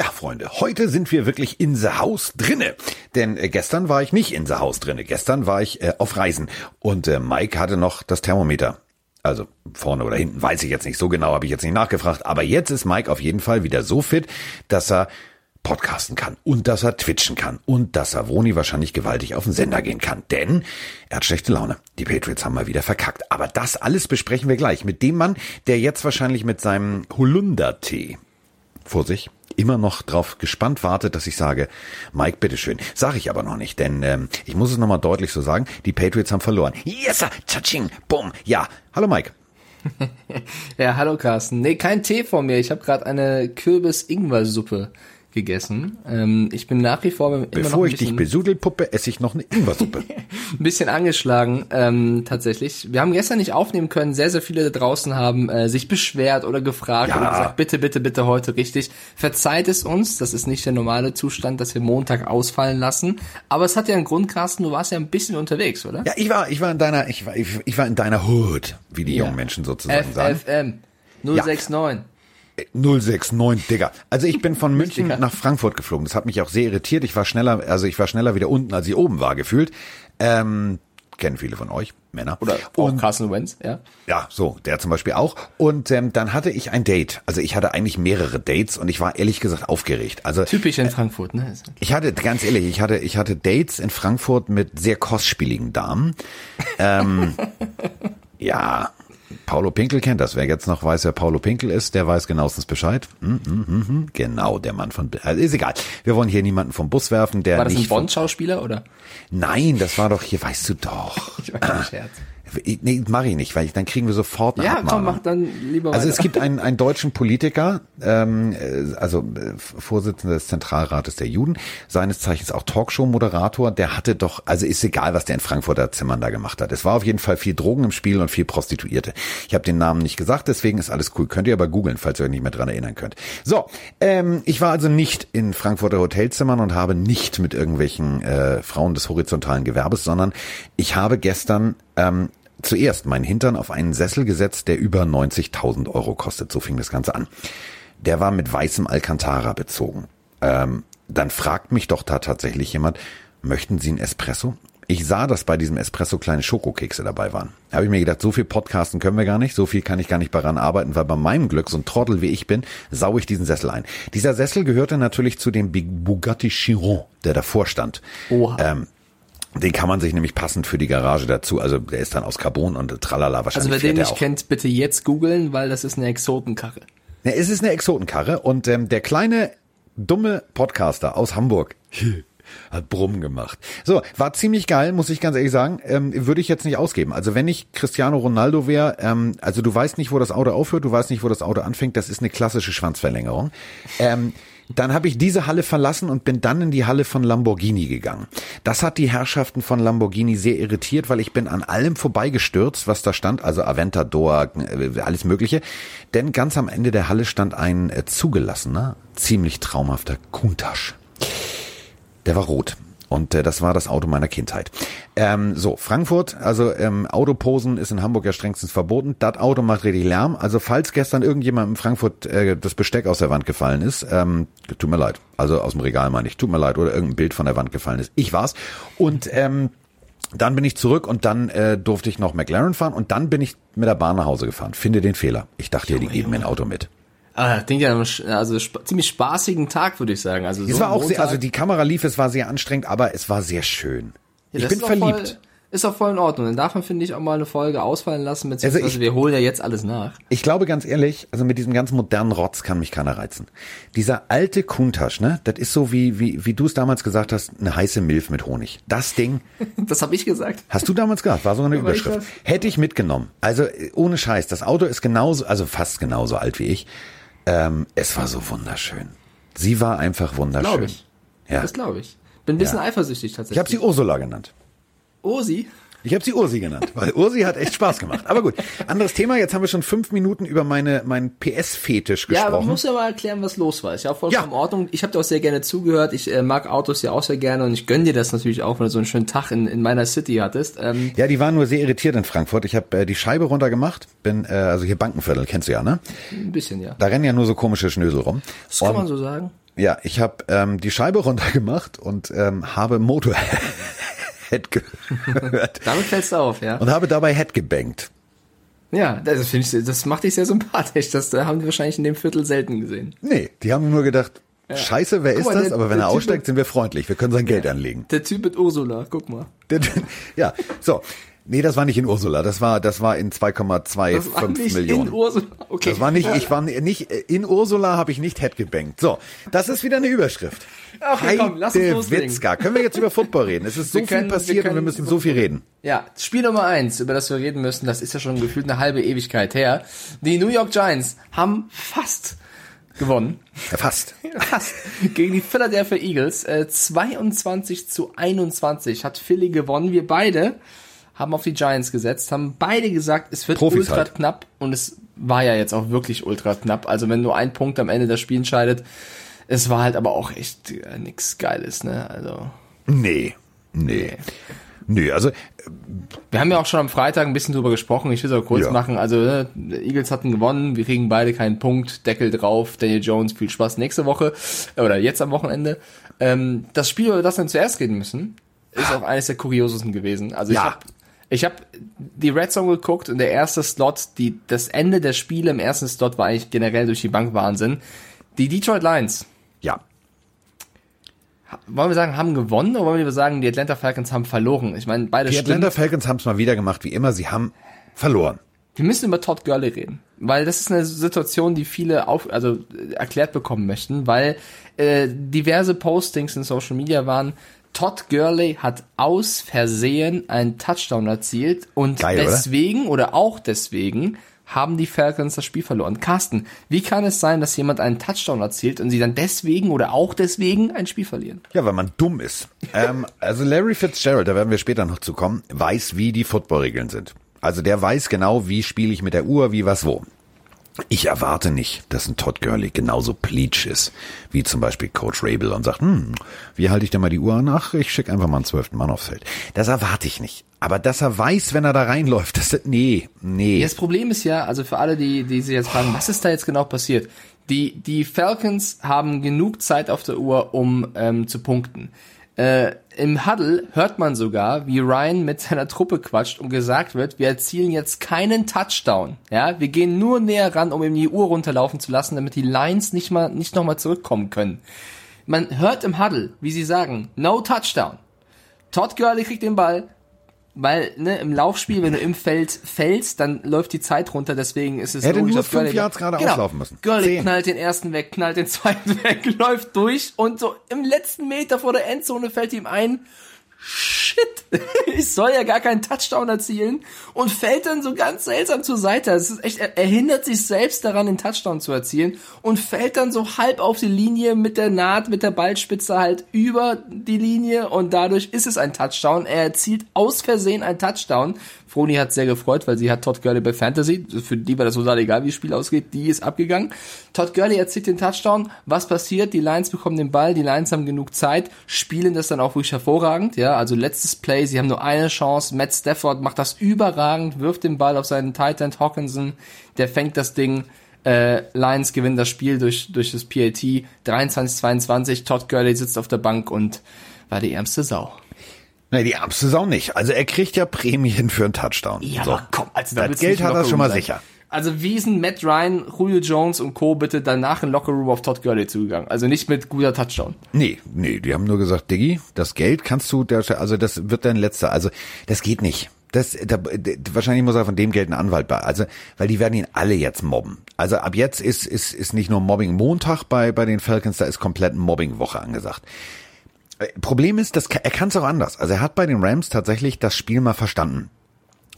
Ja, Freunde, heute sind wir wirklich in the Haus drinne. Denn äh, gestern war ich nicht in the Haus drinne. Gestern war ich äh, auf Reisen und äh, Mike hatte noch das Thermometer. Also vorne oder hinten weiß ich jetzt nicht so genau, habe ich jetzt nicht nachgefragt. Aber jetzt ist Mike auf jeden Fall wieder so fit, dass er podcasten kann und dass er twitchen kann und dass er Woni wahrscheinlich gewaltig auf den Sender gehen kann. Denn er hat schlechte Laune. Die Patriots haben mal wieder verkackt. Aber das alles besprechen wir gleich mit dem Mann, der jetzt wahrscheinlich mit seinem Holundertee vor sich immer noch drauf gespannt wartet, dass ich sage, Mike, bitteschön. Sage ich aber noch nicht, denn ähm, ich muss es nochmal deutlich so sagen, die Patriots haben verloren. Yes, sir, tsching, bumm. Ja, hallo Mike. ja, hallo Carsten. Nee, kein Tee vor mir. Ich habe gerade eine Kürbis-Ingwer-Suppe gegessen. Ähm, ich bin nach wie vor immer Bevor ich dich besudelpuppe, esse ich noch eine Ingwersuppe. ein bisschen angeschlagen, ähm, tatsächlich. Wir haben gestern nicht aufnehmen können. Sehr, sehr viele da draußen haben äh, sich beschwert oder gefragt Ja. oder gesagt, bitte, bitte, bitte heute richtig. Verzeiht es uns. Das ist nicht der normale Zustand, dass wir Montag ausfallen lassen. Aber es hat ja einen Grund, Carsten. Du warst ja ein bisschen unterwegs, oder? ja, ich war, ich war in deiner, ich war, ich, ich war in deiner Hood, wie die Ja. jungen Menschen sozusagen sagen. FFM 069. 069, Digga. Also ich bin von München nach Frankfurt geflogen. Das hat mich auch sehr irritiert. Ich war schneller, also ich war schneller wieder unten, als ich oben war, gefühlt. Ähm, kennen viele von euch, Männer. Oder auch und Carsten Wentz, ja. ja, so, der zum Beispiel auch. Und ähm, dann hatte ich ein Date. Also ich hatte eigentlich mehrere Dates und ich war ehrlich gesagt aufgeregt. Also Typisch in Frankfurt, ne? ich hatte, ganz ehrlich, ich hatte, ich hatte Dates in Frankfurt mit sehr kostspieligen Damen. Ähm, ja, Paulo Pinkel kennt das. Wer jetzt noch weiß, wer Paulo Pinkel ist, der weiß genauestens Bescheid. Hm, hm, hm, hm. Genau, der Mann von, also ist egal. Wir wollen hier niemanden vom Bus werfen, der War das ein nicht. von- Bond-Schauspieler oder? Nein, das war doch hier, weißt du doch. Ich war kein Scherz. Nee, mach ich nicht, weil ich, dann kriegen wir sofort eine Ja, komm, Abmahnung. mach dann lieber Also weiter. es gibt einen, einen deutschen Politiker, ähm, äh, also äh, Vorsitzender des Zentralrates der Juden, seines Zeichens auch Talkshow-Moderator, der hatte doch, also ist egal, was der in Frankfurter Zimmern da gemacht hat. Es war auf jeden Fall viel Drogen im Spiel und viel Prostituierte. Ich habe den Namen nicht gesagt, deswegen ist alles cool. Könnt ihr aber googeln, falls ihr euch nicht mehr dran erinnern könnt. So, ähm, ich war also nicht in Frankfurter Hotelzimmern und habe nicht mit irgendwelchen äh, Frauen des horizontalen Gewerbes, sondern ich habe gestern ähm, zuerst meinen Hintern auf einen Sessel gesetzt, der über 90.000 Euro kostet. So fing das Ganze an. Der war mit weißem Alcantara bezogen. Ähm, dann fragt mich doch da tatsächlich jemand, möchten Sie einen Espresso? Ich sah, dass bei diesem Espresso kleine Schokokekse dabei waren. Da habe ich mir gedacht, so viel Podcasten können wir gar nicht, so viel kann ich gar nicht daran arbeiten, weil bei meinem Glück, so ein Trottel wie ich bin, sau ich diesen Sessel ein. Dieser Sessel gehörte natürlich zu dem Big Bugatti Chiron, der davor stand. Oha. Ähm, den kann man sich nämlich passend für die Garage dazu, also der ist dann aus Carbon und tralala Also wahrscheinlich. wer fährt den nicht kennt, bitte jetzt googeln, weil das ist eine Exotenkarre. Ja, es ist eine Exotenkarre und ähm, der kleine dumme Podcaster aus Hamburg hat Brumm gemacht. So, war ziemlich geil, muss ich ganz ehrlich sagen. Ähm, würde ich jetzt nicht ausgeben. Also wenn ich Cristiano Ronaldo wäre, ähm, also du weißt nicht, wo das Auto aufhört, du weißt nicht, wo das Auto anfängt. Das ist eine klassische Schwanzverlängerung. Ähm, dann habe ich diese Halle verlassen und bin dann in die Halle von Lamborghini gegangen. Das hat die Herrschaften von Lamborghini sehr irritiert, weil ich bin an allem vorbeigestürzt, was da stand, also Aventador, äh, alles Mögliche. Denn ganz am Ende der Halle stand ein äh, zugelassener, ziemlich traumhafter Countach. Der war rot. Und äh, das war das Auto meiner Kindheit. Ähm, so, Frankfurt, also ähm, Autoposen ist in Hamburg ja strengstens verboten. Das Auto macht richtig Lärm. Also falls gestern irgendjemand in Frankfurt äh, das Besteck aus der Wand gefallen ist, ähm, tut mir leid. Also aus dem Regal meine ich, tut mir leid. Oder irgendein Bild von der Wand gefallen ist. Ich war's. Und ähm, dann bin ich zurück und dann äh, durfte ich noch McLaren fahren und dann bin ich mit der Bahn nach Hause gefahren. Finde den Fehler. Ich dachte ja, die geben mir ein Auto mit. Ah, das klingt ja also sp ziemlich spaßigen Tag, würde ich sagen. Also so Es war ein auch sehr, also die Kamera lief, es war sehr anstrengend, aber es war sehr schön. Ja, ich bin verliebt. Voll, ist auch voll in Ordnung. Dann darf man, finde ich, auch mal eine Folge ausfallen lassen, beziehungsweise Also ich- wir holen ja jetzt alles nach. Ich glaube ganz ehrlich, also mit diesem ganz modernen Rotz kann mich keiner reizen. Dieser alte Kuntasch, ne, das ist so wie, wie, wie du es damals gesagt hast, eine heiße Milf mit Honig. Das Ding, Das habe ich gesagt. hast du damals gesagt, war sogar eine Aber ich Überschrift. das- Hätte ich mitgenommen. Also äh, ohne Scheiß, das Auto ist genauso, also fast genauso alt wie ich. Ähm, es war so wunderschön. Sie war einfach wunderschön. Glaube ich. Ja. Das glaube ich. Bin ein bisschen Ja. eifersüchtig tatsächlich. Ich habe sie Ursula genannt. Osi. Ich habe sie Ursi genannt, weil Ursi hat echt Spaß gemacht. Aber gut, anderes Thema. Jetzt haben wir schon fünf Minuten über meine meinen PS-Fetisch Ja, aber gesprochen. muss ja mal erklären, was los war. Ist ja auch vollkommen Ja. in Ordnung. Ich habe dir auch sehr gerne zugehört. Ich äh, mag Autos ja auch sehr gerne und ich gönn dir das natürlich auch, wenn du so einen schönen Tag in, in meiner City hattest. Ähm, ja, die waren nur sehr irritiert in Frankfurt. Ich habe äh, die Scheibe runtergemacht. Bin äh, also hier Bankenviertel, kennst du ja, ne? ein bisschen, ja. Da rennen ja nur so komische Schnösel rum. Das kann Und- man so sagen. Ja, ich habe ähm, die Scheibe runtergemacht und ähm, habe Motorhead gehört. Damit fällst du auf, ja. Und habe dabei Head gebankt. Ja, das finde ich, das macht dich sehr sympathisch. Das haben die wahrscheinlich in dem Viertel selten gesehen. Nee, die haben nur gedacht, scheiße, wer Guck ist mal, das? der- Aber wenn er aussteigt, mit- sind wir freundlich. Wir können sein Geld anlegen. Der Typ mit Ursula, guck mal. Der- ja, so. Nee, das war nicht in Ursula, das war, das war in Das war 2,25 nicht Millionen. in Ursula. Okay. Das war nicht, ich war nicht, in Ursula habe ich nicht Head gebankt. So, das ist wieder eine Überschrift. Okay, komm, lass uns loslegen. Witzka. Können wir jetzt über Football reden? Es ist so Wir können- viel wir passiert und wir müssen so viel reden. Ja, Spiel Nummer eins, über das wir reden müssen, das ist ja schon gefühlt eine halbe Ewigkeit her. Die New York Giants haben fast gewonnen. Ja, fast. Fast. Gegen die Philadelphia Eagles. Äh, 22 zu 21 hat Philly gewonnen. Wir beide haben auf die Giants gesetzt, haben beide gesagt, es wird Profis ultra halt. knapp und es war ja jetzt auch wirklich ultra knapp. Also wenn nur ein Punkt am Ende das Spiel entscheidet, es war halt aber auch echt äh, nix Geiles, ne? Also Nee. Nee. Nee, also Wir haben ja auch schon am Freitag ein bisschen drüber gesprochen. Ich will es auch kurz Ja. machen. Also, ne, Eagles hatten gewonnen. Wir kriegen beide keinen Punkt. Deckel drauf. Daniel Jones, viel Spaß nächste Woche. äh, Oder jetzt am Wochenende. Ähm, das Spiel, über das wir zuerst reden müssen, ist auch eines der kuriosesten gewesen. Also, ich Ja. habe ich hab die Red Zone geguckt und der erste Slot, die, das Ende der Spiele im ersten Slot war eigentlich generell durch die Bank Wahnsinn. Die Detroit Lions, ja. wollen wir sagen, haben gewonnen oder wollen wir sagen, die Atlanta Falcons haben verloren? Ich meine, beide Die stimmen. Atlanta Falcons haben es mal wieder gemacht, wie immer. Sie haben verloren. Wir müssen über Todd Gurley reden, weil das ist eine Situation, die viele auf, also äh, erklärt bekommen möchten, weil äh, diverse Postings in Social Media waren. Todd Gurley hat aus Versehen einen Touchdown erzielt und Geil, oder? deswegen oder auch deswegen haben die Falcons das Spiel verloren. Carsten, wie kann es sein, dass jemand einen Touchdown erzielt und sie dann deswegen oder auch deswegen ein Spiel verlieren? Ja, weil man dumm ist. ähm, also Larry Fitzgerald, da werden wir später noch zu kommen, weiß, wie die Footballregeln sind. Also der weiß genau, wie spiele ich mit der Uhr, wie was wo. Ich erwarte nicht, dass ein Todd Gurley genauso pleatsch ist, wie zum Beispiel Coach Rabel und sagt, hm, wie halte ich denn mal die Uhr an? Ach, ich schicke einfach mal einen zwölften Mann aufs Feld. Das erwarte ich nicht. Aber dass er weiß, wenn er da reinläuft, dass er, nee, nee. Das Problem ist ja, also für alle, die, die sich jetzt fragen, was ist da jetzt genau passiert? Die, die Falcons haben genug Zeit auf der Uhr, um ähm, zu punkten. Äh, Im Huddle hört man sogar, wie Ryan mit seiner Truppe quatscht und gesagt wird, wir erzielen jetzt keinen Touchdown. Ja, wir gehen nur näher ran, um ihm die Uhr runterlaufen zu lassen, damit die Lions nicht mal nicht nochmal zurückkommen können. Man hört im Huddle, wie sie sagen, no Touchdown. Todd Gurley kriegt den Ball, weil ne, im Laufspiel, wenn du im Feld fällst, dann läuft die Zeit runter, deswegen ist es hätte logisch, nur fünf Yards geradeaus genau. laufen müssen. Gurley knallt den ersten weg, knallt den zweiten weg, läuft durch und so im letzten Meter vor der Endzone fällt ihm ein, shit, ich soll ja gar keinen Touchdown erzielen und fällt dann so ganz seltsam zur Seite. Es ist echt, er, er hindert sich selbst daran, den Touchdown zu erzielen und fällt dann so halb auf die Linie mit der Naht, mit der Ballspitze halt über die Linie und dadurch ist es ein Touchdown. Er erzielt aus Versehen einen Touchdown. Froni hat sehr gefreut, weil sie hat Todd Gurley bei Fantasy. Für die war das total egal, wie das Spiel ausgeht. Die ist abgegangen. Todd Gurley erzielt den Touchdown. Was passiert? Die Lions bekommen den Ball. Die Lions haben genug Zeit, spielen das dann auch wirklich hervorragend. Ja, also letztes Play. Sie haben nur eine Chance. Matt Stafford macht das überragend, wirft den Ball auf seinen Tight End Hawkinson. Der fängt das Ding. Äh, Lions gewinnen das Spiel durch, durch das PAT 23-22. Todd Gurley sitzt auf der Bank und war die ärmste Sau. Nee, die Sau nicht. Also er kriegt ja Prämien für einen Touchdown. Ja, so. aber komm, also da Das Geld hat er schon mal sicher. Also wie sind Matt Ryan, Julio Jones und Co. bitte danach in Lockerroom auf Todd Gurley zugegangen? Also nicht mit guter Touchdown. Nee, nee, die haben nur gesagt, Diggi, das Geld kannst du, der, also das wird dein letzter. Also das geht nicht. Das, da, wahrscheinlich muss er von dem Geld einen Anwalt bei. Also, weil die werden ihn alle jetzt mobben. Also ab jetzt ist, ist, ist nicht nur Mobbing Montag bei, bei den Falcons, da ist komplett Mobbing Woche angesagt. Äh, Problem ist, dass er kann es auch anders. Also er hat bei den Rams tatsächlich das Spiel mal verstanden.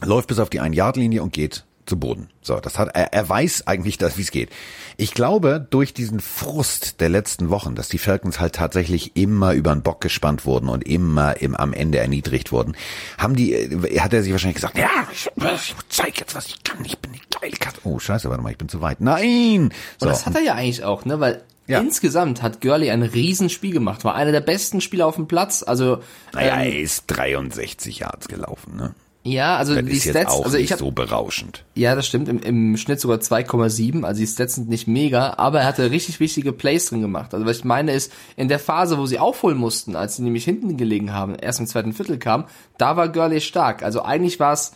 Läuft bis auf die Ein-Yard-Linie und geht zu Boden. So, das hat er, er weiß eigentlich, dass wie es geht. Ich glaube, durch diesen Frust der letzten Wochen, dass die Falcons halt tatsächlich immer über den Bock gespannt wurden und immer im, am Ende erniedrigt wurden, haben die, äh, hat er sich wahrscheinlich gesagt, ja, ich, ich zeig jetzt, was ich kann. Ich bin die geile Katze. Oh, scheiße, warte mal, ich bin zu weit. Nein! So. Und das hat er ja eigentlich auch, ne? Weil Ja. insgesamt hat Gurley ein Riesenspiel gemacht, war einer der besten Spieler auf dem Platz. Also naja, ähm, er ist 63 Yards gelaufen, ne? Ja, also Das die ist jetzt Stats, auch also ich nicht hab, so berauschend. ja, das stimmt, im, im Schnitt sogar 2,7, also die Stats sind nicht mega, aber er hatte richtig wichtige Plays drin gemacht. Also was ich meine ist, in der Phase, wo sie aufholen mussten, als sie nämlich hinten gelegen haben, erst im zweiten Viertel kam, da war Gurley stark. Also eigentlich war es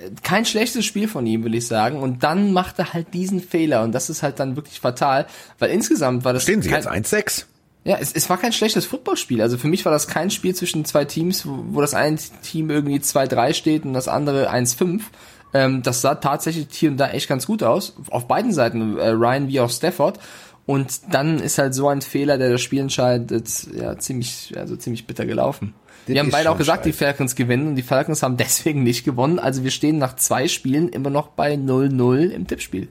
äh, kein schlechtes Spiel von ihm, will ich sagen. Und dann macht er halt diesen Fehler und das ist halt dann wirklich fatal, weil insgesamt war das Stehen Sie jetzt 1-6? Ja, es, es war kein schlechtes Footballspiel. Also für mich war das kein Spiel zwischen zwei Teams, wo, wo das eine Team irgendwie 2-3 steht und das andere 1-5. Ähm, das sah tatsächlich hier und da echt ganz gut aus. Auf beiden Seiten, äh, Ryan wie auch Stafford. Und dann ist halt so ein Fehler, der das Spiel entscheidet, ja, ziemlich, also ziemlich bitter gelaufen. Das wir haben beide auch gesagt, die scheiße. Falcons gewinnen und die Falcons haben deswegen nicht gewonnen. Also wir stehen nach zwei Spielen immer noch bei 0-0 im Tippspiel.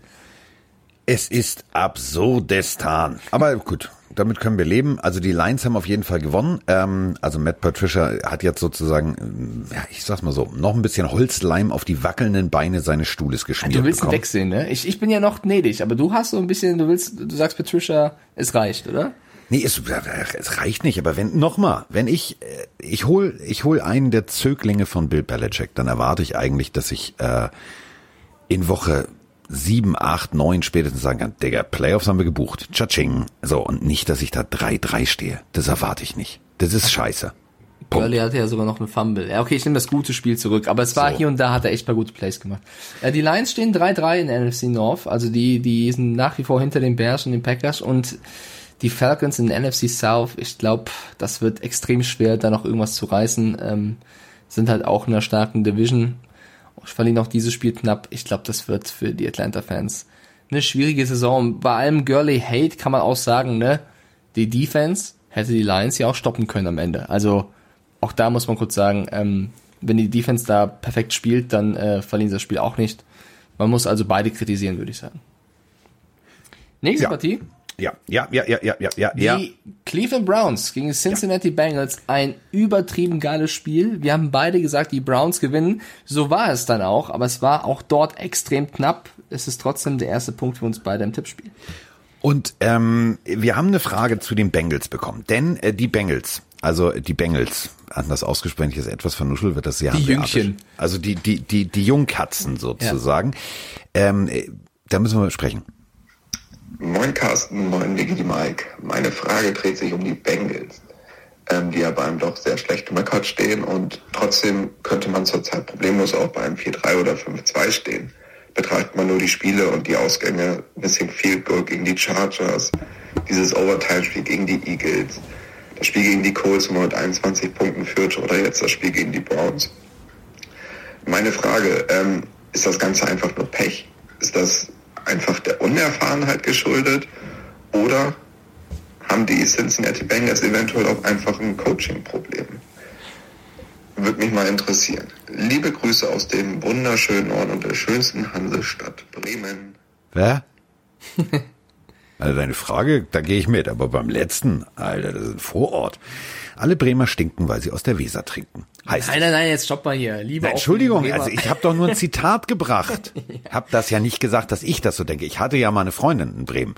Es ist absurdestan. Aber gut, damit können wir leben. Also die Lions haben auf jeden Fall gewonnen. Ähm, also Matt Patricia hat jetzt sozusagen, ja, ich sag's mal so, noch ein bisschen Holzleim auf die wackelnden Beine seines Stuhles geschmiert Du willst ihn bekommen. wegsehen, ne? Ich, ich bin ja noch gnädig, aber du hast so ein bisschen, du willst, du sagst Patricia, es reicht, oder? Nee, es, es reicht nicht, aber wenn nochmal, wenn ich äh, ich hol ich hol einen der Zöglinge von Bill Belichick, dann erwarte ich eigentlich, dass ich äh, in Woche sieben, acht, neun spätestens sagen kann, Digga, Playoffs haben wir gebucht, Tschatsching. So, und nicht, dass ich da 3-3 stehe. Das erwarte ich nicht. Das ist scheiße. Punkt. Gurley hatte ja sogar noch einen Fumble. Ja, okay, ich nehme das gute Spiel zurück, aber es war So. hier und da hat er echt paar gute Plays gemacht. Äh, die Lions stehen 3-3 in der NFC North, also die, die sind nach wie vor hinter den Bears und den Packers und die Falcons in der NFC South, ich glaube, das wird extrem schwer, da noch irgendwas zu reißen. Ähm, sind halt auch in einer starken Division. Ich verliere noch dieses Spiel knapp. Ich glaube, das wird für die Atlanta-Fans eine schwierige Saison. Bei allem Gurley Hate kann man auch sagen, ne, die Defense hätte die Lions ja auch stoppen können am Ende. Also auch da muss man kurz sagen, ähm, wenn die Defense da perfekt spielt, dann äh, verlieren sie das Spiel auch nicht. Man muss also beide kritisieren, würde ich sagen. Nächste Ja. Partie. Ja, ja, ja, ja, ja, ja, ja, Die ja. Cleveland Browns gegen die Cincinnati Bengals. Ein übertrieben geiles Spiel. Wir haben beide gesagt, die Browns gewinnen. So war es dann auch, aber es war auch dort extrem knapp. Es ist trotzdem der erste Punkt für uns beide im Tippspiel. Und ähm, wir haben eine Frage zu den Bengals bekommen. Denn äh, die Bengals, also die Bengals, anders ausgesprochen, ich ist etwas vernuschelt, wird das sehr Die. Jüngchen. Also die, die, die, die Jungkatzen sozusagen. Ähm, äh, da müssen wir sprechen. Moin Carsten, moin die Mike. Meine Frage dreht sich um die Bengals, ähm, die ja beim doch sehr schlechten Rekord stehen und trotzdem könnte man zurzeit problemlos auch bei einem 4-3 oder 5-2 stehen. Betrachtet man nur die Spiele und die Ausgänge, Missing Field Goal gegen die Chargers, dieses Overtime-Spiel gegen die Eagles, das Spiel gegen die Colts, wo man mit 21 Punkten führt oder jetzt das Spiel gegen die Browns. Meine Frage, ähm, ist das Ganze einfach nur Pech? Ist das einfach der Unerfahrenheit geschuldet? Oder haben die Cincinnati Bengals eventuell auch einfach ein Coaching-Problem? Würde mich mal interessieren. Liebe Grüße aus dem wunderschönen Ort und der schönsten Hansestadt Bremen. Wer? Also deine Frage, da gehe ich mit, aber beim letzten, Alter, das ist ein Vorort. Alle Bremer stinken, weil sie aus der Weser trinken. Heißt Nein, nein, nein, jetzt stopp mal hier. Lieber Na, Entschuldigung, also ich habe doch nur ein Zitat gebracht. Hab das ja nicht gesagt, dass ich das so denke. Ich hatte ja mal eine Freundin in Bremen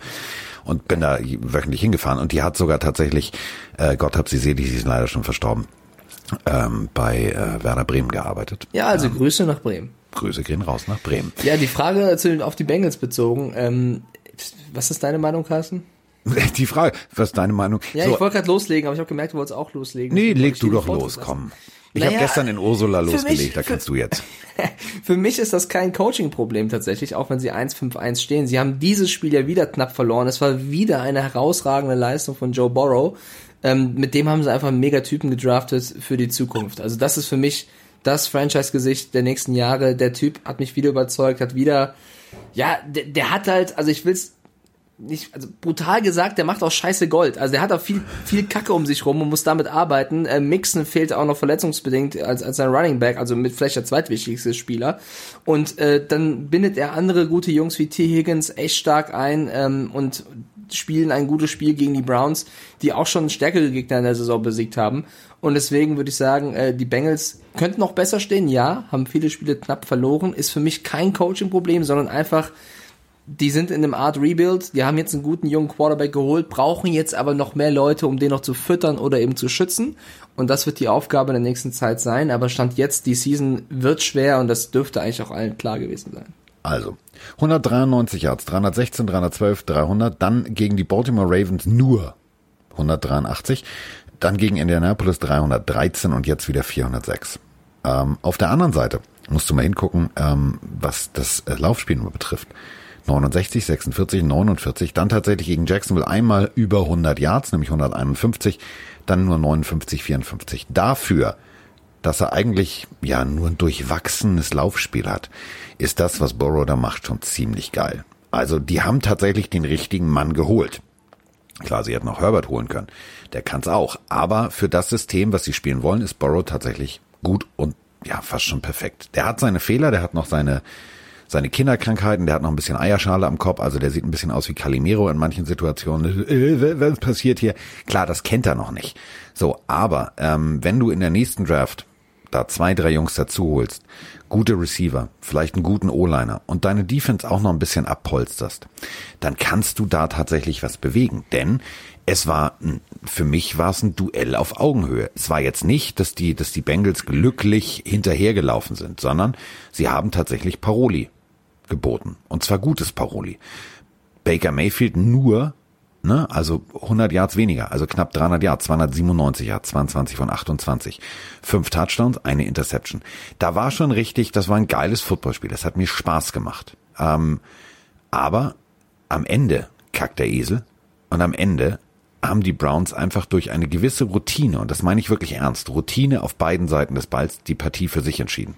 und bin da wöchentlich hingefahren und die hat sogar tatsächlich, äh, Gott hab sie selig, sie ist leider schon verstorben, ähm, bei äh, Werder Bremen gearbeitet. Ja, also Grüße nach Bremen. Grüße gehen raus nach Bremen. Ja, die Frage zu den, auf die Bengals bezogen. Ähm, was ist deine Meinung, Carsten? Die Frage, was ist deine Meinung? Ja, so, ich wollte gerade loslegen, aber ich habe gemerkt, du wolltest auch loslegen. nee, leg du doch los, komm. Ich Naja, habe gestern in Ursula mich- losgelegt, da für- kannst du jetzt. Für mich ist das kein Coaching-Problem tatsächlich, auch wenn sie 1-5-1 stehen. Sie haben dieses Spiel ja wieder knapp verloren. Es war wieder eine herausragende Leistung von Joe Burrow. Ähm, mit dem haben sie einfach einen Megatypen gedraftet für die Zukunft. Also das ist für mich das Franchise-Gesicht der nächsten Jahre. Der Typ hat mich wieder überzeugt, hat wieder, ja, der, der hat halt, also ich will's nicht, also brutal gesagt, der macht auch scheiße Gold. Also der hat auch viel, viel Kacke um sich rum und muss damit arbeiten. Äh, Mixon fehlt auch noch verletzungsbedingt als, als sein Running Back, also mit vielleicht der zweitwichtigste Spieler. Und äh, dann bindet er andere gute Jungs wie T. Higgins echt stark ein ähm, und spielen ein gutes Spiel gegen die Browns, die auch schon stärkere Gegner in der Saison besiegt haben. Und deswegen würde ich sagen, äh, die Bengals könnten noch besser stehen, ja, haben viele Spiele knapp verloren, ist für mich kein Coaching-Problem, sondern einfach die sind in einem Art Rebuild, die haben jetzt einen guten jungen Quarterback geholt, brauchen jetzt aber noch mehr Leute, um den noch zu füttern oder eben zu schützen. Und das wird die Aufgabe in der nächsten Zeit sein. Aber Stand jetzt, die Season wird schwer und das dürfte eigentlich auch allen klar gewesen sein. Also, 193 Yards, 316, 312, 300, dann gegen die Baltimore Ravens nur 183, dann gegen Indianapolis 313 und jetzt wieder 406. Ähm, auf der anderen Seite musst du mal hingucken, ähm, was das äh, Laufspiel nur betrifft. 69, 46, 49, dann tatsächlich gegen Jacksonville einmal über 100 Yards, nämlich 151, dann nur 59, 54. Dafür, dass er eigentlich ja nur ein durchwachsenes Laufspiel hat, ist das, was Burrow da macht, schon ziemlich geil. Also die haben tatsächlich den richtigen Mann geholt. Klar, sie hätten auch Herbert holen können. Der kann's auch. Aber für das System, was sie spielen wollen, ist Burrow tatsächlich gut und ja, fast schon perfekt. Der hat seine Fehler, der hat noch seine seine Kinderkrankheiten, der hat noch ein bisschen Eierschale am Kopf, also der sieht ein bisschen aus wie Calimero in manchen Situationen. Äh, was passiert hier? Klar, das kennt er noch nicht. So, aber ähm, wenn du in der nächsten Draft da zwei, drei Jungs dazu holst, gute Receiver, vielleicht einen guten O-Liner und deine Defense auch noch ein bisschen abpolsterst, dann kannst du da tatsächlich was bewegen. Denn es war, für mich war es ein Duell auf Augenhöhe. Es war jetzt nicht, dass die, dass die Bengals glücklich hinterhergelaufen sind, sondern sie haben tatsächlich Paroli geboten. Und zwar gutes Paroli. Baker Mayfield nur, ne, also 100 Yards weniger, also knapp 300 Yards, 297 Yards, 22 von 28. Fünf Touchdowns, eine Interception. Da war schon richtig, das war ein geiles Footballspiel, das hat mir Spaß gemacht. Ähm, aber am Ende kackt der Esel und am Ende haben die Browns einfach durch eine gewisse Routine, und das meine ich wirklich ernst, Routine auf beiden Seiten des Balls, die Partie für sich entschieden.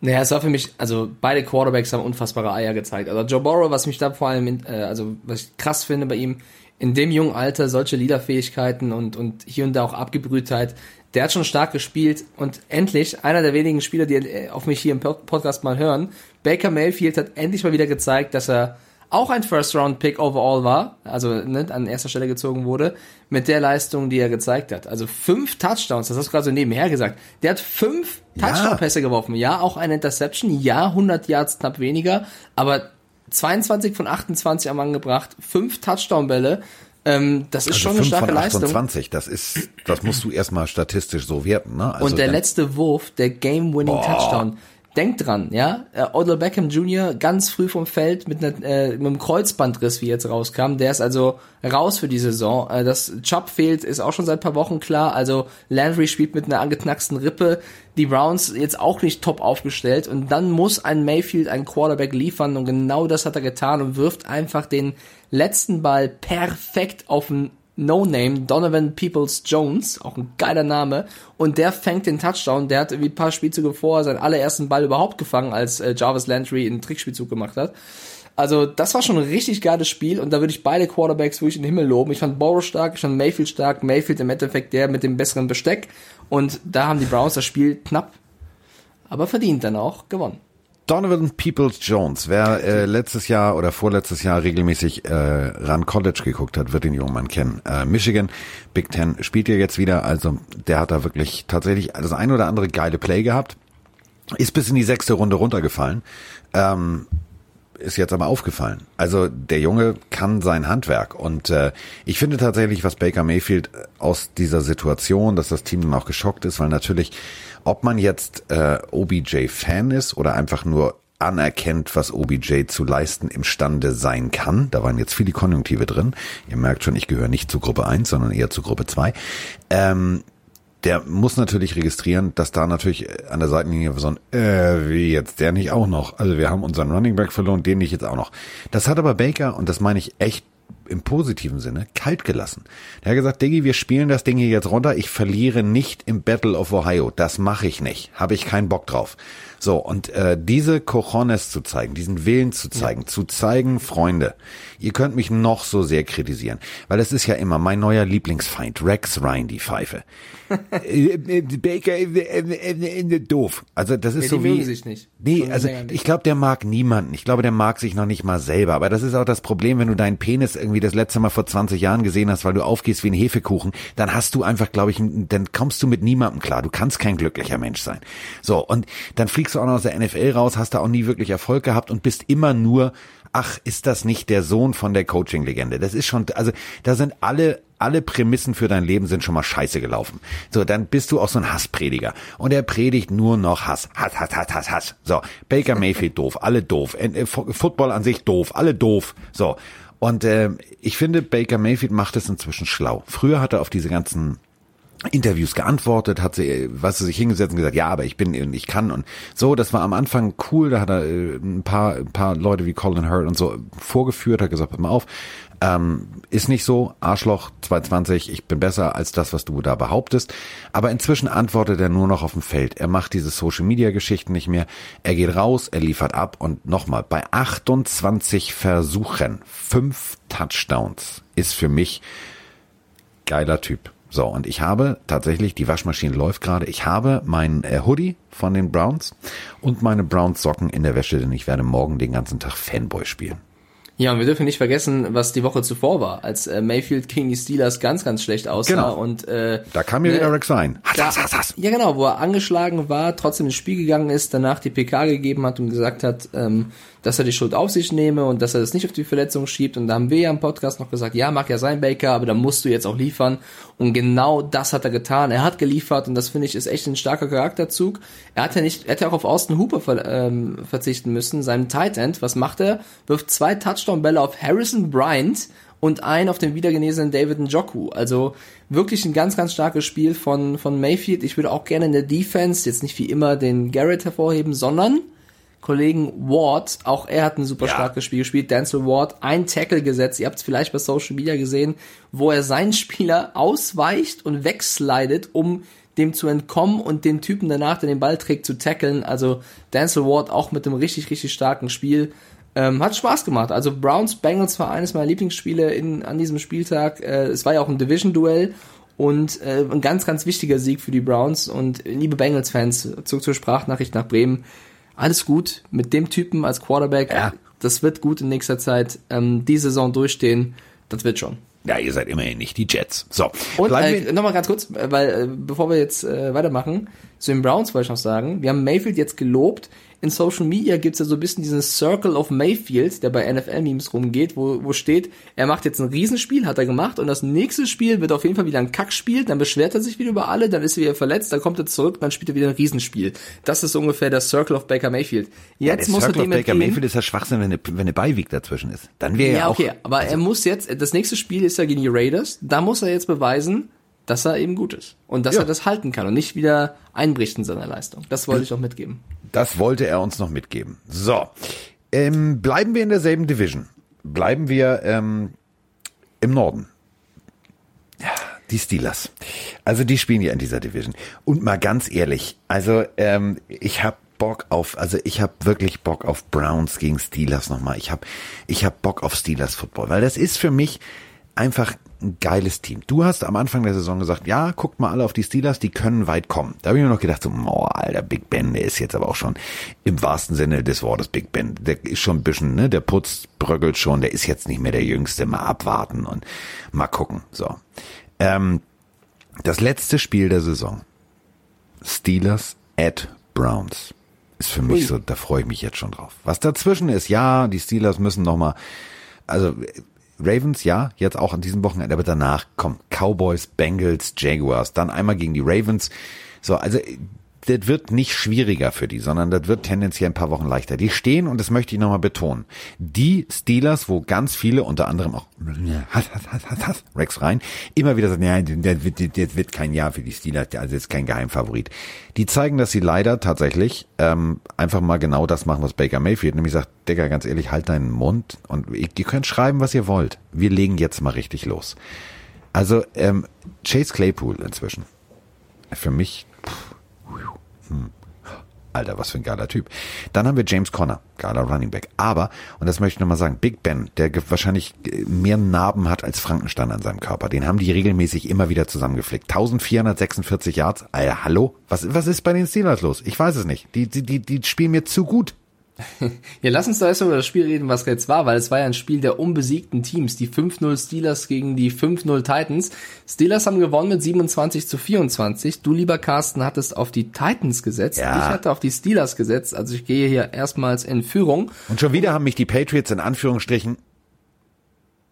Naja, es war für mich, also beide Quarterbacks haben unfassbare Eier gezeigt. Also Joe Burrow, was mich da vor allem, in, äh, also was ich krass finde bei ihm, in dem jungen Alter solche Leaderfähigkeiten und, und hier und da auch Abgebrühtheit, der hat schon stark gespielt und endlich, einer der wenigen Spieler, die äh, auf mich hier im Podcast mal hören, Baker Mayfield hat endlich mal wieder gezeigt, dass er auch ein First-Round-Pick overall war, also ne, an erster Stelle gezogen wurde, mit der Leistung, die er gezeigt hat. Also fünf Touchdowns, das hast du gerade so nebenher gesagt. Der hat fünf ja. Touchdown-Pässe geworfen. Ja, auch eine Interception, ja, 100 Yards knapp weniger, aber 22 von 28 am Mann gebracht, fünf Touchdown-Bälle. Ähm, das ist also schon eine starke von 28, Leistung. Das ist, das musst du erstmal statistisch so werten. Ne? Also Und der letzte Wurf, der Game-Winning-Touchdown, Denkt dran, ja, äh, Odell Beckham Jr. ganz früh vom Feld mit, einer, äh, mit einem Kreuzbandriss, wie jetzt rauskam. Der ist also raus für die Saison. Äh, dass Chubb fehlt, ist auch schon seit paar Wochen klar. Also Landry spielt mit einer angeknacksten Rippe. Die Browns jetzt auch nicht top aufgestellt. Und dann muss ein Mayfield ein Quarterback liefern. Und genau das hat er getan und wirft einfach den letzten Ball perfekt auf den No-Name, Donovan Peoples Jones, auch ein geiler Name, und der fängt den Touchdown, der hat wie ein paar Spielzüge vorher seinen allerersten Ball überhaupt gefangen, als äh, Jarvis Landry einen Trickspielzug gemacht hat. Also das war schon ein richtig geiles Spiel und da würde ich beide Quarterbacks wirklich in den Himmel loben. Ich fand Borrow stark, ich fand Mayfield stark, Mayfield im Endeffekt der mit dem besseren Besteck und da haben die Browns das Spiel knapp, aber verdient dann auch gewonnen. Donovan Peoples Jones, wer äh, letztes Jahr oder vorletztes Jahr regelmäßig äh, Run College geguckt hat, wird den jungen Mann kennen. Äh, Michigan, Big Ten spielt ja jetzt wieder, also der hat da wirklich tatsächlich das ein oder andere geile Play gehabt. Ist bis in die sechste Runde runtergefallen. Ähm, ist jetzt aber aufgefallen. Also der Junge kann sein Handwerk und äh, ich finde tatsächlich, was Baker Mayfield aus dieser Situation, dass das Team dann auch geschockt ist, weil natürlich ob man jetzt äh, OBJ-Fan ist oder einfach nur anerkennt, was OBJ zu leisten imstande sein kann. Da waren jetzt viele Konjunktive drin. Ihr merkt schon, ich gehöre nicht zu Gruppe 1, sondern eher zu Gruppe 2. Ähm, der muss natürlich registrieren, dass da natürlich an der Seitenlinie so ein, äh, wie jetzt, der nicht auch noch. Also wir haben unseren Running Back verloren, den nicht jetzt auch noch. Das hat aber Baker, und das meine ich echt im positiven Sinne kalt gelassen. Der hat gesagt, Diggi, wir spielen das Ding hier jetzt runter. Ich verliere nicht im Battle of Ohio. Das mache ich nicht. Habe ich keinen Bock drauf. So, und äh, diese Cojones zu zeigen, diesen Willen zu zeigen, ja. zu zeigen, Freunde, ihr könnt mich noch so sehr kritisieren, weil es ist ja immer mein neuer Lieblingsfeind, Rex Ryan, die Pfeife. Baker, doof. Also das ist nee, so wie. Sich nicht. Nee, also ich glaube, der mag niemanden. Ich glaube, der mag sich noch nicht mal selber. Aber das ist auch das Problem, wenn du deinen Penis irgendwie das letzte Mal vor 20 Jahren gesehen hast, weil du aufgehst wie ein Hefekuchen, dann hast du einfach, glaube ich, dann kommst du mit niemandem klar. Du kannst kein glücklicher Mensch sein. So, und dann fliegst du auch noch aus der NFL raus, hast da auch nie wirklich Erfolg gehabt und bist immer nur ach, ist das nicht der Sohn von der Coaching-Legende? Das ist schon, also da sind alle alle Prämissen für dein Leben sind schon mal scheiße gelaufen. So, dann bist du auch so ein Hassprediger. Und er predigt nur noch Hass. Hass, Hass, Hass, Hass, Hass. So, Baker Mayfield doof, alle doof. Äh, Football an sich doof, alle doof. So. Und äh, ich finde, Baker Mayfield macht es inzwischen schlau. Früher hat er auf diese ganzen Interviews geantwortet, hat sie, was sie sich hingesetzt und gesagt, ja, aber ich bin und ich kann und so, das war am Anfang cool, da hat er äh, ein paar, ein paar Leute wie Colin Hurd und so vorgeführt, hat gesagt, pass mal auf, ähm, ist nicht so, Arschloch 220, ich bin besser als das, was du da behauptest. Aber inzwischen antwortet er nur noch auf dem Feld. Er macht diese Social-Media-Geschichten nicht mehr. Er geht raus, er liefert ab und nochmal, bei 28 Versuchen, fünf Touchdowns, ist für mich geiler Typ. So, und ich habe tatsächlich, die Waschmaschine läuft gerade, ich habe mein äh, Hoodie von den Browns und meine Browns Socken in der Wäsche, denn ich werde morgen den ganzen Tag Fanboy spielen. Ja, und wir dürfen nicht vergessen, was die Woche zuvor war, als äh, Mayfield gegen die Steelers ganz, ganz schlecht aussah. Genau. Und äh, da kam mir ne, wieder Rex rein. Da, ja, genau, wo er angeschlagen war, trotzdem ins Spiel gegangen ist, danach die PK gegeben hat und gesagt hat, ähm, dass er die Schuld auf sich nehme und dass er das nicht auf die Verletzung schiebt. Und da haben wir ja im Podcast noch gesagt, ja, mag ja sein, Baker, aber da musst du jetzt auch liefern. Und genau das hat er getan. Er hat geliefert und das finde ich ist echt ein starker Charakterzug. Er hat ja nicht, er hätte auch auf Austin Hooper ver, ähm, verzichten müssen, seinem Tight End. Was macht er? Wirft zwei Touchdown-Bälle auf Harrison Bryant und einen auf den wiedergenesenen David Njoku. Also wirklich ein ganz, ganz starkes Spiel von, von Mayfield. Ich würde auch gerne in der Defense jetzt nicht wie immer den Garrett hervorheben, sondern Kollegen Ward, auch er hat ein super ja. starkes Spiel gespielt, Denzel Ward, ein Tackle gesetzt, ihr habt es vielleicht bei Social Media gesehen, wo er seinen Spieler ausweicht und wegslidet, um dem zu entkommen und den Typen danach, der den Ball trägt, zu tackeln. Also Denzel Ward auch mit einem richtig, richtig starken Spiel. Ähm, hat Spaß gemacht. Also Browns Bengals war eines meiner Lieblingsspiele in, an diesem Spieltag. Äh, es war ja auch ein Division-Duell und äh, ein ganz, ganz wichtiger Sieg für die Browns. Und liebe Bengals-Fans, zurück zur Sprachnachricht nach Bremen alles gut mit dem Typen als Quarterback. Ja. Das wird gut in nächster Zeit. Ähm, die Saison durchstehen, das wird schon. Ja, ihr seid immerhin nicht die Jets. So. Und äh, nochmal ganz kurz, weil äh, bevor wir jetzt äh, weitermachen, zu den Browns wollte ich noch sagen, wir haben Mayfield jetzt gelobt, in Social Media gibt's ja so ein bisschen diesen Circle of Mayfield, der bei NFL-Memes rumgeht, wo, wo steht, er macht jetzt ein Riesenspiel, hat er gemacht, und das nächste Spiel wird auf jeden Fall wieder ein Kackspiel, dann beschwert er sich wieder über alle, dann ist er wieder verletzt, dann kommt er zurück, dann spielt er wieder ein Riesenspiel. Das ist ungefähr der Circle of Baker Mayfield. Jetzt ja, muss Circle er dem of Baker Mayfield ist ja Schwachsinn, wenn eine, wenn eine Beiweg dazwischen ist. Dann wäre ja, ja auch. okay, aber also er muss jetzt, das nächste Spiel ist ja gegen die Raiders, da muss er jetzt beweisen, dass er eben gut ist und dass ja. er das halten kann und nicht wieder einbricht in seiner Leistung. Das wollte ich auch mitgeben. Das wollte er uns noch mitgeben. So, ähm, bleiben wir in derselben Division. Bleiben wir ähm, im Norden. Ja, die Steelers. Also die spielen ja in dieser Division. Und mal ganz ehrlich, also ähm, ich habe Bock auf, also ich habe wirklich Bock auf Browns gegen Steelers nochmal. Ich habe ich hab Bock auf Steelers Football, weil das ist für mich einfach ein geiles Team. Du hast am Anfang der Saison gesagt, ja, guckt mal alle auf die Steelers, die können weit kommen. Da habe ich mir noch gedacht, so, oh, alter, Big Ben, der ist jetzt aber auch schon im wahrsten Sinne des Wortes Big Ben. Der ist schon ein bisschen, ne, der Putz bröckelt schon, der ist jetzt nicht mehr der Jüngste. Mal abwarten und mal gucken. So. Ähm, das letzte Spiel der Saison. Steelers at Browns. Ist für mich so, da freue ich mich jetzt schon drauf. Was dazwischen ist, ja, die Steelers müssen noch mal, also Ravens, ja, jetzt auch an diesem Wochenende, aber danach kommen Cowboys, Bengals, Jaguars, dann einmal gegen die Ravens. So, also das wird nicht schwieriger für die, sondern das wird tendenziell ein paar Wochen leichter. Die stehen, und das möchte ich nochmal betonen, die Steelers, wo ganz viele, unter anderem auch Rex rein, immer wieder sagen, ja, das wird, das wird kein Jahr für die Steelers, also ist kein Geheimfavorit. Die zeigen, dass sie leider tatsächlich ähm, einfach mal genau das machen, was Baker Mayfield, nämlich sagt, Digga, ganz ehrlich, halt deinen Mund und ihr könnt schreiben, was ihr wollt. Wir legen jetzt mal richtig los. Also ähm, Chase Claypool inzwischen. Für mich hm. Alter, was für ein geiler Typ. Dann haben wir James Conner, geiler Running Back. Aber, und das möchte ich nochmal sagen, Big Ben, der wahrscheinlich mehr Narben hat als Frankenstein an seinem Körper. Den haben die regelmäßig immer wieder zusammengeflickt. 1446 Yards. Alter, hallo? Was, was ist bei den Steelers los? Ich weiß es nicht. Die, die, die, die spielen mir zu gut. Ja, lass uns da erst mal über das Spiel reden, was jetzt war, weil es war ja ein Spiel der unbesiegten Teams. Die 5-0 Steelers gegen die 5-0 Titans. Steelers haben gewonnen mit 27 zu 24. Du, lieber Carsten, hattest auf die Titans gesetzt. Ja. Ich hatte auf die Steelers gesetzt. Also ich gehe hier erstmals in Führung. Und schon wieder haben mich die Patriots in Anführungsstrichen,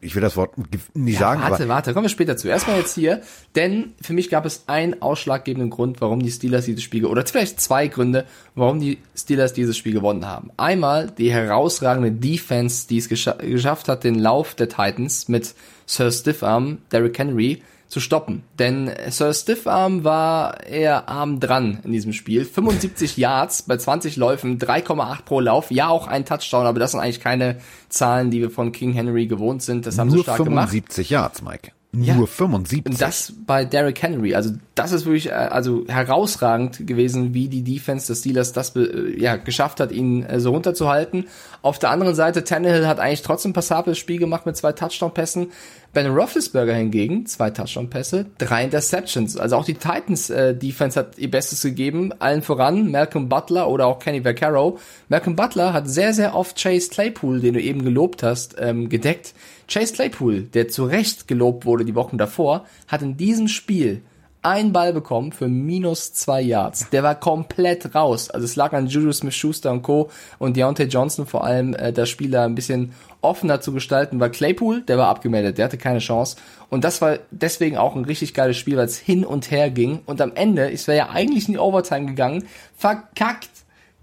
ich will das Wort nicht sagen, warte, warte, kommen wir später zu. Erstmal jetzt hier, denn für mich gab es einen ausschlaggebenden Grund, warum die Steelers dieses Spiel, oder vielleicht zwei Gründe, warum die Steelers dieses Spiel gewonnen haben. Einmal die herausragende Defense, die es gescha geschafft hat, den Lauf der Titans mit Sir Stiffarm, Derrick Henry, zu stoppen. Denn Sir Stiffarm war eher arm dran in diesem Spiel. 75 Yards bei 20 Läufen, 3,8 pro Lauf. Ja, auch ein Touchdown, aber das sind eigentlich keine Zahlen, die wir von King Henry gewohnt sind. Das haben sie nur stark gemacht. 75 Yards, Mike. Ja. Nur 75. Und das bei Derrick Henry. Also das ist wirklich äh, also herausragend gewesen, wie die Defense des Steelers das äh, ja geschafft hat, ihn äh, so runterzuhalten. Auf der anderen Seite Tannehill hat eigentlich trotzdem ein passables Spiel gemacht mit zwei Touchdown-Pässen. Ben Roethlisberger hingegen zwei Touchdown-Pässe, drei Interceptions. Also auch die Titans äh, hat ihr Bestes gegeben. Allen voran Malcolm Butler oder auch Kenny Vaccaro. Malcolm Butler hat sehr sehr oft Chase Claypool, den du eben gelobt hast, ähm, gedeckt. Chase Claypool, der zu Recht gelobt wurde die Wochen davor, hat in diesem Spiel einen Ball bekommen für minus zwei Yards. Der war komplett raus. Also es lag an Juju Smith-Schuster und Co. und Deontay Johnson vor allem, äh, das Spiel da ein bisschen offener zu gestalten, weil Claypool, der war abgemeldet, der hatte keine Chance. Und das war deswegen auch ein richtig geiles Spiel, weil es hin und her ging. Und am Ende, es wäre ja eigentlich in die Overtime gegangen, verkackt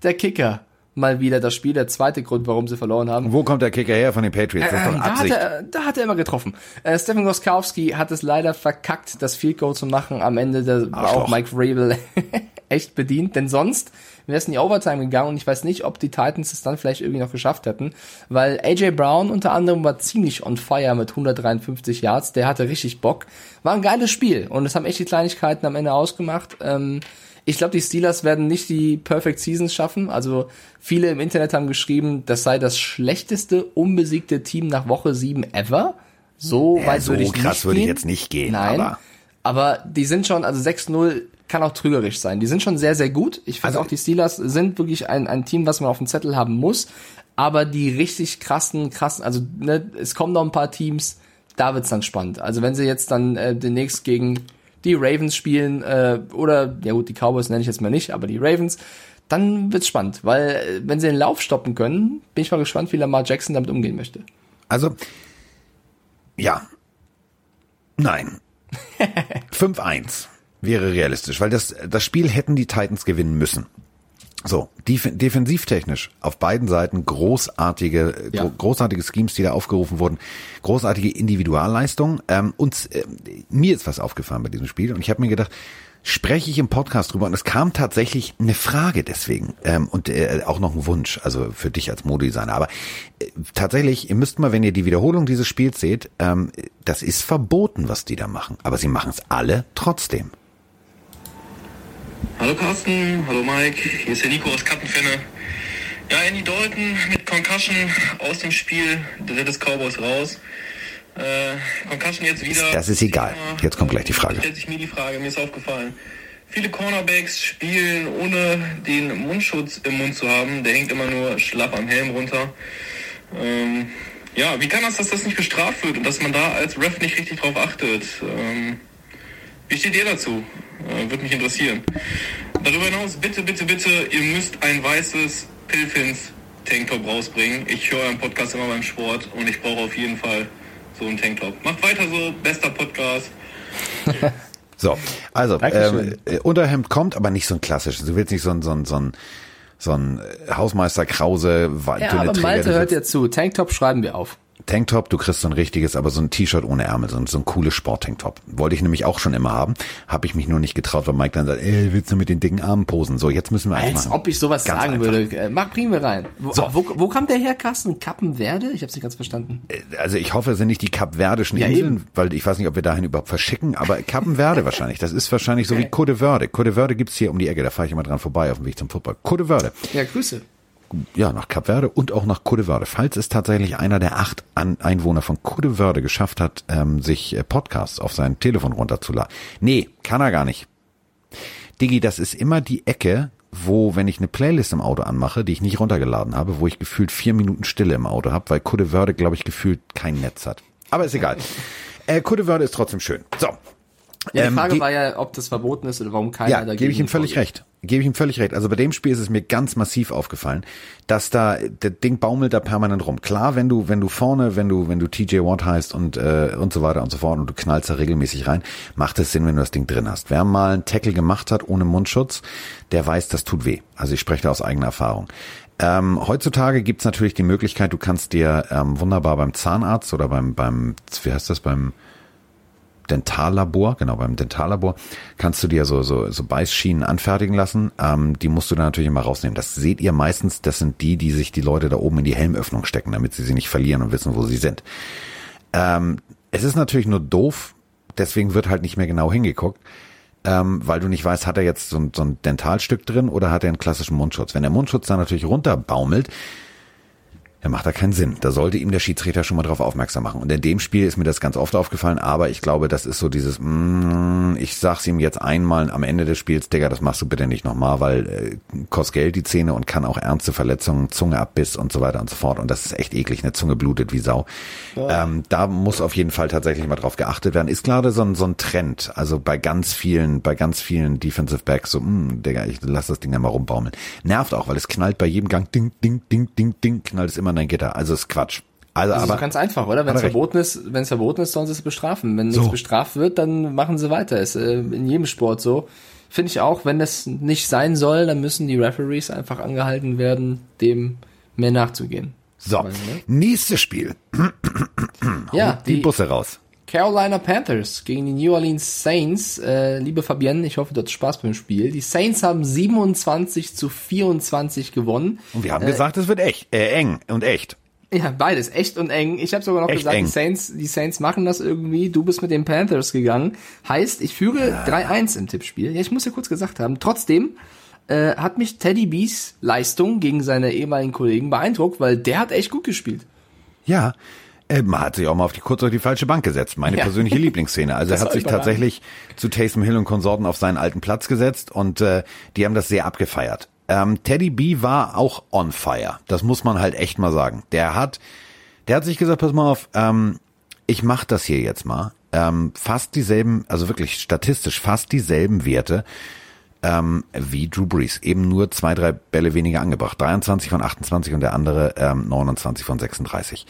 der Kicker mal wieder das Spiel. Der zweite Grund, warum sie verloren haben. Wo kommt der Kicker her von den Patriots? Doch Ähm, da, hat er, da hat er immer getroffen. Äh, Stephen Goskowski hat es leider verkackt, das Field Goal zu machen. Am Ende da war Arschloch. auch Mike Vrabel echt bedient, denn sonst wäre es in die Overtime gegangen und ich weiß nicht, ob die Titans es dann vielleicht irgendwie noch geschafft hätten, weil AJ Brown unter anderem war ziemlich on fire mit 153 Yards, der hatte richtig Bock. War ein geiles Spiel und es haben echt die Kleinigkeiten am Ende ausgemacht. Ähm, ich glaube, die Steelers werden nicht die Perfect Seasons schaffen. Also viele im Internet haben geschrieben, das sei das schlechteste unbesiegte Team nach Woche 7 ever. So Ja, weit so würde ich krass nicht würde ich gehen. jetzt nicht gehen, Nein, aber- aber, die sind schon, also 6-0 kann auch trügerisch sein. Die sind schon sehr, sehr gut. Ich finde Also- auch, die Steelers sind wirklich ein, ein Team, was man auf dem Zettel haben muss. Aber die richtig krassen, krassen, also ne, es kommen noch ein paar Teams, da wird's dann spannend. Also wenn sie jetzt dann äh, demnächst gegen die Ravens spielen äh, oder, ja gut, die Cowboys nenne ich jetzt mal nicht, aber die Ravens, dann wird's spannend. Weil äh, wenn sie den Lauf stoppen können, bin ich mal gespannt, wie Lamar Jackson damit umgehen möchte. Also, ja. Nein. 5-1 wäre realistisch, weil das, das Spiel hätten die Titans gewinnen müssen. So, def defensivtechnisch auf beiden Seiten großartige, Ja. gro großartige Schemes, die da aufgerufen wurden, großartige Individualleistungen. Ähm, und äh, mir ist was aufgefallen bei diesem Spiel und ich habe mir gedacht, spreche ich im Podcast drüber und es kam tatsächlich eine Frage deswegen ähm, und äh, auch noch ein Wunsch, also für dich als Modedesigner. Aber äh, tatsächlich, ihr müsst mal, wenn ihr die Wiederholung dieses Spiels seht, ähm, das ist verboten, was die da machen. Aber sie machen es alle trotzdem. Hallo Carsten, hallo Mike, hier ist der Nico aus Kappenfenne. Ja, Andy Dalton mit Concussion aus dem Spiel, des Cowboys raus. Äh, Concussion jetzt wieder. Das ist egal. Jetzt kommt gleich die Frage. Stellt sich mir die Frage, mir ist aufgefallen. Viele Cornerbacks spielen ohne den Mundschutz im Mund zu haben. Der hängt immer nur schlapp am Helm runter. Ähm, ja, wie kann das, dass das nicht bestraft wird und dass man da als Ref nicht richtig drauf achtet? Ähm, wie steht ihr dazu? Äh, Würde mich interessieren. Darüber hinaus, bitte, bitte, bitte, ihr müsst ein weißes Pilfins Tanktop rausbringen. Ich höre euren Podcast immer beim Sport und ich brauche auf jeden Fall so einen Tanktop. Macht weiter so, bester Podcast. So, also ähm, äh, Unterhemd kommt, aber nicht so ein klassisches. Du willst nicht so ein so ein so ein, so ein äh, Hausmeister Krause Ja, dünne aber Träger. Malte hört dir zu. Tanktop schreiben wir auf. Tanktop, du kriegst so ein richtiges, aber so ein T-Shirt ohne Ärmel, so ein, so ein cooles Sport-Tanktop. Wollte ich nämlich auch schon immer haben. Habe ich mich nur nicht getraut, weil Mike dann sagt, ey, willst du mit den dicken Armen posen? So, jetzt müssen wir eins Als machen. ob ich sowas Ganz sagen einfach. würde. Äh, Mach, wir rein. Wo, So. wo, wo kam der her, Carsten? Kappenwerde? Ich hab's nicht ganz verstanden. Also ich hoffe, es sind nicht die Kapverdischen Ja, Inseln, eben. weil ich weiß nicht, ob wir dahin überhaupt verschicken, aber Kappenverde wahrscheinlich. Das ist wahrscheinlich so wie Code Verde. Code Verde gibt's hier um die Ecke, da fahre ich immer dran vorbei auf dem Weg zum Football. Code Verde. Ja, Grüße. Ja, nach Kap Verde und auch nach Verde. Falls es tatsächlich einer der acht An Einwohner von Verde geschafft hat, ähm, sich äh, Podcasts auf sein Telefon runterzuladen. Nee, kann er gar nicht. Digi, das ist immer die Ecke wo, wenn ich eine Playlist im Auto anmache, die ich nicht runtergeladen habe, wo ich gefühlt vier Minuten Stille im Auto habe, weil Kudevörde, glaube ich, gefühlt kein Netz hat. Aber ist egal. Äh, Kudevörde ist trotzdem schön. So. Ja, die Ähm, Frage ge- war ja, ob das verboten ist oder warum keiner Ja, dagegen gebe ich ihm völlig vorgeht. recht. Gebe ich ihm völlig recht. Also bei dem Spiel ist es mir ganz massiv aufgefallen, dass da der Ding baumelt da permanent rum. Klar, wenn du wenn du vorne, wenn du wenn du TJ Watt heißt und äh, und so weiter und so fort und du knallst da regelmäßig rein, macht es Sinn, wenn du das Ding drin hast. Wer mal einen Tackle gemacht hat ohne Mundschutz, der weiß, das tut weh. Also ich spreche da aus eigener Erfahrung. Ähm, heutzutage gibt's natürlich die Möglichkeit, du kannst dir ähm, wunderbar beim Zahnarzt oder beim beim wie heißt das beim Dentallabor, genau, beim Dentallabor kannst du dir so, so, so Beißschienen anfertigen lassen. Ähm, die musst du dann natürlich immer rausnehmen. Das seht ihr meistens, das sind die, die sich die Leute da oben in die Helmöffnung stecken, damit sie sie nicht verlieren und wissen, wo sie sind. Ähm, es ist natürlich nur doof, deswegen wird halt nicht mehr genau hingeguckt, ähm, weil du nicht weißt, hat er jetzt so so ein Dentalstück drin oder hat er einen klassischen Mundschutz. Wenn der Mundschutz dann natürlich runterbaumelt, dann macht da keinen Sinn. Da sollte ihm der Schiedsrichter schon mal drauf aufmerksam machen. Und in dem Spiel ist mir das ganz oft aufgefallen, aber ich glaube, das ist so dieses, mm, ich sag's ihm jetzt einmal am Ende des Spiels, Digga, das machst du bitte nicht nochmal, weil äh, kostet Geld die Zähne und kann auch ernste Verletzungen, Zungeabbiss und so weiter und so fort. Und das ist echt eklig, eine Zunge blutet wie Sau. Ähm, da muss auf jeden Fall tatsächlich mal drauf geachtet werden. Ist gerade so ein, so ein Trend, also bei ganz vielen, bei ganz vielen Defensive Backs so, mm, Digga, ich lass das Ding ja mal rumbaumeln. Nervt auch, weil es knallt bei jedem Gang, ding, ding, ding, ding, ding, knallt es immer in dein Gitter. Also ist Quatsch. Also, Das ist aber doch ganz einfach, oder? Wenn es er verboten ist, wenn es verboten ist, sollen sie es bestrafen. Wenn So. nichts bestraft wird, dann machen sie weiter. Ist äh, in jedem Sport so. Finde ich auch, wenn das nicht sein soll, dann müssen die Referees einfach angehalten werden, dem mehr nachzugehen. so, Weil, ne? nächstes Spiel. Ja, Die, die Busse raus. Carolina Panthers gegen die New Orleans Saints. Äh, liebe Fabienne, ich hoffe, du hattest Spaß beim Spiel. Die Saints haben 27 zu 24 gewonnen. Und wir haben gesagt, es wird echt, äh, eng und echt. Ja, beides, echt und eng. Ich habe sogar noch Echt gesagt, eng. die Saints, die Saints machen das irgendwie. Du bist mit den Panthers gegangen. Heißt, ich führe 3-1 im Tippspiel. Ja, ich muss ja kurz gesagt haben. Trotzdem äh, hat mich Teddy B's Leistung gegen seine ehemaligen Kollegen beeindruckt, weil der hat echt gut gespielt. Ja, äh, man hat sich auch mal auf die kurz auf die falsche Bank gesetzt. Meine Ja. persönliche Lieblingsszene. Also er hat sich überragend. tatsächlich zu Taysom Hill und Konsorten auf seinen alten Platz gesetzt und äh, die haben das sehr abgefeiert. Ähm, Teddy B war auch on fire. Das muss man halt echt mal sagen. Der hat, der hat sich gesagt, pass mal auf, ähm, ich mach das hier jetzt mal. Ähm, fast dieselben, also wirklich statistisch fast dieselben Werte ähm, wie Drew Brees. Eben nur zwei, drei Bälle weniger angebracht. 23 von 28 und der andere ähm, 29 von 36.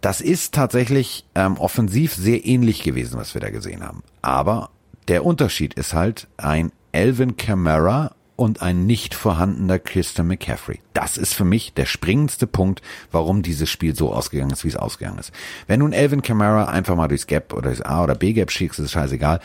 Das ist tatsächlich ähm, offensiv sehr ähnlich gewesen, was wir da gesehen haben. Aber der Unterschied ist halt ein Alvin Kamara und ein nicht vorhandener Christian McCaffrey. Das ist für mich der springendste Punkt, warum dieses Spiel so ausgegangen ist, wie es ausgegangen ist. Wenn nun Alvin Kamara einfach mal durchs Gap oder durchs A oder B Gap schickst, ist scheißegal.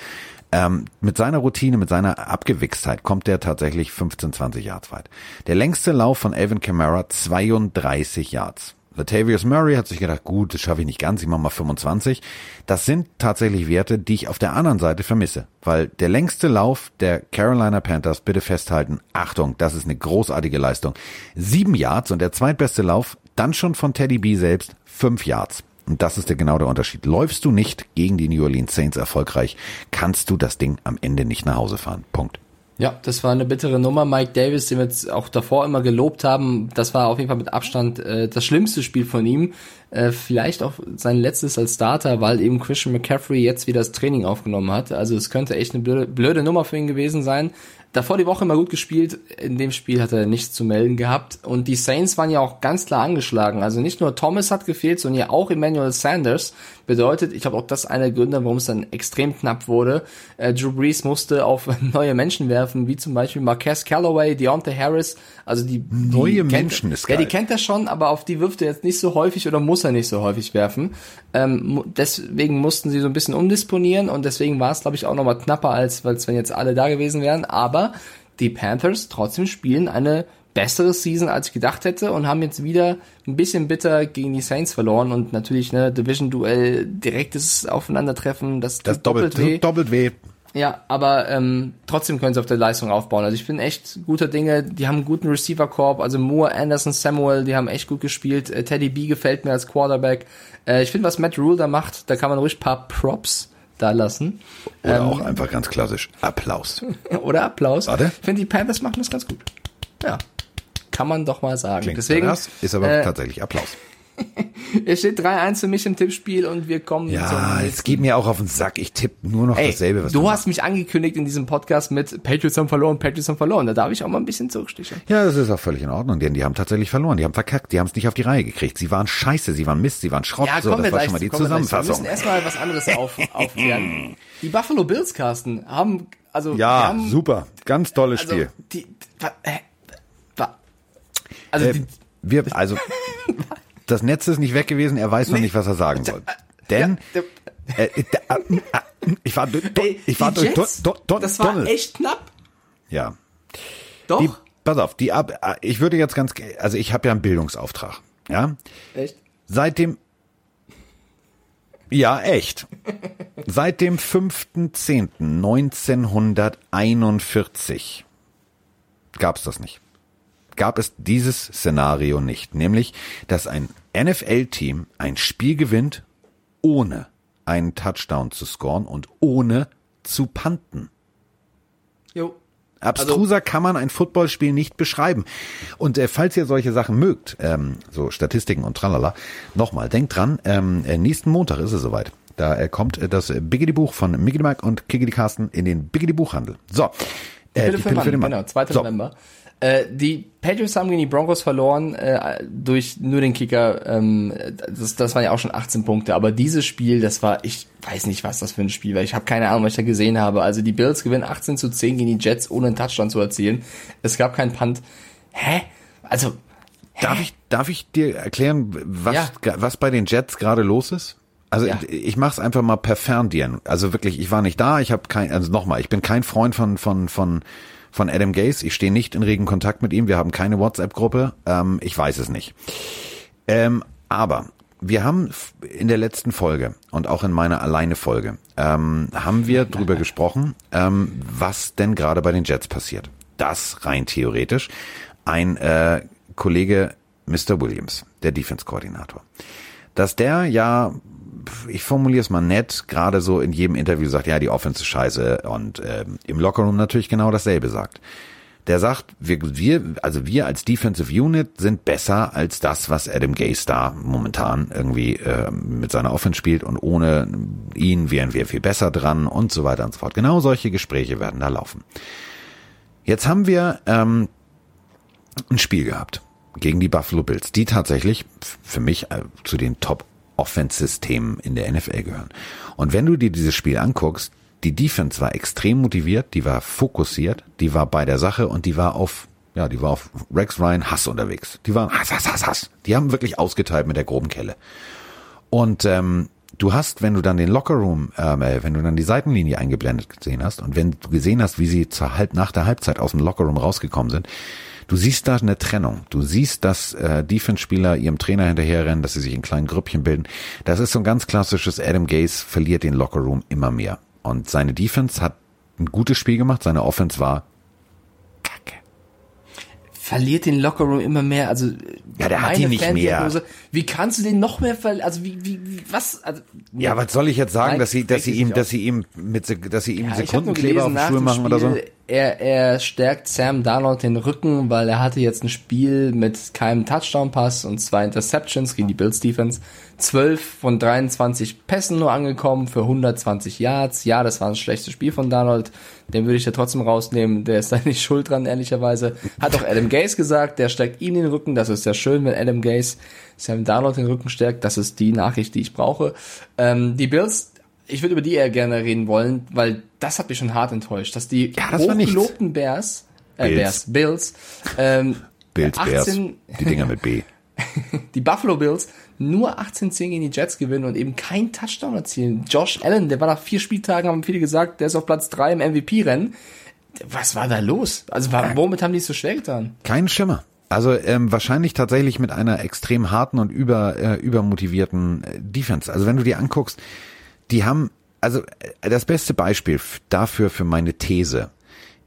Ähm, mit seiner Routine, mit seiner Abgewichstheit kommt der tatsächlich 15, 20 Yards weit. Der längste Lauf von Alvin Kamara 32 Yards. Latavius Murray hat sich gedacht, gut, das schaffe ich nicht ganz, ich mache mal 25. Das sind tatsächlich Werte, die ich auf der anderen Seite vermisse. Weil der längste Lauf der Carolina Panthers, bitte festhalten, Achtung, das ist eine großartige Leistung. Sieben Yards und der zweitbeste Lauf, dann schon von Teddy B selbst, fünf Yards. Und das ist der, genau der Unterschied. Läufst du nicht gegen die New Orleans Saints erfolgreich, kannst du das Ding am Ende nicht nach Hause fahren. Punkt. Ja, das war eine bittere Nummer. Mike Davis, den wir jetzt auch davor immer gelobt haben, das war auf jeden Fall mit Abstand äh, das schlimmste Spiel von ihm. Äh, vielleicht auch sein letztes als Starter, weil eben Christian McCaffrey jetzt wieder das Training aufgenommen hat. Also es könnte echt eine blöde, blöde Nummer für ihn gewesen sein. Davor die Woche immer gut gespielt. In dem Spiel hat er nichts zu melden gehabt. Und die Saints waren ja auch ganz klar angeschlagen. Also nicht nur Thomas hat gefehlt, sondern ja auch Emmanuel Sanders. Bedeutet, ich glaube auch das einer der Gründe, warum es dann extrem knapp wurde. Äh, Drew Brees musste auf neue Menschen werfen, wie zum Beispiel Marquez Callaway, Deontay Harris. Also die, die Neue kennt- Menschen ist Ja, die geil. kennt er schon, aber auf die wirft er jetzt nicht so häufig oder muss er nicht so häufig werfen. Ähm, deswegen mussten sie so ein bisschen umdisponieren und deswegen war es, glaube ich, auch nochmal knapper, als, als wenn jetzt alle da gewesen wären. Aber die Panthers trotzdem spielen eine bessere Season, als ich gedacht hätte und haben jetzt wieder ein bisschen bitter gegen die Saints verloren und natürlich ne Division-Duell, direktes Aufeinandertreffen, das, Das doppelt doppelt, weh. doppelt weh. Ja, aber ähm, trotzdem können sie auf der Leistung aufbauen. Also ich bin echt guter Dinge. Die haben einen guten Receiver-Korb. Also Moore, Anderson, Samuel, die haben echt gut gespielt. Äh, Teddy B gefällt mir als Quarterback. Äh, ich finde, was Matt Rule da macht, da kann man ruhig ein paar Props da lassen. Oder Ähm, auch einfach ganz klassisch Applaus. Oder Applaus. Warte. Ich finde, die Panthers machen das ganz gut. Ja. Kann man doch mal sagen. Klingt Deswegen, das ist aber äh, tatsächlich Applaus. es steht 3-1 für mich im Tippspiel und wir kommen Ja, zum es geht mir auch auf den Sack. Ich tippe nur noch Ey, dasselbe, was du du hast mich angekündigt in diesem Podcast mit Patriots haben verloren, Patriots haben verloren. Da darf ich auch mal ein bisschen zurückstechen. Ja, das ist auch völlig in Ordnung, denn die haben tatsächlich verloren. Die haben verkackt, die haben es nicht auf die Reihe gekriegt. Sie waren scheiße, sie waren Mist, sie waren Schrott. Ja, so, das war gleich schon mal die zu, kommen wir Zusammenfassung. müssen erstmal was anderes auf, aufklären. Die Buffalo Bills, Carsten, haben, also, Ja, haben, super. Ganz tolles also, Spiel. die, also, Äh, die, wir, also, das Netz ist nicht weg gewesen, er weiß noch nicht, was er sagen soll. Denn, ja, äh, äh, äh, äh, ich war, do, do, ey, ich war durch, Jets, do, do, das war Donald. echt knapp. Ja. Doch, Die, pass auf, die ab, äh, ich würde jetzt ganz, also ich habe ja einen Bildungsauftrag. Ja. echt. Seit dem Ja, echt. Seit dem 5.10.1941 gab es das nicht. Gab es dieses Szenario nicht. Nämlich, dass ein NFL-Team ein Spiel gewinnt, ohne einen Touchdown zu scoren und ohne zu panten. Jo. Abstruser kann man ein Footballspiel nicht beschreiben. Und äh, falls ihr solche Sachen mögt, ähm, so Statistiken und tralala, nochmal, denkt dran, ähm, äh, nächsten Montag ist es soweit. Da äh, kommt äh, das Biggity-Buch von Miggity Mike und Kiggity Carsten in den Biggity-Buchhandel. So. Äh, Pille für, Mann, genau, 2. So. November. Äh, die Patriots haben gegen die Broncos verloren äh, durch nur den Kicker. Ähm, das, das waren ja auch schon 18 Punkte. Aber dieses Spiel, das war, ich weiß nicht, was das für ein Spiel war. Ich habe keine Ahnung, was ich da gesehen habe. Also die Bills gewinnen 18 zu 10 gegen die Jets, ohne einen Touchdown zu erzielen. Es gab keinen Punt. Hä? Also, Darf ich, darf ich dir erklären, was, Ja. was bei den Jets gerade los ist? Also Ja. ich, ich mach's einfach mal per Ferndienen. Also wirklich, ich war nicht da, ich habe kein, also nochmal, ich bin kein Freund von von von von Adam Gase. Ich stehe nicht in regen Kontakt mit ihm. Wir haben keine WhatsApp-Gruppe. Ähm, ich weiß es nicht. Ähm, aber wir haben in der letzten Folge und auch in meiner Alleine-Folge ähm, haben wir drüber gesprochen, ähm, was denn gerade bei den Jets passiert. Das rein theoretisch ein äh, Kollege Mr. Williams, der Defense-Koordinator, dass der ja, ich formuliere es mal nett, gerade so in jedem Interview sagt, ja, die Offense ist scheiße und ähm, im Lockerroom natürlich genau dasselbe sagt der sagt, wir, wir, also wir als Defensive Unit sind besser als das, was Adam Gase da momentan irgendwie äh, mit seiner Offense spielt und ohne ihn wären wir viel besser dran und so weiter und so fort. Genau solche Gespräche werden da laufen. Jetzt haben wir ähm, ein Spiel gehabt gegen die Buffalo Bills, die tatsächlich für mich äh, zu den Top Offense-Systemen in der NFL gehören. Und wenn du dir dieses Spiel anguckst, die Defense war extrem motiviert, die war fokussiert, die war bei der Sache und die war auf, ja, die war auf Rex Ryan Hass unterwegs. Die waren Hass, Hass, Hass, Hass. Die haben wirklich ausgeteilt mit der groben Kelle. Und ähm, du hast, wenn du dann den Lockerroom, ähm, äh, wenn du dann die Seitenlinie eingeblendet gesehen hast und wenn du gesehen hast, wie sie zur halb nach der Halbzeit aus dem Lockerroom rausgekommen sind, du siehst da eine Trennung. Du siehst, dass äh, Defense-Spieler ihrem Trainer hinterherrennen, dass sie sich in kleinen Grüppchen bilden. Das ist so ein ganz klassisches Adam Gase verliert den Lockerroom immer mehr. Und seine Defense hat ein gutes Spiel gemacht, seine Offense war. Verliert den Lockerroom immer mehr. Also Ja, der hat ihn nicht mehr. Wie kannst du den noch mehr verlieren? Also wie, wie, wie was? Also, Ja, was soll ich jetzt sagen, Nein, dass sie, dass sie ihm, dass sie ihm mit, dass sie ihm Ja, Sekundenkleber auf Schuhe machen oder so? Spiel, Er, er stärkt Sam Darnold den Rücken, weil er hatte jetzt ein Spiel mit keinem Touchdown-Pass und zwei Interceptions gegen die Bills Defense. 12 von 23 Pässen nur angekommen für 120 Yards. Ja, das war ein schlechtes Spiel von Darnold. Den würde ich ja trotzdem rausnehmen. Der ist da nicht schuld dran, ehrlicherweise. Hat auch Adam Gase gesagt, der stärkt ihm den Rücken. Das ist ja schön, wenn Adam Gase Sam Darnold den Rücken stärkt. Das ist die Nachricht, die ich brauche. Ähm, die Bills ich würde über die eher gerne reden wollen, weil das hat mich schon hart enttäuscht, dass die Ja, das hochgelobten Bears, äh, Bills. Bears, Bills, ähm, Bills, Bears, 18, die Dinger mit B. die Buffalo Bills nur 18-10 gegen die Jets gewinnen und eben kein Touchdown erzielen. Josh Allen, der war nach vier Spieltagen, haben viele gesagt, der ist auf Platz drei im MVP-Rennen. Was war da los? Also womit haben die es so schwer getan? Kein Schimmer. Also ähm, wahrscheinlich tatsächlich mit einer extrem harten und über äh, übermotivierten äh, Defense. Also wenn du dir anguckst, die haben also äh, das beste Beispiel dafür für meine These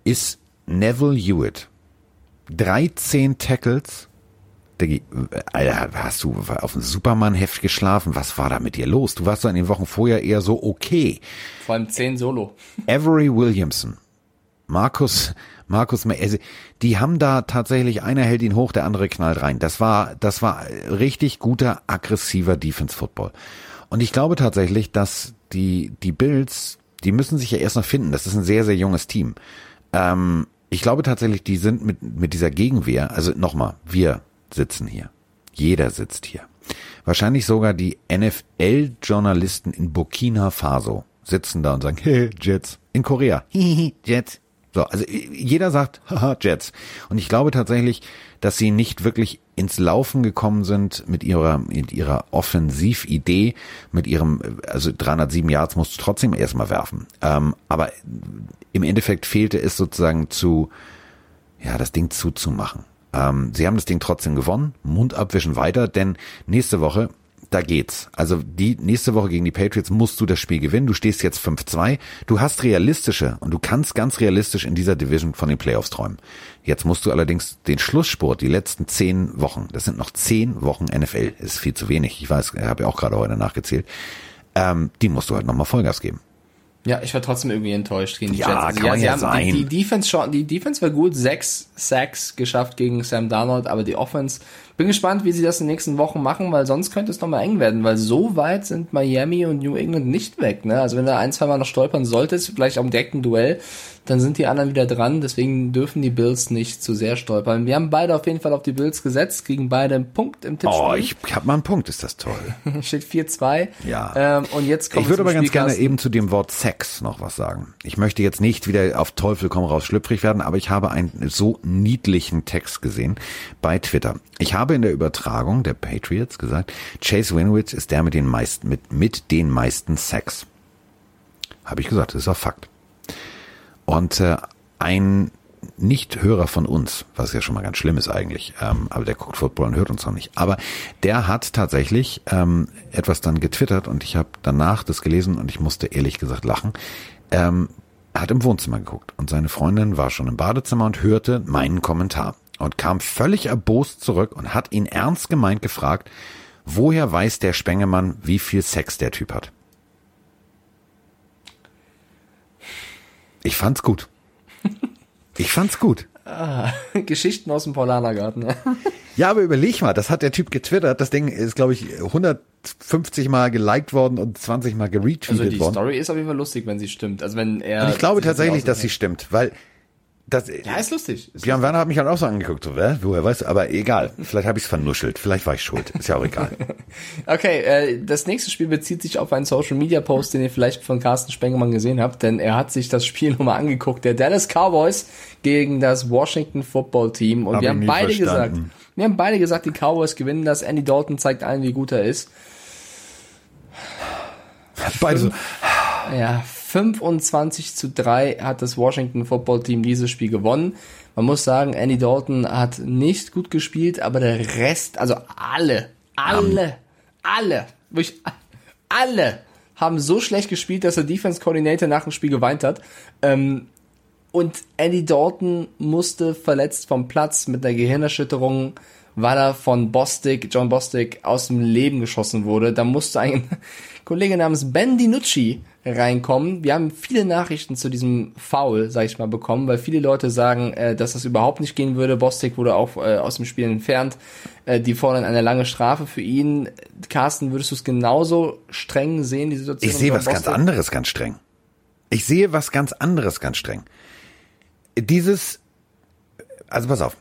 ist Neville Hewitt. 13 Tackles. Diggi, Alter, hast du auf dem Superman-Heft geschlafen? Was war da mit dir los? Du warst doch in den Wochen vorher eher so okay. Vor allem 10 Solo. Avery Williamson. Markus, Markus, also die haben da tatsächlich, einer hält ihn hoch, der andere knallt rein. Das war, das war richtig guter, aggressiver Defense Football. Und ich glaube tatsächlich, dass die, die Bills, die müssen sich ja erst noch finden. Das ist ein sehr, sehr junges Team. Ähm, ich glaube tatsächlich, die sind mit, mit dieser Gegenwehr, also nochmal, wir sitzen hier. Jeder sitzt hier. Wahrscheinlich sogar die NFL-Journalisten in Burkina Faso sitzen da und sagen, hey, Jets. In Korea, hihi, Jets. So, also jeder sagt, haha, Jets. Und ich glaube tatsächlich, dass sie nicht wirklich ins Laufen gekommen sind mit ihrer, mit ihrer Offensividee, mit ihrem, also 307 Yards musst du trotzdem erstmal werfen. Ähm, aber im Endeffekt fehlte es sozusagen zu, ja, das Ding zuzumachen. Ähm, sie haben das Ding trotzdem gewonnen, Mund abwischen weiter, denn nächste Woche da geht's. Also die nächste Woche gegen die Patriots musst du das Spiel gewinnen. Du stehst jetzt 5-2. Du hast realistische und du kannst ganz realistisch in dieser Division von den Playoffs träumen. Jetzt musst du allerdings den Schlusssport, die letzten zehn Wochen, das sind noch zehn Wochen NFL, ist viel zu wenig. Ich weiß, ich habe ja auch gerade heute nachgezählt. Ähm, die musst du halt nochmal Vollgas geben. Ja, ich war trotzdem irgendwie enttäuscht gegen die ja, Jets. Also, kann ja, ja sein. Die, die, Defense schon, die Defense war gut, sechs Sacks geschafft gegen Sam Darnold, aber die Offense bin gespannt, wie sie das in den nächsten Wochen machen, weil sonst könnte es nochmal eng werden, weil so weit sind Miami und New England nicht weg. Ne? Also wenn du ein, zwei Mal noch stolpern solltest, vielleicht auch im direkten Duell, dann sind die anderen wieder dran. Deswegen dürfen die Bills nicht zu sehr stolpern. Wir haben beide auf jeden Fall auf die Bills gesetzt, kriegen beide einen Punkt im Tippspiel. Oh, ich hab mal einen Punkt, ist das toll. Steht 4-2. Ja. Ähm, und jetzt kommt Ich würde aber ganz gerne eben zu dem Wort Sex noch was sagen. Ich möchte jetzt nicht wieder auf Teufel komm raus schlüpfrig werden, aber ich habe einen so niedlichen Text gesehen bei Twitter. Ich habe in der Übertragung der Patriots gesagt, Chase Winwich ist der mit den meisten, mit, mit den meisten Sex. Habe ich gesagt, das ist auch Fakt. Und äh, ein Nicht-Hörer von uns, was ja schon mal ganz schlimm ist eigentlich, ähm, aber der guckt Football und hört uns noch nicht, aber der hat tatsächlich ähm, etwas dann getwittert und ich habe danach das gelesen und ich musste ehrlich gesagt lachen. Ähm, er hat im Wohnzimmer geguckt und seine Freundin war schon im Badezimmer und hörte meinen Kommentar und kam völlig erbost zurück und hat ihn ernst gemeint gefragt, woher weiß der Spengemann, wie viel Sex der Typ hat? Ich fand's gut. Ich fand's gut. Ah, Geschichten aus dem Paulanergarten. ja, aber überleg mal, das hat der Typ getwittert. Das Ding ist, glaube ich, 150 Mal geliked worden und 20 Mal geretweetet worden. Also die worden. Story ist auf jeden Fall lustig, wenn sie stimmt. Also wenn er. Und ich glaube tatsächlich, dass sie stimmt, weil das, ja, ist lustig. Ist Björn Werner hat mich halt auch so angeguckt, so, wer? woher weißt du, aber egal. Vielleicht habe ich es vernuschelt, vielleicht war ich schuld, ist ja auch egal. okay, äh, das nächste Spiel bezieht sich auf einen Social Media Post, den ihr vielleicht von Carsten Spengemann gesehen habt, denn er hat sich das Spiel nochmal angeguckt, der Dallas Cowboys gegen das Washington Football Team und hab wir haben beide verstanden. gesagt, wir haben beide gesagt, die Cowboys gewinnen das, Andy Dalton zeigt allen, wie gut er ist. Beide so. Ja, 25 zu 3 hat das Washington Football Team dieses Spiel gewonnen. Man muss sagen, Andy Dalton hat nicht gut gespielt, aber der Rest, also alle, alle, alle, wirklich alle haben so schlecht gespielt, dass der Defense Coordinator nach dem Spiel geweint hat. Ähm, und Andy Dalton musste verletzt vom Platz mit einer Gehirnerschütterung, weil er von Bostic, John Bostic, aus dem Leben geschossen wurde. Da musste ein Kollege namens Ben DiNucci reinkommen. Wir haben viele Nachrichten zu diesem Foul, sag ich mal, bekommen, weil viele Leute sagen, äh, dass das überhaupt nicht gehen würde. Bostic wurde auch äh, aus dem Spiel entfernt. Äh, die fordern eine lange Strafe für ihn. Carsten, würdest du es genauso streng sehen, die Situation? Ich sehe was Bostic? ganz anderes ganz streng. Ich sehe was ganz anderes ganz streng. Dieses, also pass auf,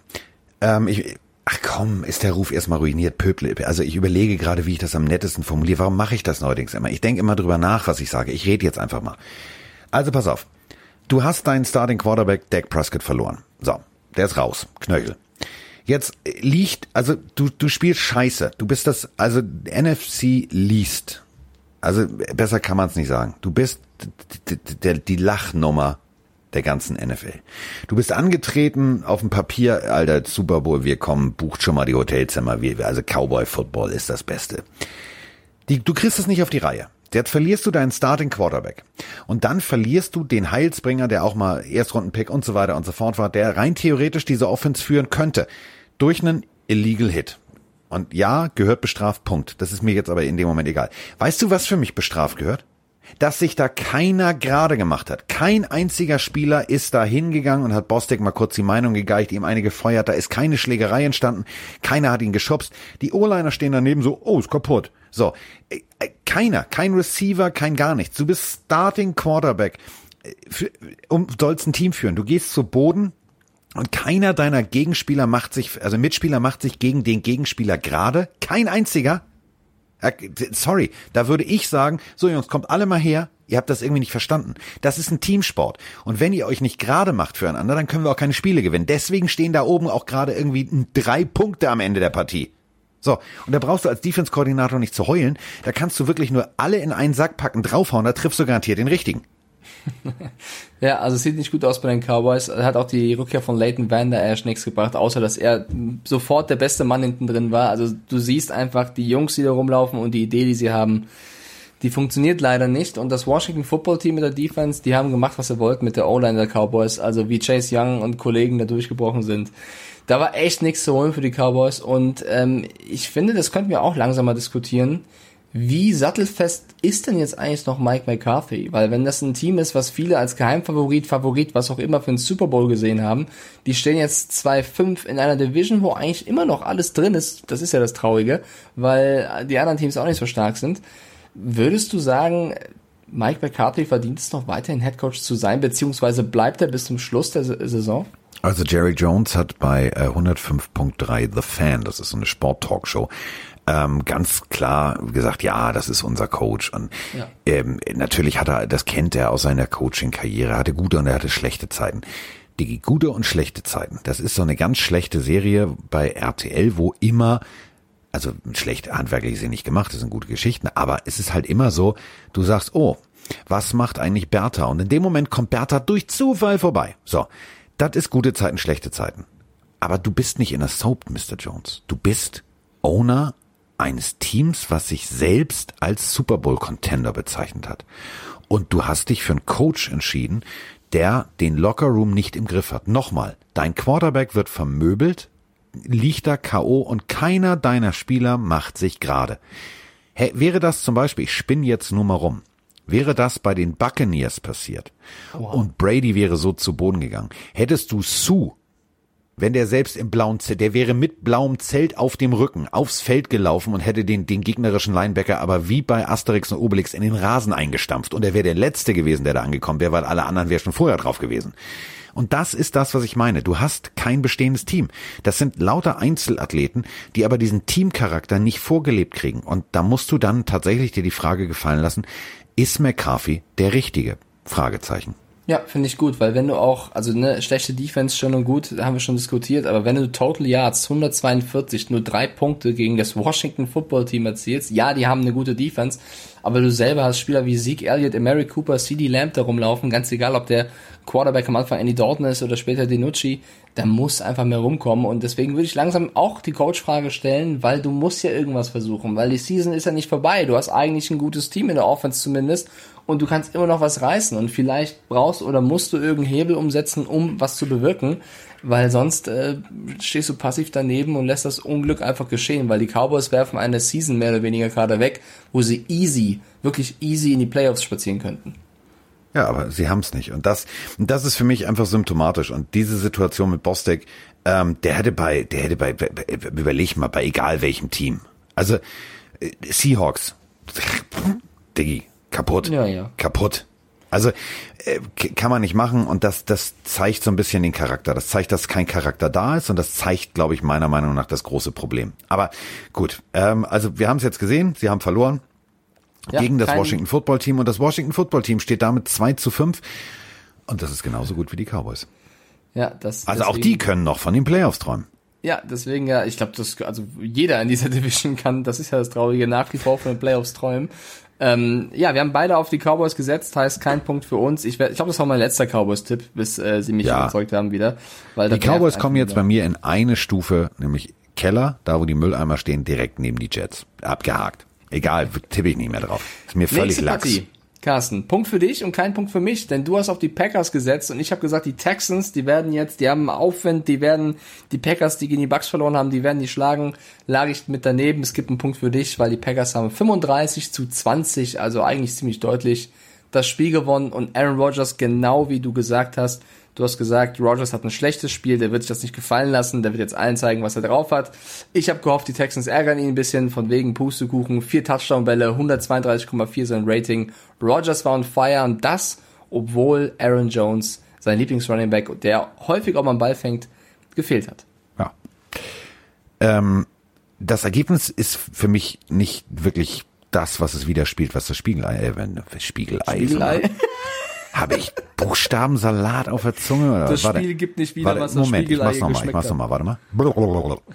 ähm, ich, Ach komm, ist der Ruf erstmal ruiniert, Pöble. Also ich überlege gerade, wie ich das am nettesten formuliere. Warum mache ich das neuerdings immer? Ich denke immer drüber nach, was ich sage. Ich rede jetzt einfach mal. Also pass auf. Du hast deinen Starting Quarterback Dak Prescott verloren. So, der ist raus. Knöchel. Jetzt liegt, also du, du spielst scheiße. Du bist das, also NFC liest. Also besser kann man es nicht sagen. Du bist die, die Lachnummer der ganzen NFL. Du bist angetreten auf dem Papier, Alter, Super Bowl, wir kommen, bucht schon mal die Hotelzimmer, wir, also Cowboy Football ist das Beste. Die, du kriegst es nicht auf die Reihe. Jetzt verlierst du deinen Starting Quarterback. Und dann verlierst du den Heilsbringer, der auch mal Erstrundenpick und so weiter und so fort war, der rein theoretisch diese Offense führen könnte. Durch einen Illegal Hit. Und ja, gehört bestraft, Punkt. Das ist mir jetzt aber in dem Moment egal. Weißt du, was für mich bestraft gehört? Dass sich da keiner gerade gemacht hat. Kein einziger Spieler ist da hingegangen und hat Bostic mal kurz die Meinung gegeicht, ihm eine gefeuert. Da ist keine Schlägerei entstanden. Keiner hat ihn geschubst. Die O-Liner stehen daneben so, oh, ist kaputt. So, äh, äh, keiner, kein Receiver, kein gar nichts. Du bist Starting Quarterback. Äh, um, sollst ein Team führen. Du gehst zu Boden, und keiner deiner Gegenspieler macht sich, also Mitspieler macht sich gegen den Gegenspieler gerade. Kein einziger. Sorry, da würde ich sagen, so Jungs, kommt alle mal her. Ihr habt das irgendwie nicht verstanden. Das ist ein Teamsport. Und wenn ihr euch nicht gerade macht füreinander, dann können wir auch keine Spiele gewinnen. Deswegen stehen da oben auch gerade irgendwie drei Punkte am Ende der Partie. So, und da brauchst du als Defense-Koordinator nicht zu heulen. Da kannst du wirklich nur alle in einen Sack packen, draufhauen, da triffst du garantiert den richtigen. ja, also sieht nicht gut aus bei den Cowboys. Hat auch die Rückkehr von Leighton Vander Ash nichts gebracht, außer dass er sofort der beste Mann hinten drin war. Also du siehst einfach die Jungs, die da rumlaufen und die Idee, die sie haben, die funktioniert leider nicht. Und das Washington Football Team mit der Defense, die haben gemacht, was sie wollten mit der O-Line der Cowboys. Also wie Chase Young und Kollegen da durchgebrochen sind. Da war echt nichts zu holen für die Cowboys. Und ähm, ich finde, das könnten wir auch langsam mal diskutieren wie sattelfest ist denn jetzt eigentlich noch Mike McCarthy? Weil wenn das ein Team ist, was viele als Geheimfavorit, Favorit, was auch immer für einen Super Bowl gesehen haben, die stehen jetzt 2-5 in einer Division, wo eigentlich immer noch alles drin ist. Das ist ja das Traurige, weil die anderen Teams auch nicht so stark sind. Würdest du sagen, Mike McCarthy verdient es noch weiterhin Headcoach zu sein, beziehungsweise bleibt er bis zum Schluss der Saison? Also Jerry Jones hat bei 105.3 äh, The Fan, das ist so eine Sport-Talkshow, ähm, ganz klar gesagt, ja, das ist unser Coach. Und ja. ähm, natürlich hat er, das kennt er aus seiner Coaching-Karriere, er hatte gute und er hatte schlechte Zeiten. Die gute und schlechte Zeiten. Das ist so eine ganz schlechte Serie bei RTL, wo immer, also schlecht handwerklich ist sie nicht gemacht, das sind gute Geschichten, aber es ist halt immer so, du sagst, oh, was macht eigentlich Bertha? Und in dem Moment kommt Bertha durch Zufall vorbei. So, das ist gute Zeiten, schlechte Zeiten. Aber du bist nicht in der Soap, Mr. Jones. Du bist Owner eines Teams, was sich selbst als Super Bowl Contender bezeichnet hat. Und du hast dich für einen Coach entschieden, der den Locker Room nicht im Griff hat. Nochmal, dein Quarterback wird vermöbelt, liegt da K.O. und keiner deiner Spieler macht sich gerade. Hey, wäre das zum Beispiel, ich spinne jetzt nur mal rum, wäre das bei den Buccaneers passiert wow. und Brady wäre so zu Boden gegangen, hättest du Sue wenn der selbst im blauen Zelt, der wäre mit blauem Zelt auf dem Rücken aufs Feld gelaufen und hätte den, den gegnerischen Linebacker aber wie bei Asterix und Obelix in den Rasen eingestampft und er wäre der Letzte gewesen, der da angekommen wäre, weil alle anderen wären schon vorher drauf gewesen. Und das ist das, was ich meine. Du hast kein bestehendes Team. Das sind lauter Einzelathleten, die aber diesen Teamcharakter nicht vorgelebt kriegen. Und da musst du dann tatsächlich dir die Frage gefallen lassen, ist McCarthy der Richtige? Fragezeichen. Ja, finde ich gut, weil wenn du auch, also ne, schlechte Defense schon und gut, haben wir schon diskutiert, aber wenn du Total Yards 142 nur drei Punkte gegen das Washington Football Team erzielst, ja, die haben eine gute Defense, aber du selber hast Spieler wie Zeke Elliott, Emery Cooper, CD Lamb da rumlaufen, ganz egal, ob der Quarterback am Anfang Andy Dalton ist oder später Denucci, da muss einfach mehr rumkommen und deswegen würde ich langsam auch die Coach-Frage stellen, weil du musst ja irgendwas versuchen, weil die Season ist ja nicht vorbei, du hast eigentlich ein gutes Team in der Offense zumindest und du kannst immer noch was reißen und vielleicht brauchst oder musst du irgendeinen Hebel umsetzen, um was zu bewirken, weil sonst äh, stehst du passiv daneben und lässt das Unglück einfach geschehen, weil die Cowboys werfen eine Season mehr oder weniger gerade weg, wo sie easy, wirklich easy in die Playoffs spazieren könnten. Ja, aber sie haben es nicht. Und das, das ist für mich einfach symptomatisch. Und diese Situation mit Bostek, ähm, der hätte bei, der hätte bei, bei, überleg mal, bei egal welchem Team. Also äh, Seahawks, Diggi, kaputt. Ja, ja. Kaputt. Also äh, kann man nicht machen und das, das zeigt so ein bisschen den Charakter. Das zeigt, dass kein Charakter da ist und das zeigt, glaube ich, meiner Meinung nach das große Problem. Aber gut, ähm, also wir haben es jetzt gesehen, sie haben verloren ja, gegen das Washington Football Team und das Washington Football Team steht damit 2 zu 5 und das ist genauso gut wie die Cowboys. Ja, das. Also deswegen, auch die können noch von den Playoffs träumen. Ja, deswegen ja, ich glaube, das also jeder in dieser Division kann, das ist ja das Traurige, nach wie vor von den Playoffs träumen. Ähm, ja, wir haben beide auf die Cowboys gesetzt, heißt kein Punkt für uns. Ich, ich glaube, das war mein letzter Cowboys-Tipp, bis äh, sie mich ja. überzeugt haben wieder. Weil die Cowboys kommen jetzt bei mir in eine Stufe, nämlich Keller, da wo die Mülleimer stehen, direkt neben die Jets. Abgehakt. Egal, tippe ich nicht mehr drauf. Ist mir völlig lax. Carsten, Punkt für dich und kein Punkt für mich, denn du hast auf die Packers gesetzt und ich habe gesagt, die Texans, die werden jetzt, die haben Aufwind, die werden, die Packers, die gegen die Bucks verloren haben, die werden die schlagen, lag ich mit daneben, es gibt einen Punkt für dich, weil die Packers haben 35 zu 20, also eigentlich ziemlich deutlich das Spiel gewonnen und Aaron Rodgers, genau wie du gesagt hast, Du hast gesagt, Rogers hat ein schlechtes Spiel, der wird sich das nicht gefallen lassen, der wird jetzt allen zeigen, was er drauf hat. Ich habe gehofft, die Texans ärgern ihn ein bisschen, von wegen Pustekuchen, vier Touchdown-Bälle, 132,4 sein Rating. Rogers war on fire und das, obwohl Aaron Jones, sein Lieblingsrunning Back, der häufig auch mal einen Ball fängt, gefehlt hat. Ja. Ähm, das Ergebnis ist für mich nicht wirklich das, was es widerspiegelt, was das Spiegelei, äh, Spiegelei, Spiegelei. Habe ich Buchstabensalat auf der Zunge? Oder? Das warte, Spiel gibt nicht wieder, warte, was das Moment, ich mach's nochmal, ich mach's nochmal, warte mal.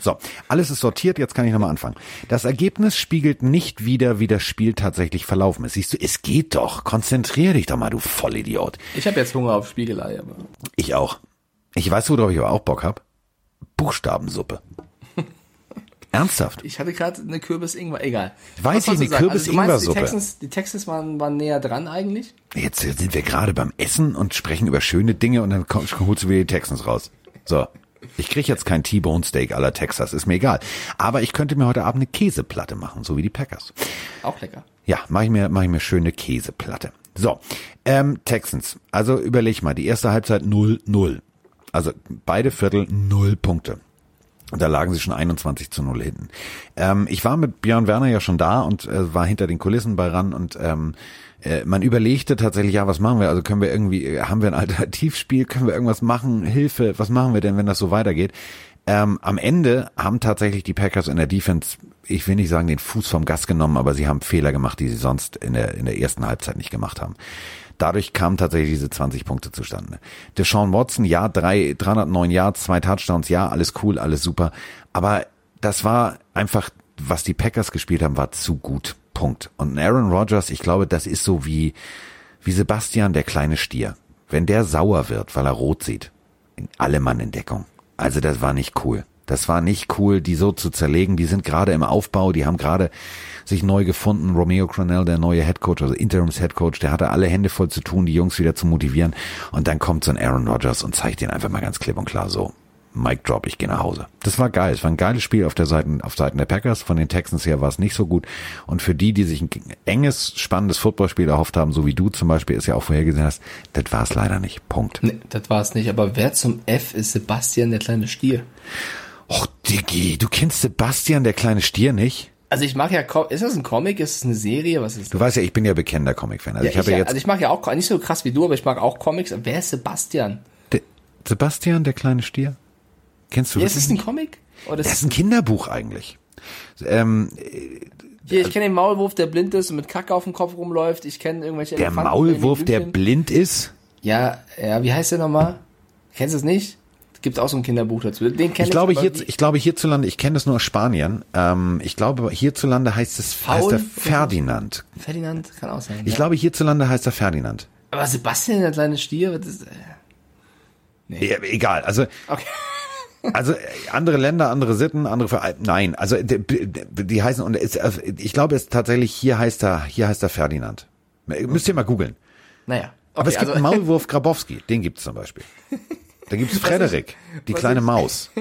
So, alles ist sortiert, jetzt kann ich nochmal anfangen. Das Ergebnis spiegelt nicht wieder, wie das Spiel tatsächlich verlaufen ist. Siehst du, es geht doch. Konzentrier dich doch mal, du Vollidiot. Ich habe jetzt Hunger auf Spiegelei, aber. Ich auch. Ich weiß, worauf ich aber auch Bock hab. Buchstabensuppe. Ernsthaft? Ich hatte gerade eine Kürbis-Ingwer, egal. Weiß ich, eine Kürbis-Ingwer-Suppe. Also, die Texans, die Texans waren, waren näher dran eigentlich? Jetzt sind wir gerade beim Essen und sprechen über schöne Dinge und dann holst du wieder die Texans raus. So. Ich krieg jetzt kein T-Bone Steak aller Texas, ist mir egal. Aber ich könnte mir heute Abend eine Käseplatte machen, so wie die Packers. Auch lecker. Ja, mache ich mir, mache ich mir schöne Käseplatte. So, ähm, Texans. Also überleg mal, die erste Halbzeit 0-0. Also beide Viertel 0 Punkte. Da lagen sie schon 21 zu 0 hinten. Ähm, ich war mit Björn Werner ja schon da und äh, war hinter den Kulissen bei RAN und ähm, äh, man überlegte tatsächlich, ja, was machen wir? Also können wir irgendwie, äh, haben wir ein Alternativspiel, können wir irgendwas machen? Hilfe, was machen wir denn, wenn das so weitergeht? Ähm, am Ende haben tatsächlich die Packers in der Defense, ich will nicht sagen, den Fuß vom Gas genommen, aber sie haben Fehler gemacht, die sie sonst in der, in der ersten Halbzeit nicht gemacht haben. Dadurch kamen tatsächlich diese 20 Punkte zustande. Deshaun Watson, ja, drei, 309 Yards, zwei Touchdowns, ja, alles cool, alles super. Aber das war einfach, was die Packers gespielt haben, war zu gut. Punkt. Und Aaron Rodgers, ich glaube, das ist so wie, wie Sebastian, der kleine Stier. Wenn der sauer wird, weil er rot sieht, alle Mann in Deckung. Also das war nicht cool. Das war nicht cool, die so zu zerlegen. Die sind gerade im Aufbau, die haben gerade sich neu gefunden. Romeo Cronell, der neue Headcoach, also Interims Headcoach, der hatte alle Hände voll zu tun, die Jungs wieder zu motivieren. Und dann kommt so ein Aaron Rodgers und zeigt ihnen einfach mal ganz klipp und klar so. Mic Drop, ich gehe nach Hause. Das war geil. Es war ein geiles Spiel auf der Seite, auf Seiten der Packers. Von den Texans her war es nicht so gut. Und für die, die sich ein enges, spannendes Footballspiel erhofft haben, so wie du zum Beispiel es ja auch vorhergesehen hast, das war es leider nicht. Punkt. Nee, das war es nicht. Aber wer zum F ist Sebastian, der kleine Stier? Och, Diggi, du kennst Sebastian, der kleine Stier, nicht? Also ich mag ja, ist das ein Comic, ist es eine Serie, was ist das? Du weißt ja, ich bin ja bekennender Comic-Fan. Also ja, ich, habe ja, jetzt also ich mag ja auch, nicht so krass wie du, aber ich mag auch Comics. Wer ist Sebastian? De, Sebastian, der kleine Stier? Kennst du ja, das? Ist es ein Comic? Oder das ist ein Kinderbuch eigentlich. Ähm, hier, ich kenne den Maulwurf, der blind ist und mit Kacke auf dem Kopf rumläuft. Ich kenne irgendwelche Der Elefanten Maulwurf, der blind ist? Ja, ja, wie heißt der nochmal? Kennst du es nicht? Gibt auch so ein Kinderbuch dazu. Den kenn ich, glaube, hier, ich glaube hierzulande, ich kenne das nur aus Spanien. Ähm, ich glaube, hierzulande heißt es Paul, heißt er Ferdinand. Ferdinand kann auch sein. Ich ja. glaube, hierzulande heißt er Ferdinand. Aber Sebastian, der kleine Stier, das ist, äh, nee. ja, egal. Also okay. Also andere Länder, andere Sitten, andere Ver nein, also die, die heißen und es, ich glaube es tatsächlich hier heißt er hier heißt er Ferdinand. Müsst ihr mal googeln. Naja. Okay, Aber es gibt also, einen Maulwurf Grabowski, den gibt's zum Beispiel. Da gibt's Frederik, die kleine ich, Maus.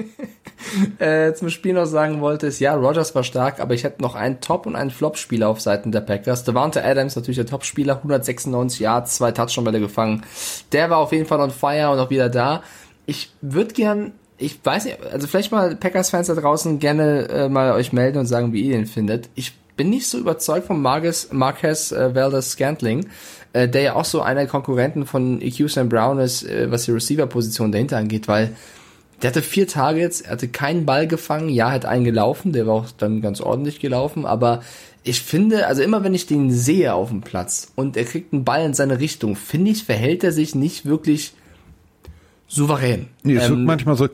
Äh, zum Spiel noch sagen wollte, ist ja, Rogers war stark, aber ich hätte noch einen Top- und einen Flop-Spieler auf Seiten der Packers. Devante Adams, natürlich der Top-Spieler, 196 Yards, zwei Touchdown-Bälle gefangen. Der war auf jeden Fall on fire und auch wieder da. Ich würde gern, ich weiß nicht, also vielleicht mal Packers-Fans da draußen gerne äh, mal euch melden und sagen, wie ihr den findet. Ich bin nicht so überzeugt von Marcus, Marquez äh, Valdez Scantling, äh, der ja auch so einer der Konkurrenten von EQ Sam Brown ist, äh, was die Receiver-Position dahinter angeht, weil der hatte vier Targets, er hatte keinen Ball gefangen, ja, hat einen gelaufen, der war auch dann ganz ordentlich gelaufen, aber ich finde, also immer wenn ich den sehe auf dem Platz und er kriegt einen Ball in seine Richtung, finde ich, verhält er sich nicht wirklich souverän. Nee, es Ähm, wirkt manchmal so.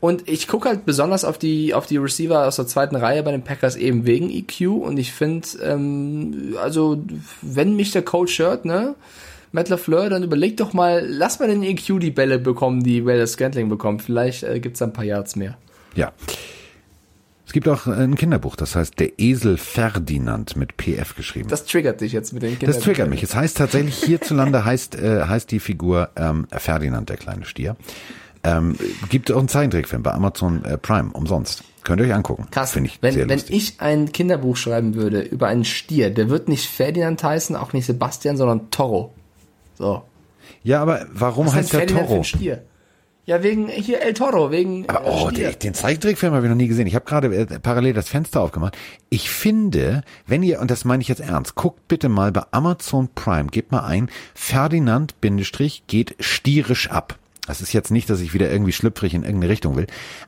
und ich gucke halt besonders auf die, auf die Receiver aus der zweiten Reihe bei den Packers eben wegen EQ und ich finde, ähm, also wenn mich der Coach hört, ne, Matt LaFleur, dann überleg doch mal, lass mal den EQ die Bälle bekommen, die Wales Scantling bekommt. Vielleicht äh, gibt's da ein paar Yards mehr. Ja. Es gibt auch ein Kinderbuch, das heißt Der Esel Ferdinand mit PF geschrieben. Das triggert dich jetzt mit den Kindern. Das triggert mich. Es heißt tatsächlich hierzulande heißt äh, heißt die Figur ähm, Ferdinand der kleine Stier. Ähm, gibt auch einen Zeichentrickfilm bei Amazon äh, Prime umsonst. Könnt ihr euch angucken. Krass. Finde ich wenn, sehr wenn lustig. ich ein Kinderbuch schreiben würde über einen Stier, der wird nicht Ferdinand heißen, auch nicht Sebastian, sondern Toro. So. ja, aber warum Was heißt der Ferdinand für Toro? ein Stier? Ja, wegen hier El Toro, wegen Aber, äh, oh, den, den Zeichentrickfilm habe ich noch nie gesehen. Ich habe gerade äh, parallel das Fenster aufgemacht. Ich finde, wenn ihr, und das meine ich jetzt ernst, guckt bitte mal bei Amazon Prime, gebt mal ein, Ferdinand, Bindestrich, geht stierisch ab. Das ist jetzt nicht, dass ich wieder irgendwie schlüpfrig in irgendeine Richtung will,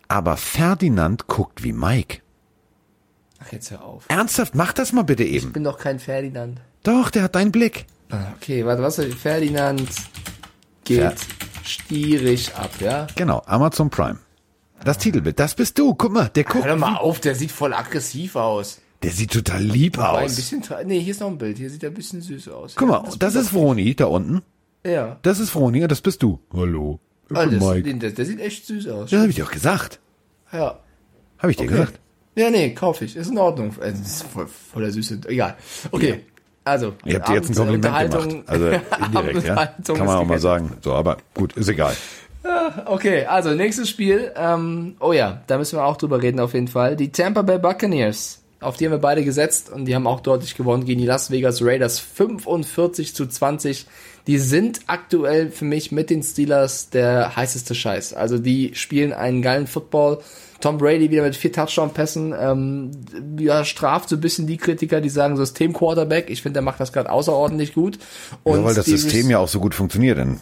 aber Ferdinand guckt wie Mike. Ach, jetzt hör auf. Ernsthaft, mach das mal bitte Ich eben. bin doch kein Ferdinand. Doch, der hat deinen Blick. Ah, Okay, warte, was? Ferdinand geht Fer- stierig ab, ja? Genau, Amazon Prime. Das Titelbild, das bist du. Guck mal, der guckt, Hör doch mal auf, der sieht voll aggressiv aus. der sieht total lieb ein aus. bisschen, tra- nee, hier ist noch ein Bild. Hier sieht er ein bisschen süß aus. Guck Ja, mal, das ist Vroni da unten. Ja. Das ist Vroni und das bist du. Hallo. Ich Ah, bin das, Mike. der, der sieht echt süß aus. Das habe ich dir auch gesagt. Ja. Habe ich dir gesagt. Ja, nee, kauf ich. Ist in Ordnung. Das ist voll, voller Süße. Egal. Okay. Also. Ich habe dir jetzt ein Kompliment gemacht. Also indirekt, ja. Kann man auch mal sagen. So, aber gut, ist egal. Okay, also nächstes Spiel. Ähm, oh ja, da müssen wir auch drüber reden auf jeden Fall. Die Tampa Bay Buccaneers. Auf die haben wir beide gesetzt und die haben auch deutlich gewonnen gegen die Las Vegas Raiders 45 zu 20. Die sind aktuell für mich mit den Steelers der heißeste Scheiß. Also die spielen einen geilen Football. Tom Brady wieder mit vier Touchdown-Pässen. Ähm, ja, straft so ein bisschen die Kritiker, die sagen System-Quarterback. Ich finde, der macht das gerade außerordentlich gut. Und Ja, weil das System ja auch so gut funktioniert in,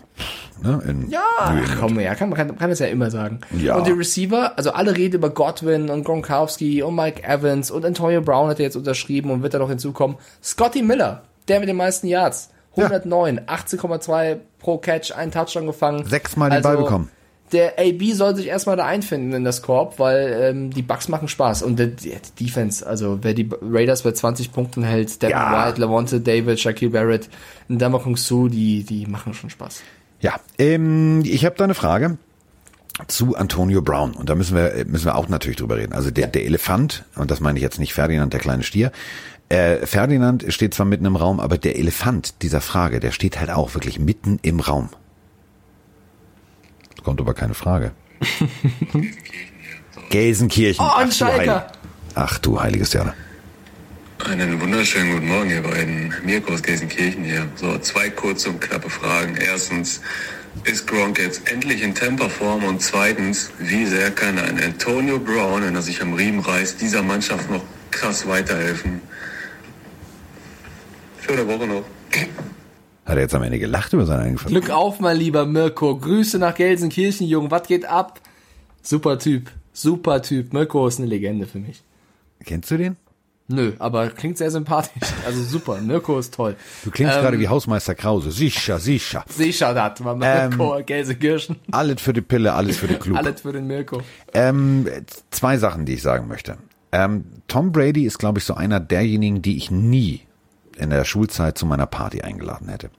ne, in ja, ach, komm, ja, kann, man kann, kann das ja immer sagen. Ja. Und die Receiver, also alle reden über Godwin und Gronkowski und Mike Evans und Antonio Brown hat er jetzt unterschrieben und wird da noch hinzukommen. Scotty Miller, der mit den meisten Yards. 109, 18,2 pro Catch, einen Touchdown gefangen. Sechsmal den Ball bekommen. Der AB soll sich erstmal da einfinden in das Korb, weil ähm, die Bucks machen Spaß. Und die, die Defense, also wer die Raiders bei 20 Punkten hält, Devin Ja. White, Lavonte David, Shaquille Barrett, Ndamukong Su, die, die machen schon Spaß. Ja, ähm, ich habe da eine Frage zu Antonio Brown und da müssen wir müssen wir auch natürlich drüber reden. Also der der Elefant und das meine ich jetzt nicht Ferdinand der kleine Stier. Äh, Ferdinand steht zwar mitten im Raum, aber der Elefant dieser Frage, der steht halt auch wirklich mitten im Raum. Kommt aber keine Frage. Gelsenkirchen. Oh, ein Ach, du Schalker. Ach du heiliges Jahr. Einen wunderschönen guten Morgen, ihr beiden. Mirko aus Gelsenkirchen hier. So, zwei kurze und knappe Fragen. Erstens, ist Gronk jetzt endlich in Temperform? Und zweitens, wie sehr kann ein Antonio Brown, wenn er sich am Riemen reißt, dieser Mannschaft noch krass weiterhelfen? Schöne Woche noch. Hat er jetzt am Ende gelacht über seinen eigenen Glück auf, mein lieber Mirko. Grüße nach Gelsenkirchen, Jung. Was geht ab? Super Typ. Super Typ. Mirko ist eine Legende für mich. Kennst du den? Nö, aber klingt sehr sympathisch. Also super. Mirko ist toll. Du klingst Ähm, gerade wie Hausmeister Krause. Sicher, sicher. Sicher das, war Mirko, Gelsenkirchen. Alles für die Pille, alles für die Klub. Alles für den Mirko. Ähm, zwei Sachen, die ich sagen möchte. Ähm, Tom Brady ist, glaube ich, so einer derjenigen, die ich nie in der Schulzeit zu meiner Party eingeladen hätte.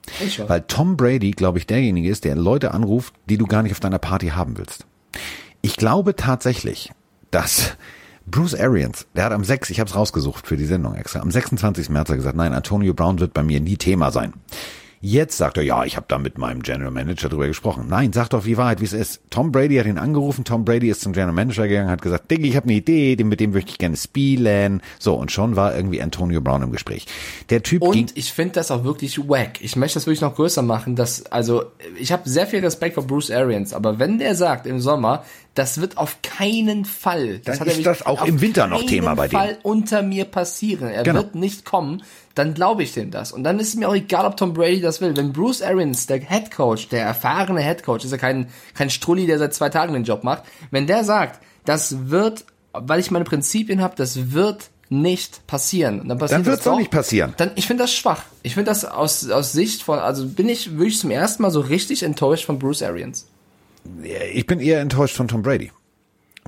Weil Tom Brady, glaube ich, derjenige ist, der Leute anruft, die du gar nicht auf deiner Party haben willst. Ich glaube tatsächlich, dass Bruce Arians, der hat am 6, ich habe es rausgesucht für die Sendung extra, am 26. März hat gesagt, nein, Antonio Brown wird bei mir nie Thema sein. Jetzt sagt er, ja, ich habe da mit meinem General Manager drüber gesprochen. Nein, sag doch die Wahrheit, wie es ist. Tom Brady hat ihn angerufen, Tom Brady ist zum General Manager gegangen, hat gesagt, Diggi, ich habe eine Idee, mit dem möchte ich gerne spielen. So, und schon war irgendwie Antonio Brown im Gespräch. Der Typ ging... Und ich finde das auch wirklich wack. Ich möchte das wirklich noch größer machen. Dass, also, ich habe sehr viel Respekt vor Bruce Arians, aber wenn der sagt im Sommer, das wird auf keinen Fall, das Dann ist das auch im Winter noch Thema bei dem. Fall unter mir passieren. Er Genau. wird nicht kommen. Dann glaube ich dem das. Und dann ist es mir auch egal, ob Tom Brady das will. Wenn Bruce Arians, der Head Coach, der erfahrene Head Coach, ist ja kein, kein Strulli, der seit zwei Tagen den Job macht, wenn der sagt, das wird, weil ich meine Prinzipien habe, das wird nicht passieren. Dann, passiert Dann das wird's auch doch. nicht passieren. Dann, ich finde das schwach. Ich finde das aus, aus Sicht von, also bin ich wirklich zum ersten Mal so richtig enttäuscht von Bruce Arians. Ich bin eher enttäuscht von Tom Brady.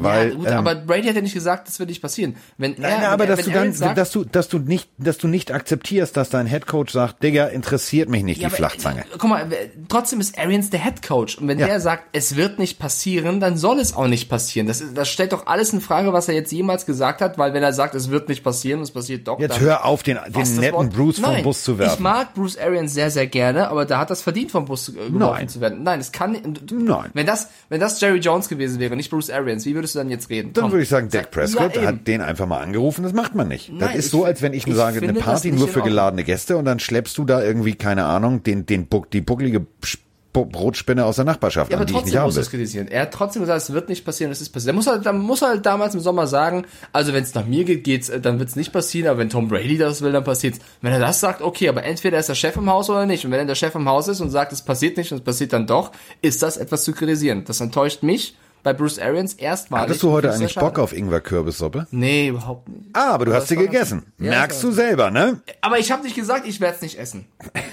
Weil, ja, gut, ähm, aber Brady hat ja nicht gesagt, das wird nicht passieren. Wenn er, Nein, wenn aber er, dass wenn du dann, sagt, dass du, dass du nicht, dass du nicht akzeptierst, dass dein Headcoach sagt, Digga, interessiert mich nicht Ja, die aber, Flachzange. äh, Guck mal, trotzdem ist Arians der Head Coach. Und wenn Ja. der sagt, es wird nicht passieren, dann soll es auch nicht passieren. Das, das stellt doch alles in Frage, was er jetzt jemals gesagt hat, weil wenn er sagt, es wird nicht passieren, es passiert doch. Jetzt hör auf, den, den netten Wort- Bruce vom Nein, Bus zu werfen. Ich mag Bruce Arians sehr, sehr gerne, aber da hat das verdient, vom Bus äh, geworfen Nein. zu werden. Nein, es kann. Nein. Wenn das, wenn das Jerry Jones gewesen wäre, nicht Bruce Arians, wie würdest du dann jetzt reden? Dann Komm. würde ich sagen, Dak Prescott Ja, hat den einfach mal angerufen. Das macht man nicht. das Nein, ist ich- so, als wenn ich, ich sage, eine das Party nur für geladene Gäste und dann schleppst du da irgendwie, keine Ahnung, den, den, Buck, die buckelige Sp- Brotspinne aus der Nachbarschaft Ja, an, aber die ich nicht trotzdem muss es kritisieren. Er hat trotzdem gesagt, es wird nicht passieren, es ist passiert. Er muss halt, dann muss er halt damals im Sommer sagen, also wenn es nach mir geht, geht's, äh, dann wird es nicht passieren, aber wenn Tom Brady das will, dann passiert's. Wenn er das sagt, okay, aber entweder ist der Chef im Haus oder nicht. Und wenn er der Chef im Haus ist und sagt, es passiert nicht und es passiert dann doch, ist das etwas zu kritisieren. Das enttäuscht mich bei Bruce Arians erstmalig. Hattest du heute eigentlich Bock auf Ingwer-Kürbissuppe? Nee, überhaupt nicht. Ah, aber du hast sie gegessen. Ja, Merkst du selber, ne? Aber ich habe nicht gesagt, ich werde es nicht essen.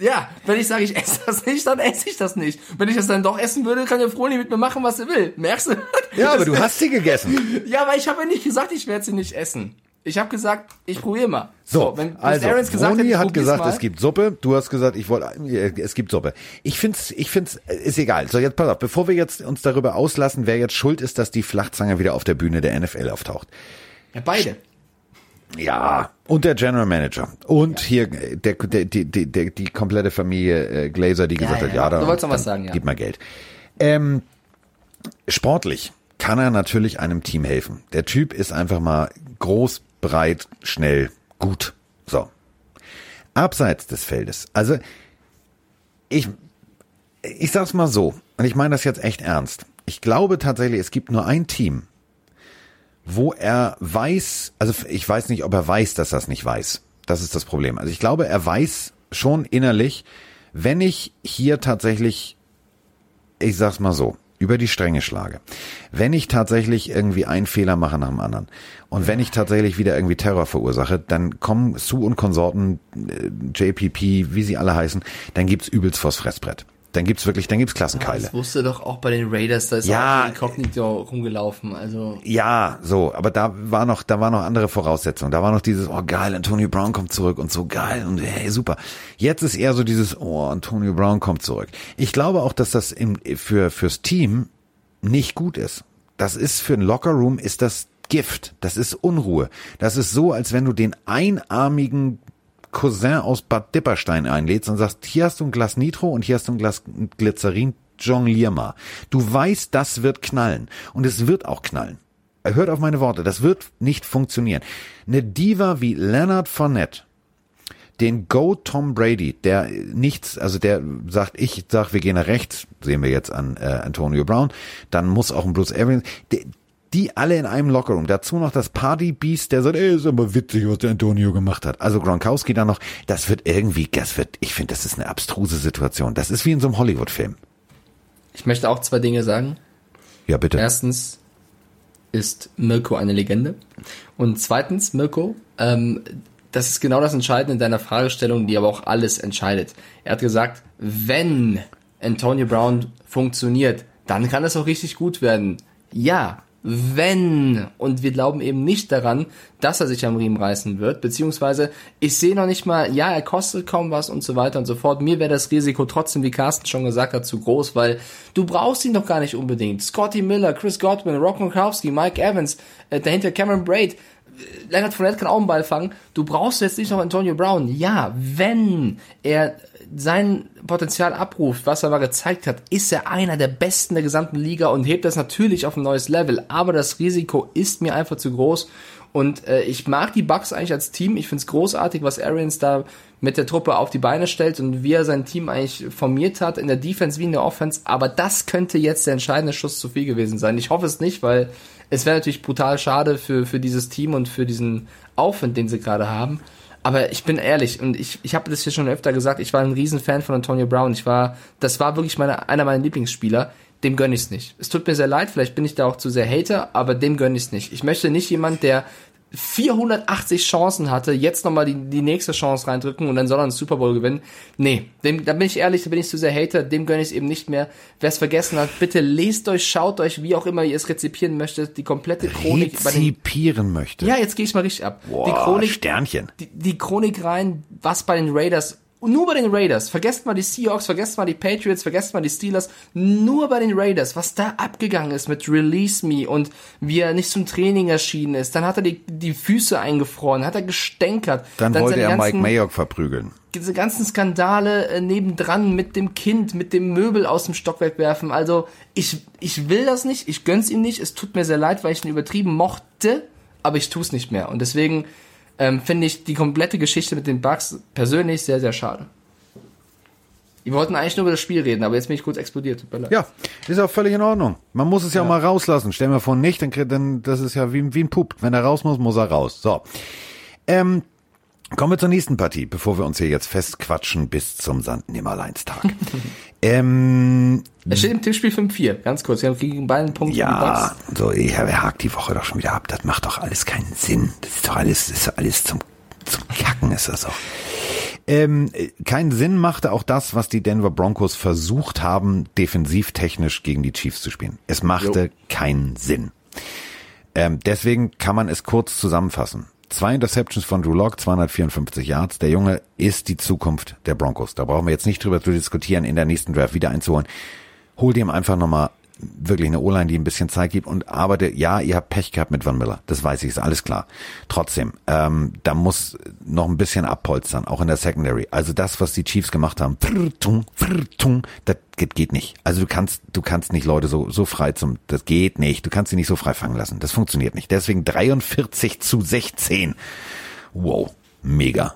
Ja, wenn ich sage, ich esse das nicht, dann esse ich das nicht. Wenn ich das dann doch essen würde, kann der Froni mit mir machen, was er will. Merkst du? Ja, aber du hast sie gegessen. Ja, aber ich habe ja nicht gesagt, ich werde sie nicht essen. Ich habe gesagt, ich probiere mal. So, wenn Bruce also, Arians gesagt Roni hat probier's gesagt, mal, es gibt Suppe. Du hast gesagt, ich wollte, äh, es gibt Suppe. Ich find's, ich find's, äh, ist egal. So, jetzt pass auf, bevor wir jetzt uns darüber auslassen, wer jetzt schuld ist, dass die Flachzange wieder auf der Bühne der NFL auftaucht. Ja, beide. Ja. Und der General Manager. Und hier äh, der, der, die, die, die komplette Familie äh, Glazer, die gesagt ja, hat, ja. ja, da, Du wolltest noch was sagen, ja. Gib mal Geld. Ähm, sportlich kann er natürlich einem Team helfen. Der Typ ist einfach mal groß, breit, schnell, gut. So. Abseits des Feldes. Also, ich, ich sag's mal so, und ich meine das jetzt echt ernst. Ich glaube tatsächlich, es gibt nur ein Team, wo er weiß, also ich weiß nicht, ob er weiß, dass er es nicht weiß. Das ist das Problem. Also ich glaube, er weiß schon innerlich, wenn ich hier tatsächlich, ich sag's mal so, über die Stränge schlage, wenn ich tatsächlich irgendwie einen Fehler mache nach dem anderen und wenn ich tatsächlich wieder irgendwie Terror verursache, dann kommen Sue und Konsorten, äh, JPP, wie sie alle heißen, dann gibt's übelst vors Fressbrett. Dann gibt's wirklich, dann gibt's Klassenkeile. Das wusste doch auch bei den Raiders, da ist Ja. Inkognito rumgelaufen. Also, Ja, so, aber da war noch, da war noch andere Voraussetzungen. Da war noch dieses, oh geil, Antonio Brown kommt zurück und so geil und hey, super. Jetzt ist eher so dieses, oh, Antonio Brown kommt zurück. Ich glaube auch, dass das im, für, fürs Team nicht gut ist. Das ist für ein Lockerroom ist das Gift. Das ist Unruhe. Das ist so, als wenn du den einarmigen Cousin aus Bad Dipperstein einlädst und sagst, hier hast du ein Glas Nitro und hier hast du ein Glas Glycerin, jonglier mal. Du weißt, das wird knallen. Und es wird auch knallen. Hört auf meine Worte, das wird nicht funktionieren. Eine Diva wie Leonard Fournette, den Go Tom Brady, der nichts, also der sagt, ich sag, wir gehen nach rechts, sehen wir jetzt an äh, Antonio Brown, dann muss auch ein Bruce Arians, die, die alle in einem Lockerroom. Dazu noch das Party Beast, der sagt, ey, ist aber witzig, was der Antonio gemacht hat. Also Gronkowski dann noch, das wird irgendwie, das wird, ich finde, das ist eine abstruse Situation. Das ist wie in so einem Hollywood-Film. ich möchte auch zwei Dinge sagen. Ja, bitte. Erstens ist Mirko eine Legende. Und zweitens, Mirko, ähm, das ist genau das Entscheidende in deiner Fragestellung, die aber auch alles entscheidet. Er hat gesagt, wenn Antonio Brown funktioniert, dann kann es auch richtig gut werden. Ja, wenn. Und wir glauben eben nicht daran, dass er sich am Riemen reißen wird. Beziehungsweise, ich sehe noch nicht mal, ja, er kostet kaum was und so weiter und so fort. Mir wäre das Risiko trotzdem, wie Carsten schon gesagt hat, zu groß, weil du brauchst ihn doch gar nicht unbedingt. Scotty Miller, Chris Godwin, Rock Gronkowski, Mike Evans, äh, dahinter Cameron Braid, Leonard Fournette kann auch einen Ball fangen. Du brauchst jetzt nicht noch Antonio Brown. Ja, wenn er sein Potenzial abruft, was er mal gezeigt hat, ist er einer der besten der gesamten Liga und hebt das natürlich auf ein neues Level. Aber das Risiko ist mir einfach zu groß. Und äh, ich mag die Bucks eigentlich als Team. Ich find's großartig, was Arians da mit der Truppe auf die Beine stellt und wie er sein Team eigentlich formiert hat, in der Defense wie in der Offense. Aber das könnte jetzt der entscheidende Schuss zu viel gewesen sein. Ich hoffe es nicht, weil es wäre natürlich brutal schade für, für dieses Team und für diesen Aufwand, den sie gerade haben. Aber ich bin ehrlich und ich, ich habe das hier schon öfter gesagt, ich war ein Riesenfan von Antonio Brown. Ich war, das war wirklich meine, einer meiner Lieblingsspieler. Dem gönn ich's nicht. Es tut mir sehr leid, vielleicht bin ich da auch zu sehr Hater, aber dem gönn ich's nicht. Ich möchte nicht jemand, der 480 Chancen hatte, jetzt nochmal die, die nächste Chance reindrücken und dann soll er einen Super Bowl gewinnen. Nee, dem, da bin ich ehrlich, da bin ich zu sehr Hater, dem gönne ich es eben nicht mehr. Wer es vergessen hat, bitte lest euch, schaut euch, wie auch immer ihr es rezipieren möchtet, die komplette Chronik. Rezipieren möchte. Ja, jetzt gehe ich mal richtig ab. Boah, die Chronik, Sternchen. Die, die Chronik rein, was bei den Raiders nur bei den Raiders, vergesst mal die Seahawks, vergesst mal die Patriots, vergesst mal die Steelers, nur bei den Raiders, was da abgegangen ist mit Release Me und wie er nicht zum Training erschienen ist, dann hat er die, die Füße eingefroren, hat er gestänkert. Dann, dann wollte er ganzen, Mike Mayock verprügeln. Diese ganzen Skandale äh, nebendran mit dem Kind, mit dem Möbel aus dem Stockwerk werfen, also ich, ich will das nicht, ich gönn's ihm nicht, es tut mir sehr leid, weil ich ihn übertrieben mochte, aber ich tu's nicht mehr. Und deswegen ähm, finde ich die komplette Geschichte mit den Bugs persönlich sehr, sehr schade. Wir wollten eigentlich nur über das Spiel reden, aber jetzt bin ich kurz explodiert. Ja, ist auch völlig in Ordnung. Man muss es ja, ja. auch mal rauslassen. Stell mir vor nicht, dann, dann das ist ja wie, wie ein Pup. Wenn er raus muss, muss er raus. So. Ähm, kommen wir zur nächsten Partie, bevor wir uns hier jetzt festquatschen bis zum Sandnehmerleinstag. ähm, es steht im Tippspiel 5-4, ganz kurz. Wir haben gegen beiden Punkte Ja, so, ich hakt die Woche doch schon wieder ab. Das macht doch alles keinen Sinn. Das ist doch alles, das ist doch alles zum, zum Kacken ist das auch. Ähm, keinen Sinn machte auch das, was die Denver Broncos versucht haben, defensivtechnisch gegen die Chiefs zu spielen. Es machte jo. keinen Sinn. Ähm, deswegen kann man es kurz zusammenfassen. Zwei Interceptions von Drew Lock, 254 Yards. Der Junge ist die Zukunft der Broncos. Da brauchen wir jetzt nicht drüber zu diskutieren, in der nächsten Draft wieder einzuholen. Hol ihm einfach nochmal wirklich eine O-Line, die ein bisschen Zeit gibt und arbeite, ja, ihr habt Pech gehabt mit Van Miller, das weiß ich, ist alles klar. Trotzdem, ähm, da muss noch ein bisschen abpolstern, auch in der Secondary. Also das, was die Chiefs gemacht haben, das geht nicht. Also du kannst, du kannst nicht Leute so, so frei zum, das geht nicht, du kannst sie nicht so frei fangen lassen, das funktioniert nicht. Deswegen 43 zu 16. Wow, mega.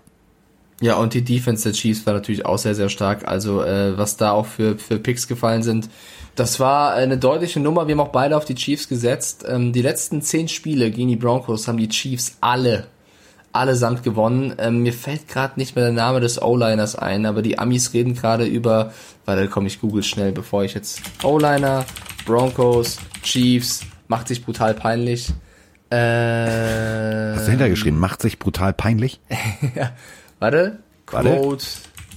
Ja, und die Defense der Chiefs war natürlich auch sehr, sehr stark. Also äh, was da auch für, für Picks gefallen sind, das war eine deutliche Nummer. Wir haben auch beide auf die Chiefs gesetzt. Ähm, die letzten zehn Spiele gegen die Broncos haben die Chiefs alle, allesamt gewonnen. Ähm, mir fällt gerade nicht mehr der Name des O-Liners ein, aber die Amis reden gerade über, da komme ich google schnell, bevor ich jetzt O-Liner, Broncos, Chiefs, macht sich brutal peinlich. Äh, Hast du hintergeschrieben? Macht sich brutal peinlich? ja. Warte. Quote.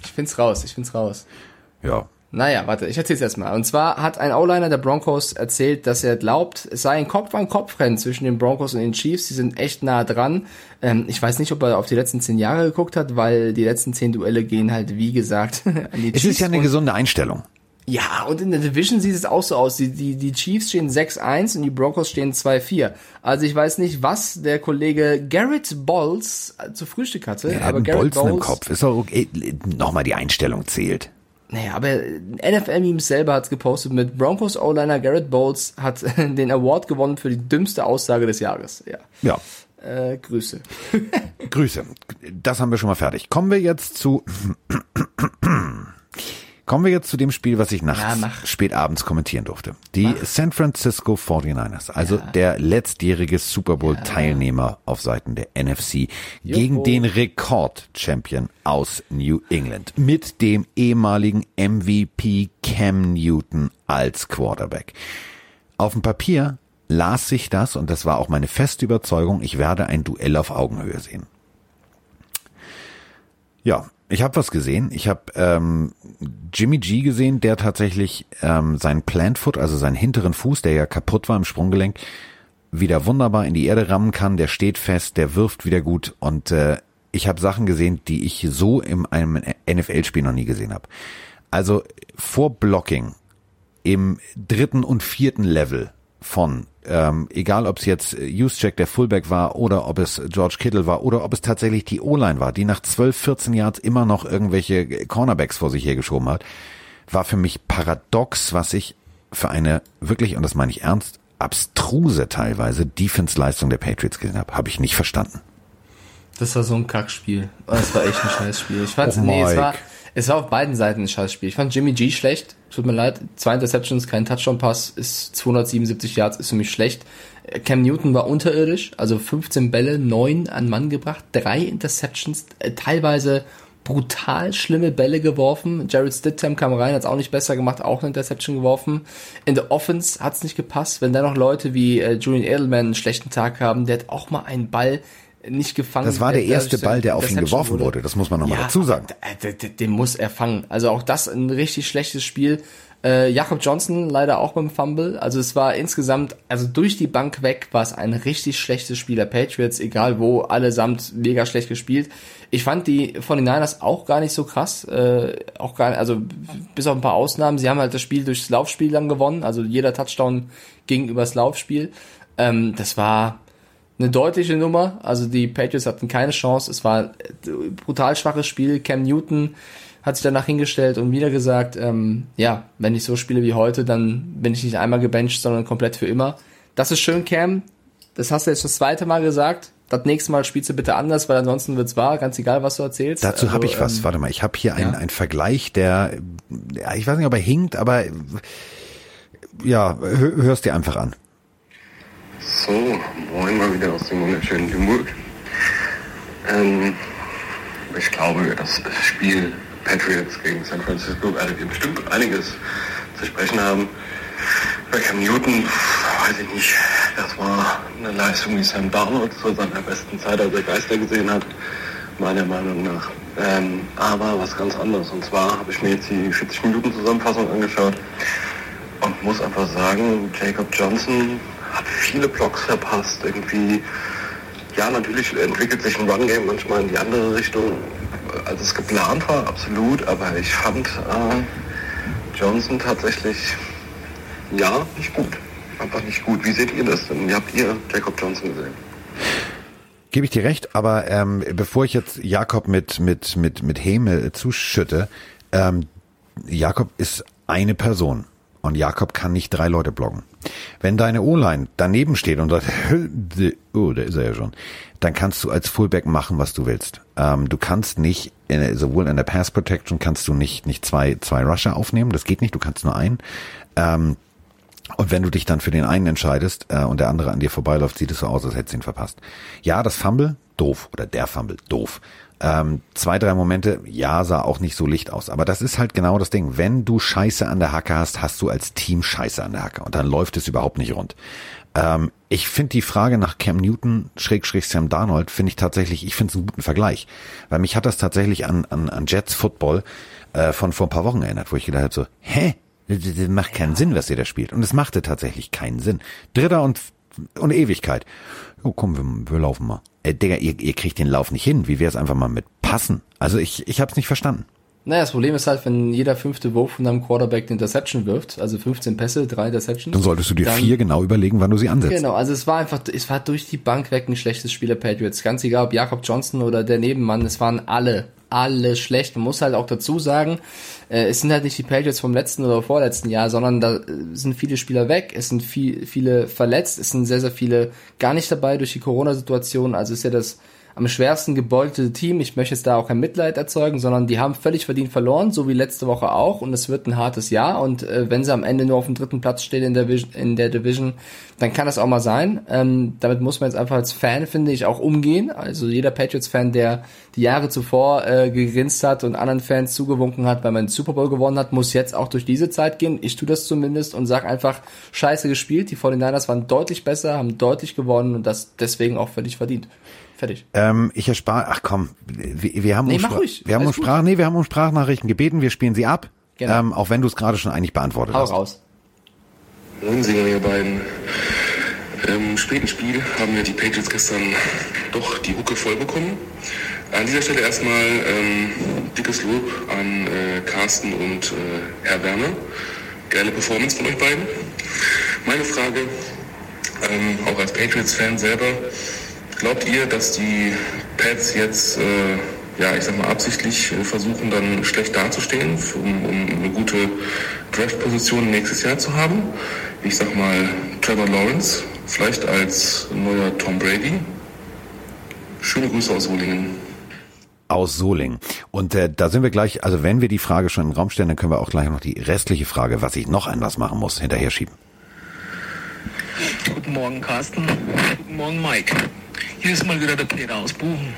Ich find's raus, ich find's raus. Ja. Naja, warte, ich erzähl's erstmal. Und zwar hat ein O-Liner der Broncos erzählt, dass er glaubt, es sei ein Kopf-an-Kopf-Rennen zwischen den Broncos und den Chiefs. Die sind echt nah dran. Ähm, ich weiß nicht, ob er auf die letzten zehn Jahre geguckt hat, weil die letzten zehn Duelle gehen halt, wie gesagt, an die Chiefs. Es ist ja eine gesunde Einstellung. Ja, und in der Division sieht es auch so aus. Die, die, die Chiefs stehen 6-1 und die Broncos stehen 2-4. Also ich weiß nicht, was der Kollege Garrett Balls zu Frühstück hatte. Ja, aber Garrett Bolzen im Kopf. Ist doch okay. Nochmal die Einstellung zählt. Naja, aber NFL-Memes selber hat's gepostet mit Broncos O-Liner Garrett Bowles hat den Award gewonnen für die dümmste Aussage des Jahres. Ja. Ja. Äh, Grüße. Grüße. Das haben wir schon mal fertig. Kommen wir jetzt zu Kommen wir jetzt zu dem Spiel, was ich nachts ja, spät abends kommentieren durfte. Die mach. San Francisco 49ers, also ja. der letztjährige Super Bowl Teilnehmer auf Seiten der NFC Juhu. gegen den Rekord-Champion aus New England mit dem ehemaligen MVP Cam Newton als Quarterback. Auf dem Papier las sich das, und das war auch meine feste Überzeugung, ich werde ein Duell auf Augenhöhe sehen. Ja, ich habe was gesehen. Ich habe ähm, Jimmy G gesehen, der tatsächlich ähm, seinen Plant Foot, also seinen hinteren Fuß, der ja kaputt war im Sprunggelenk, wieder wunderbar in die Erde rammen kann. Der steht fest, der wirft wieder gut und äh, ich habe Sachen gesehen, die ich so in einem NFL-Spiel noch nie gesehen habe. Also vor Blocking im dritten und vierten Level von ähm, egal ob es jetzt Juszczyk der Fullback war oder ob es George Kittle war oder ob es tatsächlich die O-Line war, die nach 12, 14 Yards immer noch irgendwelche Cornerbacks vor sich hergeschoben hat, war für mich paradox, was ich für eine wirklich, und das meine ich ernst, abstruse teilweise Defense-Leistung der Patriots gesehen habe. Habe ich nicht verstanden. Das war so ein Kackspiel. Das war echt ein Scheißspiel. Ich fand, oh nee, es war, es war auf beiden Seiten ein Scheißspiel. Ich fand Jimmy G schlecht. Tut mir leid. Zwei Interceptions, kein Touchdown-Pass, ist 277 Yards, ist für mich schlecht. Cam Newton war unterirdisch, also 15 Bälle, 9 an Mann gebracht, drei Interceptions, äh, teilweise brutal schlimme Bälle geworfen. Jared Stidham kam rein, hat es auch nicht besser gemacht, auch eine Interception geworfen. In der Offense hat es nicht gepasst. Wenn da noch Leute wie äh, Julian Edelman einen schlechten Tag haben, der hat auch mal einen Ball nicht gefangen. Das war der erste Ball, der auf ihn geworfen wurde. wurde. Das muss man nochmal ja, dazu sagen. Den muss er fangen. Also auch das ein richtig schlechtes Spiel. Äh, Jakob Johnson leider auch beim Fumble. Also es war insgesamt, also durch die Bank weg war es ein richtig schlechtes Spiel der Patriots, egal wo, allesamt mega schlecht gespielt. Ich fand die von den Niners auch gar nicht so krass, äh, auch gar also bis auf ein paar Ausnahmen. Sie haben halt das Spiel durchs Laufspiel dann gewonnen, also jeder Touchdown ging übers Laufspiel. Ähm, das war eine deutliche Nummer. Also die Patriots hatten keine Chance. Es war ein brutal schwaches Spiel. Cam Newton hat sich danach hingestellt und wieder gesagt, ähm, ja, wenn ich so spiele wie heute, dann bin ich nicht einmal gebencht, sondern komplett für immer. Das ist schön, Cam. Das hast du jetzt das zweite Mal gesagt. Das nächste Mal spielst du bitte anders, weil ansonsten wird's wahr, ganz egal, was du erzählst. Dazu also, habe ich was. Ähm, Warte mal, ich habe hier einen, ja. einen Vergleich, der, ich weiß nicht, ob er hinkt, aber ja, hörst dir einfach an. So, moin mal wieder aus dem wunderschönen Limburg. Ähm, ich glaube, das Spiel Patriots gegen San Francisco werdet ihr bestimmt einiges zu sprechen haben. Bei Cam Newton, weiß ich nicht, das war eine Leistung wie Sam Darnold zu seiner besten Zeit, als er Geister gesehen hat, meiner Meinung nach. Ähm, aber was ganz anderes. Und zwar habe ich mir jetzt die 40 Minuten Zusammenfassung angeschaut und muss einfach sagen, Jacob Johnson viele Blocks verpasst. Irgendwie, ja, natürlich entwickelt sich ein Run-Game manchmal in die andere Richtung als es geplant war, absolut, aber ich fand äh, Johnson tatsächlich, ja, nicht gut. Einfach nicht gut. Wie seht ihr das denn? Wie habt ihr Jacob Johnson gesehen? Gebe ich dir recht, aber ähm, bevor ich jetzt Jakob mit, mit, mit, mit Häme zuschütte, ähm, Jakob ist eine Person. Und Jakob kann nicht drei Leute blocken. Wenn deine O-Line daneben steht und sagt, oh, da ist er ja schon, dann kannst du als Fullback machen, was du willst. Ähm, du kannst nicht, in, sowohl in der Pass Protection kannst du nicht, nicht zwei, zwei Rusher aufnehmen, das geht nicht, du kannst nur einen. Ähm, und wenn du dich dann für den einen entscheidest äh, und der andere an dir vorbeiläuft, sieht es so aus, als hättest du ihn verpasst. Ja, das Fumble, doof. Oder der Fumble, doof. Ähm, zwei, drei Momente, ja, sah auch nicht so licht aus. Aber das ist halt genau das Ding. Wenn du Scheiße an der Hacke hast, hast du als Team Scheiße an der Hacke. Und dann läuft es überhaupt nicht rund. Ähm, ich finde die Frage nach Cam Newton, Schrägstrich Sam Darnold, finde ich tatsächlich, ich finde es einen guten Vergleich. Weil mich hat das tatsächlich an, an, an Jets Football äh, von vor ein paar Wochen erinnert, wo ich gedacht habe so, hä? Das, das macht keinen Sinn, was ihr da spielt. Und es machte tatsächlich keinen Sinn. Dritter und, und Ewigkeit. Oh, komm, wir, wir laufen mal. Äh, Digga, ihr, ihr kriegt den Lauf nicht hin. Wie wär's einfach mal mit passen? Also ich, ich hab's nicht verstanden. Naja, das Problem ist halt, wenn jeder fünfte Wurf von deinem Quarterback eine Interception wirft, also 15 Pässe, drei Interceptions. Dann solltest du dir dann, vier genau überlegen, wann du sie ansetzt. Genau, also es war einfach, es war durch die Bank weg ein schlechtes Spiel der Patriots. Ganz egal, ob Jakob Johnson oder der Nebenmann, es waren alle, alle schlecht. Man muss halt auch dazu sagen, äh, es sind halt nicht die Patriots vom letzten oder vorletzten Jahr, sondern da sind viele Spieler weg, es sind viel, viele verletzt, es sind sehr, sehr viele gar nicht dabei durch die Corona-Situation. Also ist ja das am schwersten gebeutelte Team. Ich möchte jetzt da auch kein Mitleid erzeugen, sondern die haben völlig verdient verloren, so wie letzte Woche auch. Und es wird ein hartes Jahr. Und äh, wenn sie am Ende nur auf dem dritten Platz stehen in der, in der Division, dann kann das auch mal sein. Ähm, damit muss man jetzt einfach als Fan, finde ich, auch umgehen. Also jeder Patriots-Fan, der die Jahre zuvor äh, gegrinst hat und anderen Fans zugewunken hat, weil man den Super Bowl gewonnen hat, muss jetzt auch durch diese Zeit gehen. Ich tue das zumindest und sag einfach, scheiße gespielt. Die 49ers waren deutlich besser, haben deutlich gewonnen und das deswegen auch völlig verdient. Fertig. Ähm, ich erspare, ach komm, wir, wir haben nee, um, Spra wir haben um Sprach, nee, wir haben um Sprachnachrichten gebeten, wir spielen sie ab. Genau. Ähm, auch wenn du es gerade schon eigentlich beantwortet Hau hast. raus. Moin, Singer, ihr beiden. Im späten Spiel haben wir die Patriots gestern doch die Hucke voll bekommen. An dieser Stelle erstmal ähm, dickes Lob an äh, Carsten und äh, Herr Werner. Geile Performance von euch beiden. Meine Frage, ähm, auch als Patriots-Fan selber, Glaubt ihr, dass die Pads jetzt, äh, ja, ich sag mal, absichtlich äh, versuchen, dann schlecht dazustehen, um, um eine gute Draft-Position nächstes Jahr zu haben? Ich sag mal, Trevor Lawrence, vielleicht als neuer Tom Brady. Schöne Grüße aus Solingen aus Solingen. Und äh, da sind wir gleich, also wenn wir die Frage schon im Raum stellen, dann können wir auch gleich noch die restliche Frage, was ich noch anders machen muss, hinterher schieben. Guten Morgen, Carsten. Guten Morgen, Mike. Hier ist mal wieder der Peter aus Buchen.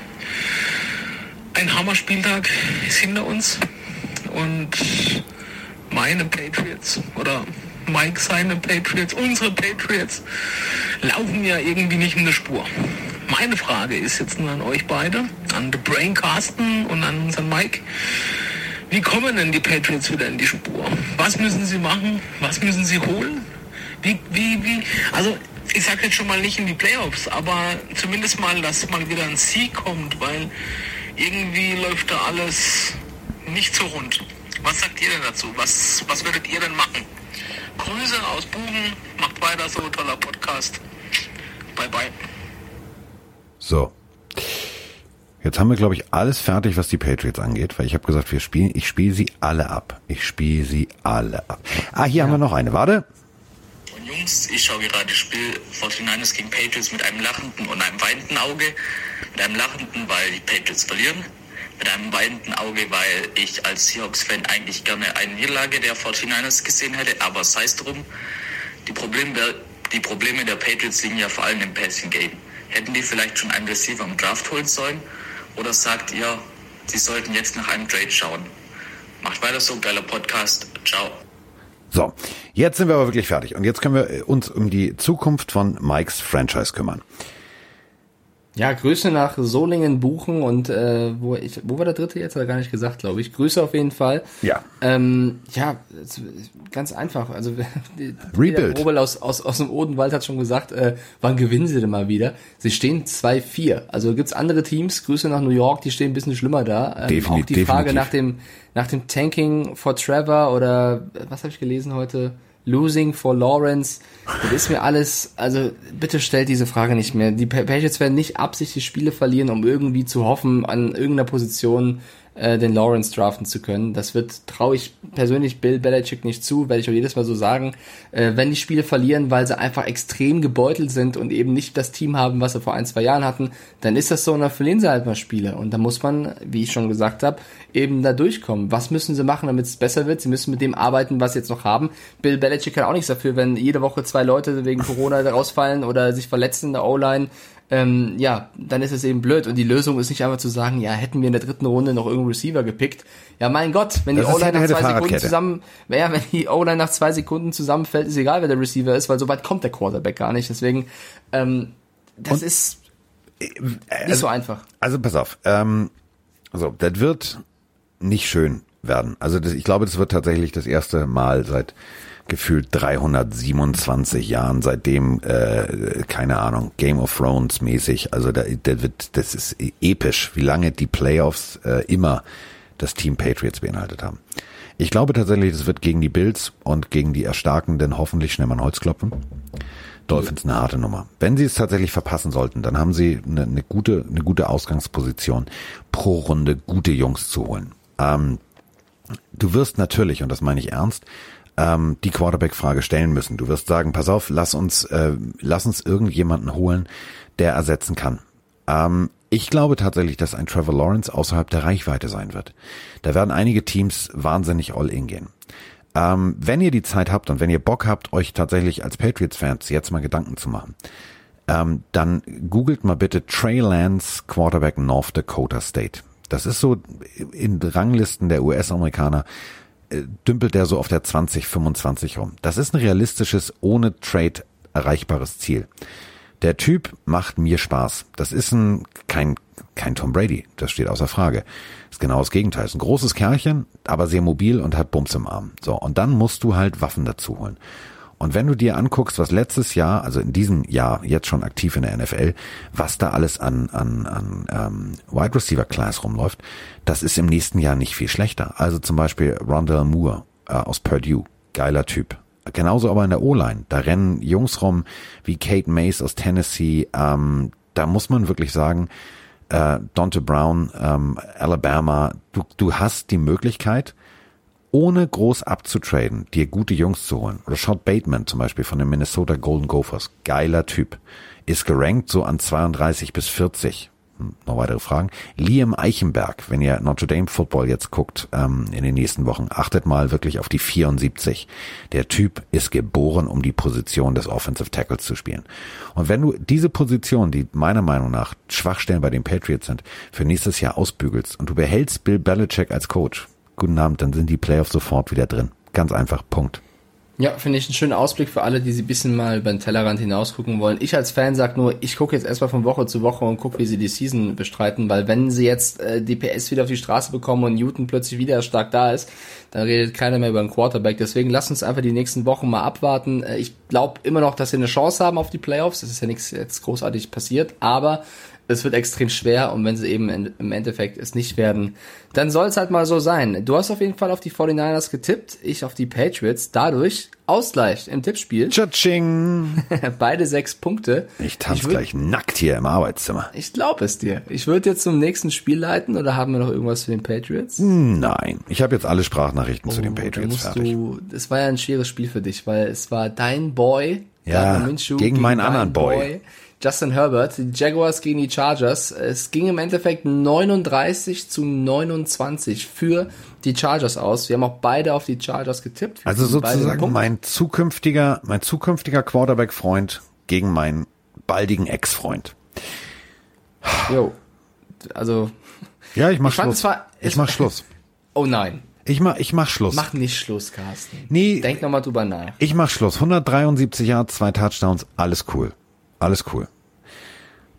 ein Hammerspieltag ist hinter uns und meine Patriots oder Mike seine Patriots, unsere Patriots laufen ja irgendwie nicht in der Spur. Meine Frage ist jetzt nur an euch beide, an The Brain Carsten und an unseren Mike. Wie kommen denn die Patriots wieder in die Spur? Was müssen sie machen? Was müssen sie holen? Wie, wie, wie? Also ich sage jetzt schon mal nicht in die Playoffs, aber zumindest mal, dass mal wieder ein Sieg kommt, weil irgendwie läuft da alles nicht so rund. Was sagt ihr denn dazu? Was, was würdet ihr denn machen? Grüße aus Buben, macht weiter so, toller Podcast. Bye bye. So. Jetzt haben wir, glaube ich, alles fertig, was die Patriots angeht, weil ich habe gesagt, wir spielen, ich spiele sie alle ab. Ich spiele sie alle ab. Ah, hier ja. haben wir noch eine. Warte. Jungs, ich schaue gerade das Spiel 49ers gegen Patriots mit einem lachenden und einem weinenden Auge. Mit einem lachenden, weil die Patriots verlieren. Mit einem weinenden Auge, weil ich als Seahawks-Fan eigentlich gerne eine Niederlage der 49ers gesehen hätte. Aber sei es drum. Die Probleme, die Probleme der Patriots liegen ja vor allem im Passing Game. Hätten die vielleicht schon einen Receiver im Draft holen sollen? Oder sagt ihr, sie sollten jetzt nach einem Trade schauen? Macht weiter so, geiler Podcast. Ciao. So, jetzt sind wir aber wirklich fertig. Und jetzt können wir uns um die Zukunft von Mikes Franchise kümmern. Ja, Grüße nach Solingen, Buchen und äh, wo ich, wo war der dritte jetzt? Hat er gar nicht gesagt, glaube ich. Grüße auf jeden Fall. Ja. Ähm, ja, ganz einfach. Also Rebuild. Robel aus, aus, aus dem Odenwald hat schon gesagt, äh, wann gewinnen sie denn mal wieder? Sie stehen 2-4. Also gibt's andere Teams, Grüße nach New York, die stehen ein bisschen schlimmer da. Ähm, Definitiv, auch die Frage nach dem, nach dem Tanking for Trevor oder was habe ich gelesen heute? Losing for Lawrence. Das ist mir alles, also bitte stellt diese Frage nicht mehr. Die Patriots werden nicht absichtlich Spiele verlieren, um irgendwie zu hoffen, an irgendeiner Position äh, den Lawrence draften zu können. Das wird, traue ich persönlich Bill Belichick nicht zu, werde ich auch jedes Mal so sagen. Äh, wenn die Spiele verlieren, weil sie einfach extrem gebeutelt sind und eben nicht das Team haben, was sie vor ein, zwei Jahren hatten, dann ist das so und dann verlieren sie halt mal Spiele. Und da muss man, wie ich schon gesagt habe, eben da durchkommen. Was müssen sie machen, damit es besser wird? Sie müssen mit dem arbeiten, was sie jetzt noch haben. Bill Belichick kann auch nichts dafür, wenn jede Woche zwei Leute wegen Corona rausfallen oder sich verletzen in der O-Line ähm, ja, dann ist es eben blöd. Und die Lösung ist nicht einfach zu sagen, ja, hätten wir in der dritten Runde noch irgendeinen Receiver gepickt. Ja, mein Gott, wenn die O-Line nach zwei Sekunden zusammen, ja, wenn die O-Line nach zwei Sekunden zusammenfällt, ist egal, wer der Receiver ist, weil so weit kommt der Quarterback gar nicht. Deswegen, ähm, das Und, ist äh, nicht also, so einfach. Also pass auf, ähm, so, das wird nicht schön werden. Also das, ich glaube, das wird tatsächlich das erste Mal seit gefühlt 327 Jahren, seitdem, äh, keine Ahnung, Game of Thrones mäßig. Also da, da wird, das ist episch, wie lange die Playoffs äh, immer das Team Patriots beinhaltet haben. Ich glaube tatsächlich, das wird gegen die Bills und gegen die Erstarkenden hoffentlich schnell mal ein Holz klopfen. Dolphins eine harte Nummer. Wenn sie es tatsächlich verpassen sollten, dann haben sie eine, eine gute, eine gute Ausgangsposition, pro Runde gute Jungs zu holen. Ähm, du wirst natürlich, und das meine ich ernst, ähm, die Quarterback-Frage stellen müssen. Du wirst sagen, pass auf, lass uns, äh, lass uns irgendjemanden holen, der ersetzen kann. Ähm, ich glaube tatsächlich, dass ein Trevor Lawrence außerhalb der Reichweite sein wird. Da werden einige Teams wahnsinnig all in gehen. Ähm, wenn ihr die Zeit habt und wenn ihr Bock habt, euch tatsächlich als Patriots-Fans jetzt mal Gedanken zu machen, ähm, dann googelt mal bitte Trey Lance Quarterback North Dakota State. Das ist so in Ranglisten der US-Amerikaner dümpelt der so auf der 2025 rum. Das ist ein realistisches, ohne Trade erreichbares Ziel. Der Typ macht mir Spaß. Das ist ein kein kein Tom Brady, das steht außer Frage. Ist genau das Gegenteil. Ist ein großes Kerlchen, aber sehr mobil und hat Bums im Arm. So, und dann musst du halt Waffen dazu holen. Und wenn du dir anguckst, was letztes Jahr, also in diesem Jahr jetzt schon aktiv in der NFL, was da alles an, an, an ähm, Wide Receiver Class rumläuft, das ist im nächsten Jahr nicht viel schlechter. Also zum Beispiel Rondell Moore äh, aus Purdue, geiler Typ. Genauso aber in der O-Line. Da rennen Jungs rum wie Kate Mace aus Tennessee. Ähm, da muss man wirklich sagen, äh, Dante Brown, ähm, Alabama, du, du hast die Möglichkeit, ohne groß abzutraden, dir gute Jungs zu holen. Rashad Bateman zum Beispiel von den Minnesota Golden Gophers. Geiler Typ. Ist gerankt so an 32 bis 40. Hm, noch weitere Fragen. Liam Eichenberg, wenn ihr Notre Dame Football jetzt guckt ähm, in den nächsten Wochen, achtet mal wirklich auf die 74. Der Typ ist geboren, um die Position des Offensive Tackles zu spielen. Und wenn du diese Position, die meiner Meinung nach Schwachstellen bei den Patriots sind, für nächstes Jahr ausbügelst und du behältst Bill Belichick als Coach, guten Abend, dann sind die Playoffs sofort wieder drin. Ganz einfach, Punkt. Ja, finde ich einen schönen Ausblick für alle, die sie ein bisschen mal über den Tellerrand hinaus gucken wollen. Ich als Fan sag nur, ich gucke jetzt erstmal von Woche zu Woche und gucke, wie sie die Season bestreiten, weil wenn sie jetzt äh, die PS wieder auf die Straße bekommen und Newton plötzlich wieder stark da ist, dann redet keiner mehr über einen Quarterback. Deswegen lass uns einfach die nächsten Wochen mal abwarten. Äh, ich glaube immer noch, dass sie eine Chance haben auf die Playoffs. Das ist ja nichts jetzt großartig passiert, aber es wird extrem schwer und wenn sie eben in, im Endeffekt es nicht werden, dann soll es halt mal so sein. Du hast auf jeden Fall auf die 49ers getippt, ich auf die Patriots. Dadurch Ausgleich im Tippspiel. Tschatsching. Beide sechs Punkte. Ich tanze gleich nackt hier im Arbeitszimmer. Ich glaube es dir. Ich würde jetzt zum nächsten Spiel leiten oder haben wir noch irgendwas für den Patriots? Nein, ich habe jetzt alle Sprachnachrichten Oh, zu den da Patriots musst fertig. Du, es war ja ein schweres Spiel für dich, weil es war dein Boy, Ja, gegen meinen anderen Boy. Justin Herbert, die Jaguars gegen die Chargers. Es ging im Endeffekt 39 zu 29 für die Chargers aus. Wir haben auch beide auf die Chargers getippt. Also sozusagen mein zukünftiger, mein zukünftiger Quarterback-Freund gegen meinen baldigen Ex-Freund. Jo. Also, Ja, ich mach Ich Schluss. es war- ich mach Schluss. oh nein. Ich mach, ich mach Schluss. Mach nicht Schluss, Carsten. Nee. Denk nochmal drüber nach. Ich mach Schluss. 173 Yards, zwei Touchdowns, alles cool. Alles cool.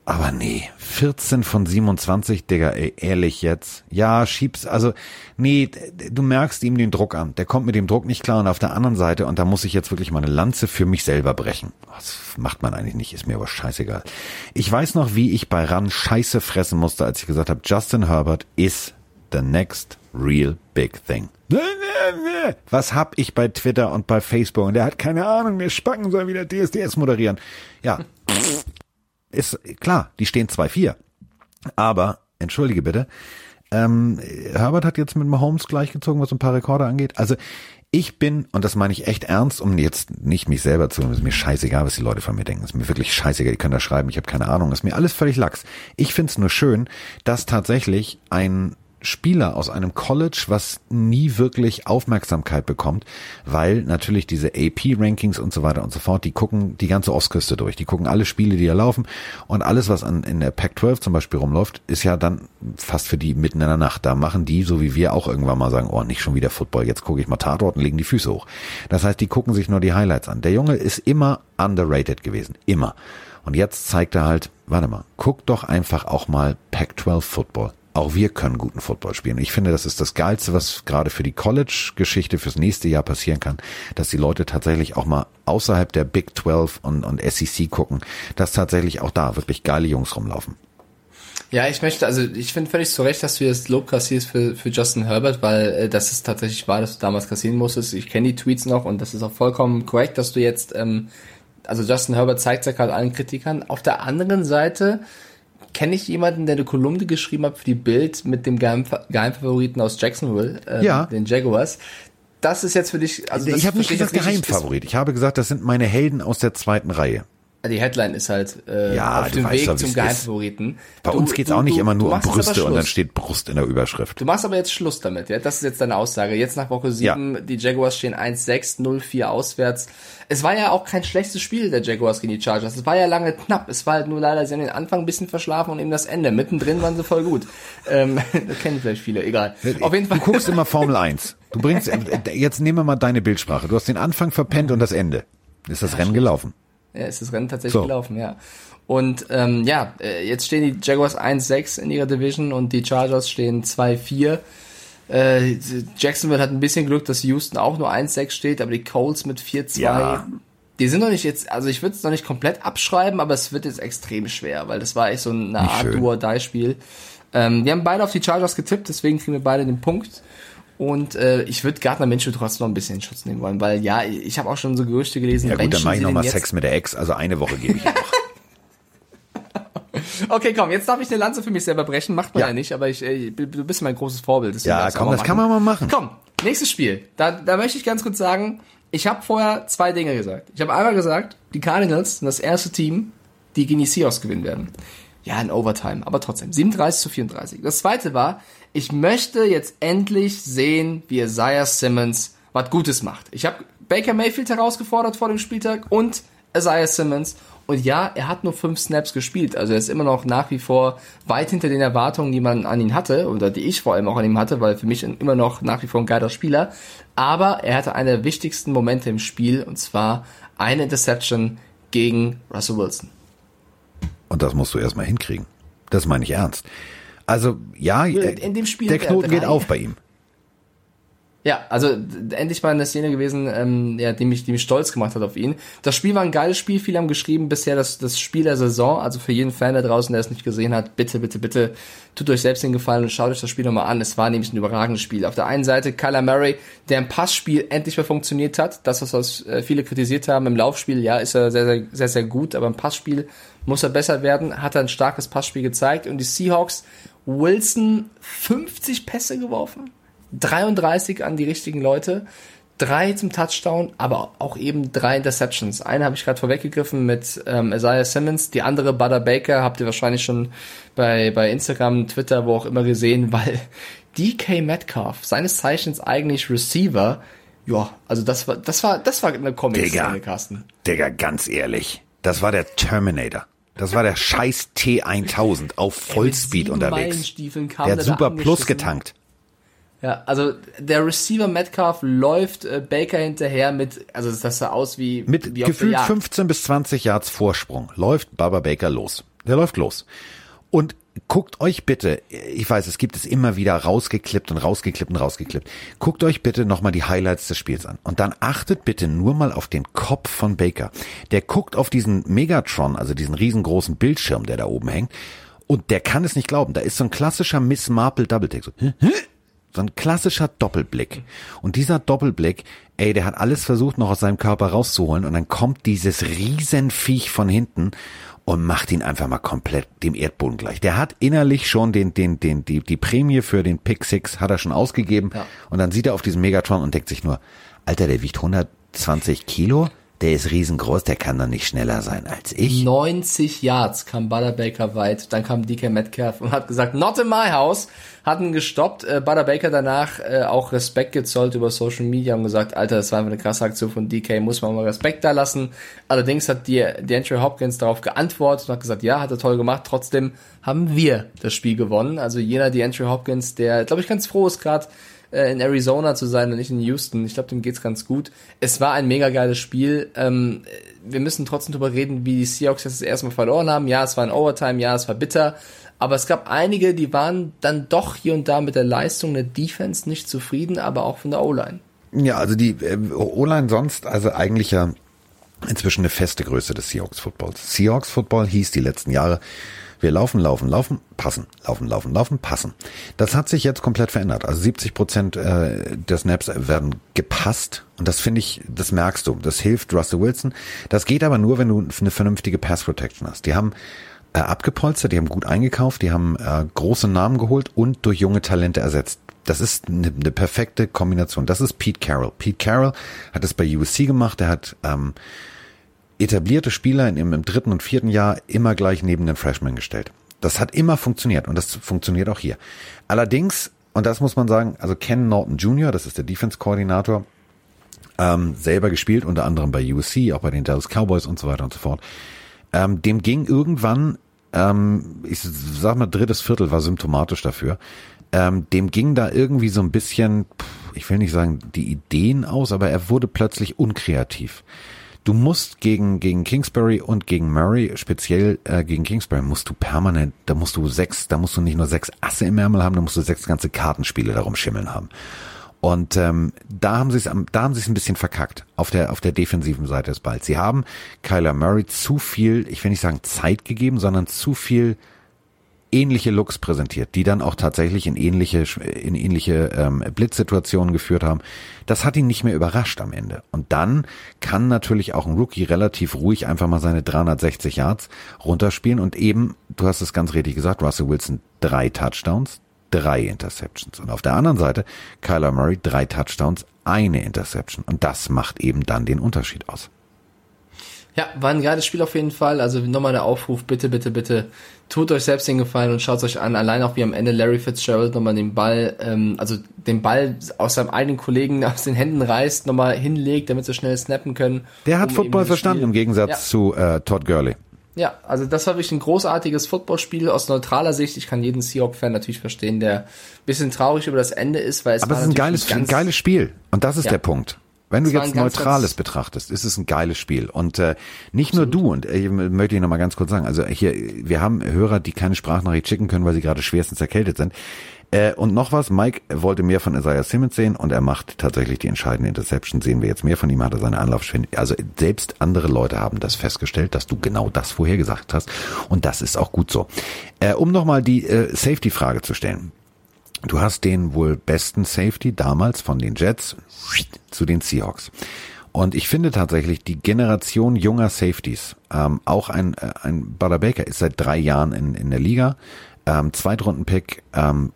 Aber nee, 14 von 27, Digga, ey, ehrlich jetzt. Ja, schieb's, also, nee, du merkst ihm den Druck an. Der kommt mit dem Druck nicht klar und auf der anderen Seite, und da muss ich jetzt wirklich mal eine Lanze für mich selber brechen. Das macht man eigentlich nicht, ist mir aber scheißegal. Ich weiß noch, wie ich bei RAN Scheiße fressen musste, als ich gesagt habe, Justin Herbert is the next real big thing. Was hab ich bei Twitter und bei Facebook? Und der hat keine Ahnung, der Spacken soll wieder DSDS moderieren. Ja, ist klar, die stehen 2-4. Aber, entschuldige bitte, ähm, Herbert hat jetzt mit Mahomes gleichgezogen, was ein paar Rekorde angeht. Also ich bin, und das meine ich echt ernst, um jetzt nicht mich selber zu, ist mir scheißegal, was die Leute von mir denken. Ist mir wirklich scheißegal, die können da schreiben, ich habe keine Ahnung, ist mir alles völlig lax. Ich find's nur schön, dass tatsächlich ein Spieler aus einem College, was nie wirklich Aufmerksamkeit bekommt, weil natürlich diese AP-Rankings und so weiter und so fort, die gucken die ganze Ostküste durch, die gucken alle Spiele, die da laufen und alles, was an, in der Pac-12 zum Beispiel rumläuft, ist ja dann fast für die mitten in der Nacht. Da machen die, so wie wir auch irgendwann mal sagen, oh, nicht schon wieder Football, jetzt gucke ich mal Tatort und legen die Füße hoch. Das heißt, die gucken sich nur die Highlights an. Der Junge ist immer underrated gewesen, immer. Und jetzt zeigt er halt, warte mal, guck doch einfach auch mal Pac-12 Football. Auch wir können guten Football spielen. Ich finde, das ist das Geilste, was gerade für die College-Geschichte fürs nächste Jahr passieren kann, dass die Leute tatsächlich auch mal außerhalb der Big 12 und, und SEC gucken, dass tatsächlich auch da wirklich geile Jungs rumlaufen. Ja, ich möchte, also ich finde völlig zu Recht, dass du jetzt Lob kassierst für, für Justin Herbert, weil äh, das ist tatsächlich wahr, dass du damals kassieren musstest. Ich kenne die Tweets noch und das ist auch vollkommen korrekt, dass du jetzt, ähm, also Justin Herbert zeigt ja gerade allen Kritikern. Auf der anderen Seite kenne ich jemanden, der eine Kolumne geschrieben hat für die Bild mit dem Geheim, Geheimfavoriten aus Jacksonville, äh, Ja. den Jaguars. Das ist jetzt für dich, also ich habe nicht gesagt Geheimfavorit. Ich habe gesagt, das sind meine Helden aus der zweiten Reihe. Die Headline ist halt äh, Ja, auf dem Weg zum. Geheimfavoriten. Bei Du- uns geht's du- auch nicht du- immer nur um Brüste und dann steht Brust in der Überschrift. Du machst aber jetzt Schluss damit, ja? Das ist jetzt deine Aussage. Jetzt nach Woche 7, die Jaguars stehen 1-6, 0-4 auswärts. Es war ja auch kein schlechtes Spiel der Jaguars gegen die Chargers. Es war ja lange knapp. Es war halt nur leider, sie haben den Anfang ein bisschen verschlafen und eben das Ende. Mittendrin waren sie voll gut. Ähm, das kennen vielleicht viele, egal. Auf jeden Fall. Du guckst immer Formel 1. Du bringst, äh, jetzt nehmen wir mal deine Bildsprache. Du hast den Anfang verpennt und das Ende. Ist das Rennen gelaufen? Ja, ist das Rennen tatsächlich So. gelaufen, ja. Und ähm, ja, äh, jetzt stehen die Jaguars 1-6 in ihrer Division und die Chargers stehen 2-4. Äh, Jacksonville hat ein bisschen Glück, dass Houston auch nur 1-6 steht, aber die Colts mit 4-2. Ja. Die sind noch nicht jetzt, also ich würde es noch nicht komplett abschreiben, aber es wird jetzt extrem schwer, weil das war echt so eine Art schön. Do-or-Die-Spiel. Ähm, wir haben beide auf die Chargers getippt, deswegen kriegen wir beide den Punkt. Und äh, ich würde Gardner Minshew trotzdem noch ein bisschen in Schutz nehmen wollen, weil ja, ich habe auch schon so Gerüchte gelesen. Ja gut, dann mache ich nochmal Sex mit der Ex. Also eine Woche gebe ich noch. Okay, komm, jetzt darf ich eine Lanze für mich selber brechen. Macht man ja, Ja. nicht, aber ich, äh, du bist mein großes Vorbild. Ja, du komm, das kann man mal machen. Komm, nächstes Spiel. Da, da möchte ich ganz kurz sagen, ich habe vorher zwei Dinge gesagt. Ich habe einmal gesagt, die Cardinals sind das erste Team, die gegen die Seahawks gewinnen werden. Ja, in Overtime, aber trotzdem. 37 zu 34. Das zweite war, ich möchte jetzt endlich sehen, wie Isaiah Simmons was Gutes macht. Ich habe Baker Mayfield herausgefordert vor dem Spieltag und Isaiah Simmons. Und ja, er hat nur fünf Snaps gespielt. Also er ist immer noch nach wie vor weit hinter den Erwartungen, die man an ihn hatte, oder die ich vor allem auch an ihm hatte, weil für mich immer noch nach wie vor ein geiler Spieler. Aber er hatte eine der wichtigsten Momente im Spiel, und zwar eine Interception gegen Russell Wilson. Und das musst du erstmal hinkriegen. Das meine ich ernst. Also, ja, in dem Spiel der Knoten geht auf bei ihm. Ja, also endlich mal eine Szene gewesen, ähm, ja, die mich, die mich stolz gemacht hat auf ihn. Das Spiel war ein geiles Spiel, viele haben geschrieben, bisher das, das Spiel der Saison, also für jeden Fan da draußen, der es nicht gesehen hat, bitte, bitte, bitte, tut euch selbst den Gefallen und schaut euch das Spiel nochmal an. Es war nämlich ein überragendes Spiel. Auf der einen Seite Kyler Murray, der im Passspiel endlich mal funktioniert hat. Das, was, was äh, viele kritisiert haben, im Laufspiel, ja, ist er sehr, sehr, sehr, sehr gut, aber im Passspiel muss er besser werden, hat er ein starkes Passspiel gezeigt und die Seahawks, Wilson 50 Pässe geworfen 33 an die richtigen Leute, drei zum Touchdown, aber auch eben drei Interceptions. Eine habe ich gerade vorweggegriffen mit ähm, Isaiah Simmons, die andere Butter Baker habt ihr wahrscheinlich schon bei, bei Instagram, Twitter, wo auch immer gesehen, weil DK Metcalf, seines Zeichens eigentlich Receiver, ja, also das war, das war, das war eine Comic-Szene, Carsten. Digga, ganz ehrlich, das war der Terminator. Das war der scheiß T1000 auf Vollspeed unterwegs. Der hat Super Plus getankt. Ja, also der Receiver Metcalf läuft äh, Baker hinterher mit, also das sah aus wie mit wie gefühlt 15 bis 20 Yards Vorsprung läuft Baba Baker los. Der läuft los. Und guckt euch bitte, ich weiß, es gibt es immer wieder rausgeklippt und rausgeklippt und rausgeklippt. Guckt euch bitte nochmal die Highlights des Spiels an. Und dann achtet bitte nur mal auf den Kopf von Baker. Der guckt auf diesen Megatron, also diesen riesengroßen Bildschirm, der da oben hängt. Und der kann es nicht glauben. Da ist so ein klassischer Miss Marple Double Take. So, so ein klassischer Doppelblick. Und dieser Doppelblick, ey, der hat alles versucht, noch aus seinem Körper rauszuholen. Und dann kommt dieses Riesenviech von hinten und macht ihn einfach mal komplett dem Erdboden gleich. Der hat innerlich schon den, den, den, die, die Prämie für den Pick Six hat er schon ausgegeben. Ja. Und dann sieht er auf diesen Megatron und denkt sich nur, Alter, der wiegt 120 Kilo der ist riesengroß, der kann doch nicht schneller sein als ich. 90 Yards kam Butter Baker weit, dann kam DK Metcalf und hat gesagt, not in my house, hat ihn gestoppt. Äh, Butter Baker danach äh, auch Respekt gezollt über Social Media und gesagt, Alter, das war einfach eine krasse Aktion von DK, muss man mal Respekt da lassen. Allerdings hat die, die Andrew Hopkins darauf geantwortet und hat gesagt, ja, hat er toll gemacht, trotzdem haben wir das Spiel gewonnen. Also jener, die Andrew Hopkins, der, glaube ich, ganz froh ist gerade, äh, in Arizona zu sein und nicht in Houston. Ich glaube, dem geht's ganz gut. Es war ein mega geiles Spiel. Ähm, wir müssen trotzdem drüber reden, wie die Seahawks das erste Mal verloren haben. Ja, es war ein Overtime, ja, es war bitter. Aber es gab einige, die waren dann doch hier und da mit der Leistung der Defense nicht zufrieden, aber auch von der O-Line. Ja, also die äh, O-Line sonst, also eigentlich ja inzwischen eine feste Größe des Seahawks Footballs. Seahawks Football hieß die letzten Jahre wir laufen, laufen, laufen, passen, laufen, laufen, laufen, passen. Das hat sich jetzt komplett verändert. Also 70 Prozent äh, der Snaps werden gepasst und das finde ich, das merkst du. Das hilft Russell Wilson. Das geht aber nur, wenn du eine vernünftige Pass Protection hast. Die haben äh, abgepolstert, die haben gut eingekauft, die haben äh, große Namen geholt und durch junge Talente ersetzt. Das ist eine, eine perfekte Kombination. Das ist Pete Carroll. Pete Carroll hat es bei USC gemacht. Er hat ähm, etablierte Spieler im, im dritten und vierten Jahr immer gleich neben den Freshmen gestellt. Das hat immer funktioniert und das funktioniert auch hier. Allerdings, und das muss man sagen, also Ken Norton Jr., das ist der Defense-Koordinator, ähm, selber gespielt, unter anderem bei USC, auch bei den Dallas Cowboys und so weiter und so fort. Ähm, dem ging irgendwann, ähm, ich sag mal, drittes Viertel war symptomatisch dafür. Ähm, dem ging da irgendwie so ein bisschen, ich will nicht sagen die Ideen aus, aber er wurde plötzlich unkreativ. Du musst gegen, gegen Kingsbury und gegen Murray, speziell äh, gegen Kingsbury, musst du permanent, da musst du sechs, da musst du nicht nur sechs Asse im Ärmel haben, da musst du sechs ganze Kartenspiele darum schimmeln haben. Und ähm, da haben sie es, da haben sie es ein bisschen verkackt auf der auf der defensiven Seite des Balls. Sie haben Kyler Murray zu viel, ich will nicht sagen Zeit gegeben, sondern zu viel ähnliche Looks präsentiert, die dann auch tatsächlich in ähnliche in ähnliche ähm, Blitzsituationen geführt haben. Das hat ihn nicht mehr überrascht am Ende. Und dann kann natürlich auch ein Rookie relativ ruhig einfach mal seine 360 Yards runterspielen und eben, du hast es ganz richtig gesagt, Russell Wilson drei Touchdowns, drei Interceptions und auf der anderen Seite Kyler Murray drei Touchdowns, eine Interception und das macht eben dann den Unterschied aus. Ja, war ein geiles Spiel auf jeden Fall. Also nochmal der Aufruf, bitte, bitte, bitte, tut euch selbst den Gefallen und schaut euch an. Allein auch wie am Ende Larry Fitzgerald nochmal den Ball, ähm, also den Ball aus seinem eigenen Kollegen aus den Händen reißt, nochmal hinlegt, damit sie schnell snappen können. Der hat um Football verstanden im Gegensatz Ja. zu äh, Todd Gurley. Ja, also das war wirklich ein großartiges Footballspiel aus neutraler Sicht. Ich kann jeden Seahawk-Fan natürlich verstehen, der ein bisschen traurig über das Ende ist, weil es Aber war es ist ein geiles, ein geiles Spiel. Und das ist Ja. der Punkt. Wenn du jetzt Neutrales ganz- betrachtest, ist es ein geiles Spiel. Und äh, nicht nur du, und äh, möchte ich noch mal ganz kurz sagen, also hier, wir haben Hörer, die keine Sprachnachricht schicken können, weil sie gerade schwerstens erkältet sind. Äh, und noch was, Mike wollte mehr von Isaiah Simmons sehen und er macht tatsächlich die entscheidende Interception. Sehen wir jetzt mehr von ihm, hat er seine Anlaufschwindigkeit. Also selbst andere Leute haben das festgestellt, dass du genau das vorher gesagt hast. Und das ist auch gut so. Äh, um nochmal die äh, Safety-Frage zu stellen. Du hast den wohl besten Safety damals von den Jets zu den Seahawks. Und ich finde tatsächlich die Generation junger Safeties, ähm, auch ein, äh, ein Butter Baker ist seit drei Jahren in, in der Liga, ähm, Zweitrunden-Pick, ähm,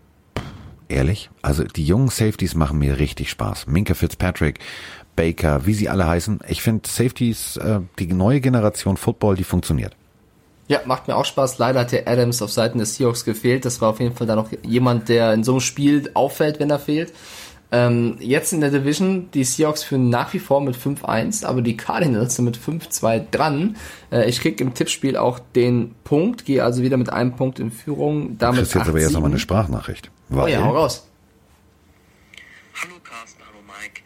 ehrlich, also die jungen Safeties machen mir richtig Spaß. Minka Fitzpatrick, Baker, wie sie alle heißen. Ich finde Safeties, äh, die neue Generation Football, die funktioniert. Ja, macht mir auch Spaß. Leider hat der Adams auf Seiten des Seahawks gefehlt. Das war auf jeden Fall dann noch jemand, der in so einem Spiel auffällt, wenn er fehlt. Ähm, jetzt in der Division, die Seahawks führen nach wie vor mit 5-1, aber die Cardinals sind mit 5-2 dran. Äh, ich krieg im Tippspiel auch den Punkt, gehe also wieder mit einem Punkt in Führung. Du Damit kriegst jetzt aber erst nochmal 8-7. eine Sprachnachricht. Oh Weil, ja, hau raus. Hallo Carsten, hallo Mike.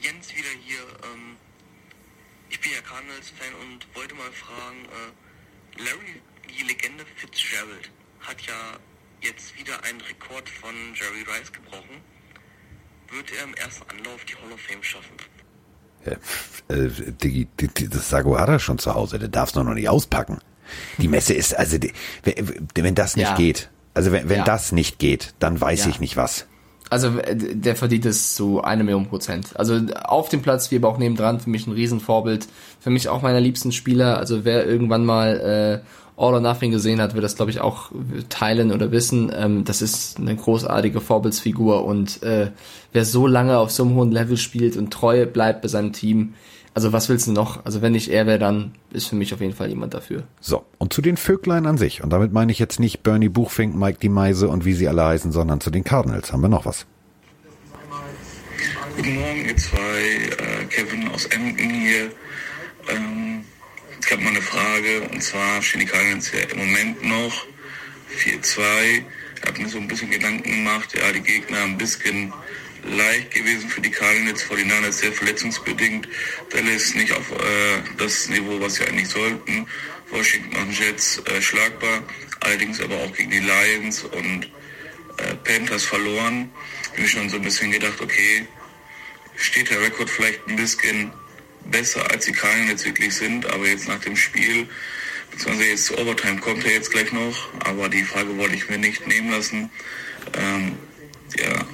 Jens wieder hier. Ähm, ich bin ja Cardinals-Fan und wollte mal fragen, äh, Larry, die Legende Fitzgerald, hat ja jetzt wieder einen Rekord von Jerry Rice gebrochen. Wird er im ersten Anlauf die Hall of Fame schaffen? äh, die, die, die, das Sago hat er schon zu Hause, der darf es noch nicht auspacken. Die Messe ist, also die, wenn, wenn das nicht Ja. geht, also wenn, wenn Ja. das nicht geht, dann weiß Ja. ich nicht was. Also äh, der verdient es zu eine Million Prozent. Also auf dem Platz, wie aber auch nebendran, für mich ein Riesenvorbild. Für mich auch meiner liebsten Spieler. Also wer irgendwann mal äh, All or Nothing gesehen hat, wird das glaube ich auch teilen oder wissen. Ähm, das ist eine großartige Vorbildsfigur und äh, wer so lange auf so einem hohen Level spielt und treu bleibt bei seinem Team, also was willst du noch? Also wenn nicht er wäre, dann ist für mich auf jeden Fall jemand dafür. So, und zu den Vöglein an sich, und damit meine ich jetzt nicht Bernie Buchfink, Mike die Meise und wie sie alle heißen, sondern zu den Cardinals. Haben wir noch was? Guten Morgen, ihr zwei. Äh, Kevin aus Emden hier. Ähm, ich habe mal eine Frage. Und zwar stehen die Cardinals ja im Moment noch 4-2. Ich habe mir so ein bisschen Gedanken gemacht. Ja, die Gegner ein bisschen leicht gewesen für die Cardinals. 49ers sehr verletzungsbedingt. Dallas nicht auf äh, das Niveau, was sie eigentlich sollten. Washington Jets äh, schlagbar. Allerdings aber auch gegen die Lions und äh, Panthers verloren. Bin ich schon so ein bisschen gedacht, okay, steht der Rekord vielleicht ein bisschen besser, als die Cardinals wirklich sind, aber jetzt nach dem Spiel, beziehungsweise jetzt zu Overtime kommt er jetzt gleich noch, aber die Frage wollte ich mir nicht nehmen lassen. Ähm, ja,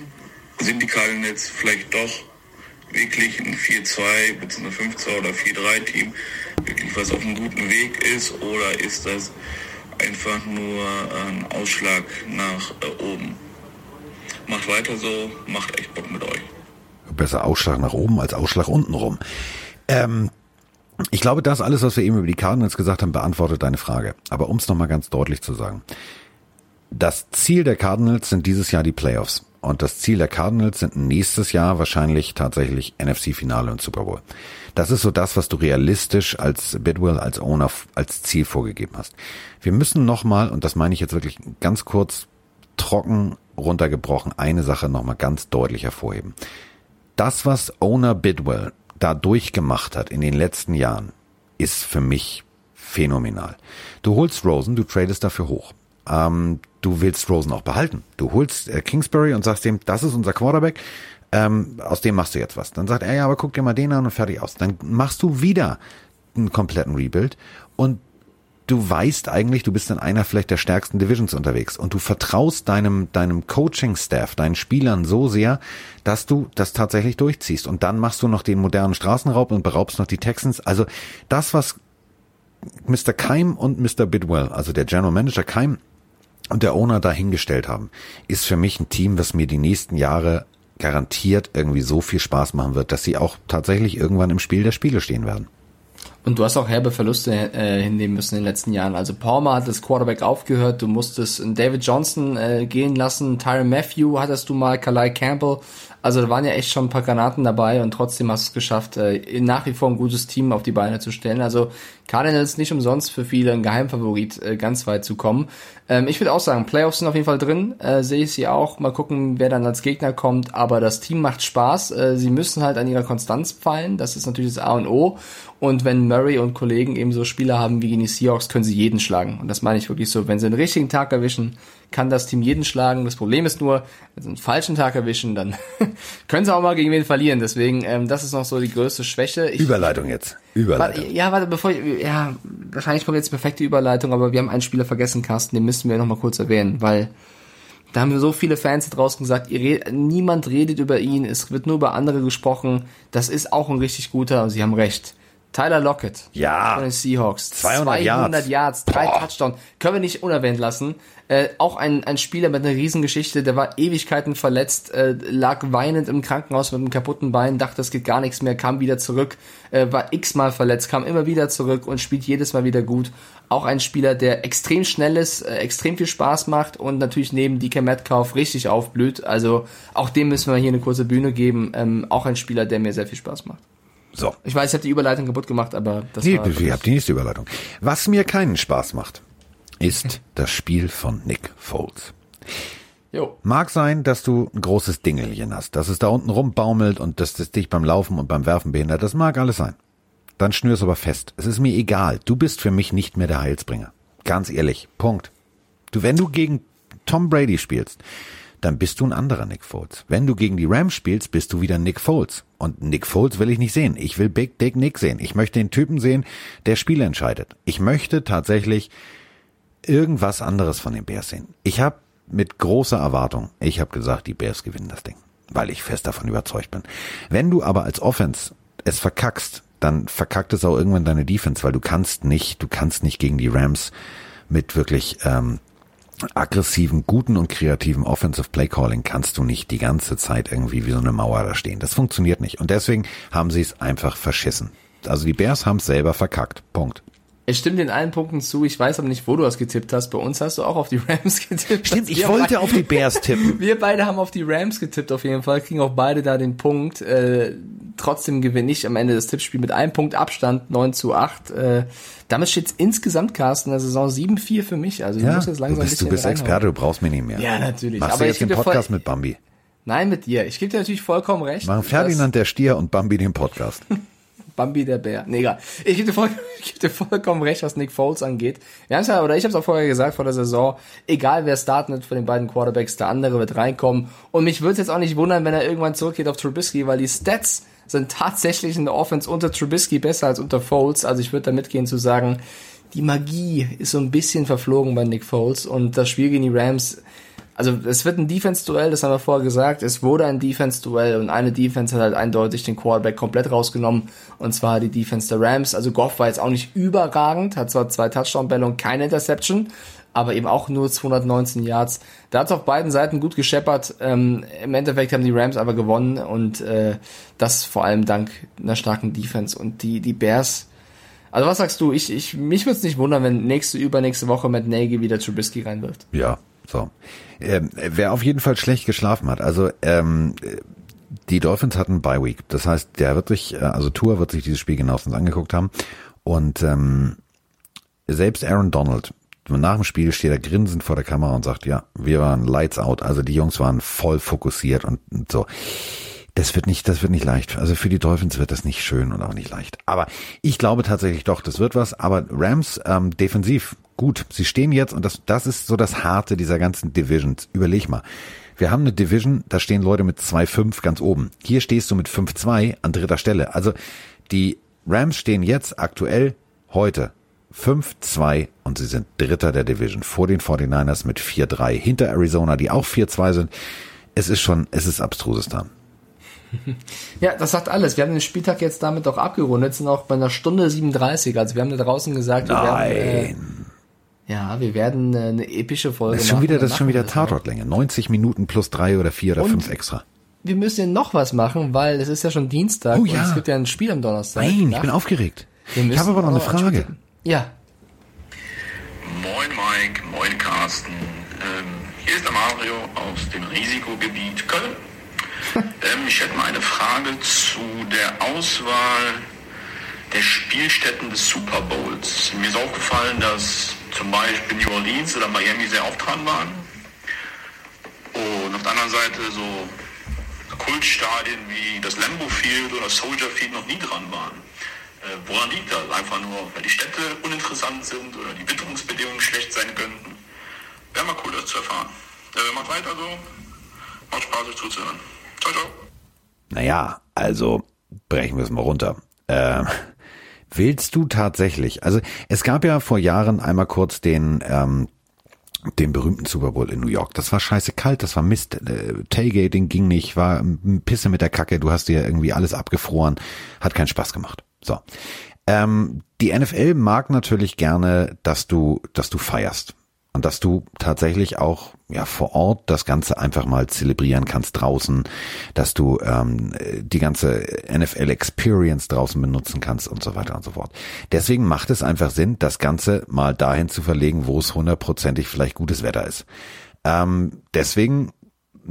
sind die Cardinals vielleicht doch wirklich ein 4-2 bzw. 5-2 oder 4-3 Team wirklich was auf einem guten Weg ist oder ist das einfach nur ein Ausschlag nach äh, oben? Macht weiter so, macht echt Bock mit euch. Besser Ausschlag nach oben als Ausschlag unten rum. Ähm, ich glaube, das alles, was wir eben über die Cardinals gesagt haben, beantwortet deine Frage. Aber um es nochmal ganz deutlich zu sagen. Das Ziel der Cardinals sind dieses Jahr die Playoffs. Und das Ziel der Cardinals sind nächstes Jahr wahrscheinlich tatsächlich NFC-Finale und Super Bowl. Das ist so das, was du realistisch als Bidwell, als Owner, als Ziel vorgegeben hast. Wir müssen nochmal, und das meine ich jetzt wirklich ganz kurz, trocken runtergebrochen, eine Sache nochmal ganz deutlich hervorheben. Das, was Owner Bidwell da durchgemacht hat in den letzten Jahren, ist für mich phänomenal. Du holst Rosen, du tradest dafür hoch. Ähm, du willst Rosen auch behalten. Du holst äh, Kingsbury und sagst dem, das ist unser Quarterback, ähm, aus dem machst du jetzt was. Dann sagt er, ja, aber guck dir mal den an und fertig aus. Dann machst du wieder einen kompletten Rebuild und du weißt eigentlich, du bist in einer vielleicht der stärksten Divisions unterwegs und du vertraust deinem, deinem Coaching-Staff, deinen Spielern so sehr, dass du das tatsächlich durchziehst. Und dann machst du noch den modernen Straßenraub und beraubst noch die Texans. Also das, was Mr. Keim und Mr. Bidwell, also der General Manager Keim und der Owner dahingestellt haben, ist für mich ein Team, was mir die nächsten Jahre garantiert irgendwie so viel Spaß machen wird, dass sie auch tatsächlich irgendwann im Spiel der Spiele stehen werden. Und du hast auch herbe Verluste äh, hinnehmen müssen in den letzten Jahren. Also Palmer hat das Quarterback aufgehört, du musstest David Johnson äh, gehen lassen, Tyron Matthew hattest du mal, Kalai Campbell. Also da waren ja echt schon ein paar Granaten dabei und trotzdem hast du es geschafft, äh, nach wie vor ein gutes Team auf die Beine zu stellen. Also Cardinals nicht umsonst für viele ein Geheimfavorit, äh, ganz weit zu kommen. Ähm, ich würde auch sagen, Playoffs sind auf jeden Fall drin, äh, sehe ich sie auch. Mal gucken, wer dann als Gegner kommt. Aber das Team macht Spaß. Äh, sie müssen halt an ihrer Konstanz fallen. Das ist natürlich das A und O. Und wenn Murray und Kollegen eben so Spieler haben wie gegen die Seahawks, können sie jeden schlagen. Und das meine ich wirklich so. Wenn sie einen richtigen Tag erwischen, kann das Team jeden schlagen. Das Problem ist nur, wenn sie einen falschen Tag erwischen, dann können sie auch mal gegen wen verlieren. Deswegen, ähm, das ist noch so die größte Schwäche. Ich, Überleitung jetzt. Überleitung. Warte, ja, warte, bevor ich, ja, wahrscheinlich kommt jetzt die perfekte Überleitung, aber wir haben einen Spieler vergessen, Carsten, den müssen wir noch mal kurz erwähnen, weil da haben wir so viele Fans draußen gesagt, red, niemand redet über ihn, es wird nur über andere gesprochen. Das ist auch ein richtig guter und sie haben recht. Tyler Lockett ja. von den Seahawks. 200, 200 Yards, Yards drei Touchdowns. Können wir nicht unerwähnt lassen. Äh, auch ein, ein Spieler mit einer Riesengeschichte, der war Ewigkeiten verletzt, äh, lag weinend im Krankenhaus mit einem kaputten Bein, dachte, es geht gar nichts mehr, kam wieder zurück, äh, war x-mal verletzt, kam immer wieder zurück und spielt jedes Mal wieder gut. Auch ein Spieler, der extrem schnell ist, äh, extrem viel Spaß macht und natürlich neben DK Metcalf richtig aufblüht. Also auch dem müssen wir hier eine kurze Bühne geben. Ähm, auch ein Spieler, der mir sehr viel Spaß macht. So. Ich weiß, ich habe die Überleitung kaputt gemacht, aber das nee, war... ich habe die nächste Überleitung. Was mir keinen Spaß macht, ist das Spiel von Nick Foles. Jo. Mag sein, dass du ein großes Dingelchen hast, dass es da unten rumbaumelt und dass das dich beim Laufen und beim Werfen behindert. Das mag alles sein. Dann schnür es aber fest. Es ist mir egal. Du bist für mich nicht mehr der Heilsbringer. Ganz ehrlich. Punkt. Du, wenn du gegen Tom Brady spielst, dann bist du ein anderer Nick Foles. Wenn du gegen die Rams spielst, bist du wieder Nick Foles. Und Nick Foles will ich nicht sehen. Ich will Big Dick Nick sehen. Ich möchte den Typen sehen, der Spiele entscheidet. Ich möchte tatsächlich irgendwas anderes von den Bears sehen. Ich habe mit großer Erwartung, ich habe gesagt, die Bears gewinnen das Ding, weil ich fest davon überzeugt bin. Wenn du aber als Offense es verkackst, dann verkackt es auch irgendwann deine Defense, weil du kannst nicht, du kannst nicht gegen die Rams mit wirklich ähm, aggressiven, guten und kreativen Offensive Play Calling kannst du nicht die ganze Zeit irgendwie wie so eine Mauer da stehen. Das funktioniert nicht. Und deswegen haben sie es einfach verschissen. Also die Bears haben es selber verkackt. Punkt. Ich stimme in allen Punkten zu. Ich weiß aber nicht, wo du das getippt hast. Bei uns hast du auch auf die Rams getippt. Stimmt, ich wollte auf die Bears tippen. Wir beide haben auf die Rams getippt auf jeden Fall. Kriegen auch beide da den Punkt. Äh, trotzdem gewinne ich am Ende das Tippspiel mit einem Punkt Abstand, 9 zu 8. Äh, damit steht es insgesamt, Carsten, der Saison 7-4 für mich. Also ja, du musst jetzt langsam du bist, ein du bist. Experte, du brauchst mich nicht mehr. Ja, natürlich. Machst aber du ich jetzt den Podcast mit Bambi? Nein, mit dir. Ich gebe dir natürlich vollkommen recht. Machen Ferdinand der Stier und Bambi den Podcast. Bambi der Bär. Nee, egal. Ich gebe voll, ich geb dir vollkommen recht, was Nick Foles angeht. Wir haben's ja, oder ich habe es auch vorher gesagt vor der Saison, egal wer startet von den beiden Quarterbacks, der andere wird reinkommen. Und mich würde jetzt auch nicht wundern, wenn er irgendwann zurückgeht auf Trubisky, weil die Stats sind tatsächlich in der Offense unter Trubisky besser als unter Foles. Also ich würde da mitgehen zu sagen, die Magie ist so ein bisschen verflogen bei Nick Foles und das Spiel gegen die Rams also es wird ein Defense-Duell, das haben wir vorher gesagt. Es wurde ein Defense-Duell und eine Defense hat halt eindeutig den Quarterback komplett rausgenommen und zwar die Defense der Rams. Also Goff war jetzt auch nicht überragend, hat zwar zwei Touchdown-Bälle und keine Interception, aber eben auch nur 219 Yards. Da hat es auf beiden Seiten gut gescheppert. Ähm, Im Endeffekt haben die Rams aber gewonnen und äh, das vor allem dank einer starken Defense und die die Bears. Also was sagst du? Ich, ich mich würde es nicht wundern, wenn nächste übernächste Woche Matt Nagy wieder Trubisky reinwirft. Ja, so. Ähm, wer auf jeden Fall schlecht geschlafen hat, also ähm, die Dolphins hatten Bye Week. Das heißt, der wird sich, äh, also Tour wird sich dieses Spiel genauestens angeguckt haben. Und ähm, selbst Aaron Donald, nach dem Spiel steht er grinsend vor der Kamera und sagt, ja, wir waren lights out. Also die Jungs waren voll fokussiert und, und so. Das wird nicht, das wird nicht leicht. Also für die Dolphins wird das nicht schön und auch nicht leicht. Aber ich glaube tatsächlich doch, das wird was. Aber Rams ähm, defensiv gut. Sie stehen jetzt und das, das ist so das Harte dieser ganzen Divisions. Überleg mal. Wir haben eine Division, da stehen Leute mit 2-5 ganz oben. Hier stehst du mit 5-2 an dritter Stelle. Also die Rams stehen jetzt aktuell heute 5-2 und sie sind Dritter der Division vor den 49ers mit 4-3. Hinter Arizona, die auch 4-2 sind. Es ist schon, es ist abstrusistan. Ja, das sagt alles. Wir haben den Spieltag jetzt damit auch abgerundet, sind auch bei einer Stunde 37. Also wir haben da draußen gesagt, wir Nein. werden, äh, ja, wir werden äh, eine epische Folge Das ist schon machen. wieder, das ist schon wieder. Tatortlänge. 90 Minuten plus drei oder vier oder Und- fünf extra. Wir müssen ja noch was machen, weil es ist ja schon Dienstag Oh und ja. es gibt ja ein Spiel am Donnerstag. Nein, ich bin aufgeregt. Ich habe aber noch eine Frage. Ja. Moin Mike, moin Carsten. Ähm, hier ist der Mario aus dem Risikogebiet Köln. Ähm, ich hätte mal eine Frage zu der Auswahl der Spielstätten des Super Bowls. Mir ist aufgefallen, dass zum Beispiel New Orleans oder Miami sehr oft dran waren. Und auf der anderen Seite so Kultstadien wie das Lambeau Field oder Soldier Field noch nie dran waren. Äh, woran liegt das? Einfach nur, weil die Städte uninteressant sind oder die Witterungsbedingungen schlecht sein könnten? Wäre mal cool, das zu erfahren. Äh, macht weiter so. Macht Spaß, euch zuzuhören. Ciao, ciao. Naja, also brechen wir es mal runter. Ähm, willst du tatsächlich, also es gab ja vor Jahren einmal kurz den, ähm, den berühmten Super Bowl in New York. Das war scheiße kalt, das war Mist. Äh, Tailgating ging nicht, war ein Pisse mit der Kacke, du hast dir irgendwie alles abgefroren, hat keinen Spaß gemacht. So. Ähm, die NFL mag natürlich gerne, dass du, dass du feierst. Und dass du tatsächlich auch ja vor Ort das Ganze einfach mal zelebrieren kannst draußen, dass du ähm, die ganze NFL Experience draußen benutzen kannst und so weiter und so fort. Deswegen macht es einfach Sinn, das Ganze mal dahin zu verlegen, wo es hundertprozentig vielleicht gutes Wetter ist. Ähm, deswegen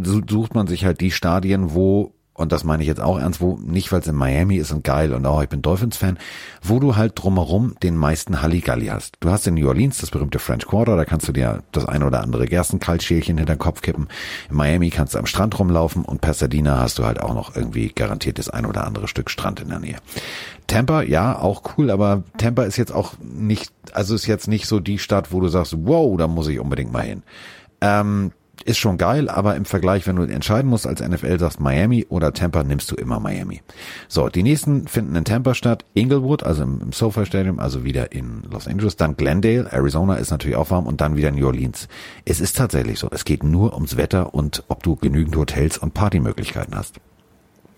su- sucht man sich halt die Stadien, wo und das meine ich jetzt auch ernst, wo nicht, weil es in Miami ist und geil und auch ich bin Dolphins-Fan, wo du halt drumherum den meisten Halligalli hast. Du hast in New Orleans das berühmte French Quarter, da kannst du dir das ein oder andere Gerstenkaltschälchen hinter den Kopf kippen. In Miami kannst du am Strand rumlaufen und Pasadena hast du halt auch noch irgendwie garantiert das ein oder andere Stück Strand in der Nähe. Tampa, ja, auch cool, aber Tampa ist jetzt auch nicht, also ist jetzt nicht so die Stadt, wo du sagst, wow, da muss ich unbedingt mal hin. Ähm, ist schon geil, aber im Vergleich, wenn du entscheiden musst als NFL, sagst Miami oder Tampa, nimmst du immer Miami. So, die nächsten finden in Tampa statt. Inglewood, also im, im SoFi Stadium, also wieder in Los Angeles. Dann Glendale, Arizona ist natürlich auch warm und dann wieder New Orleans. Es ist tatsächlich so. Es geht nur ums Wetter und ob du genügend Hotels und Partymöglichkeiten hast.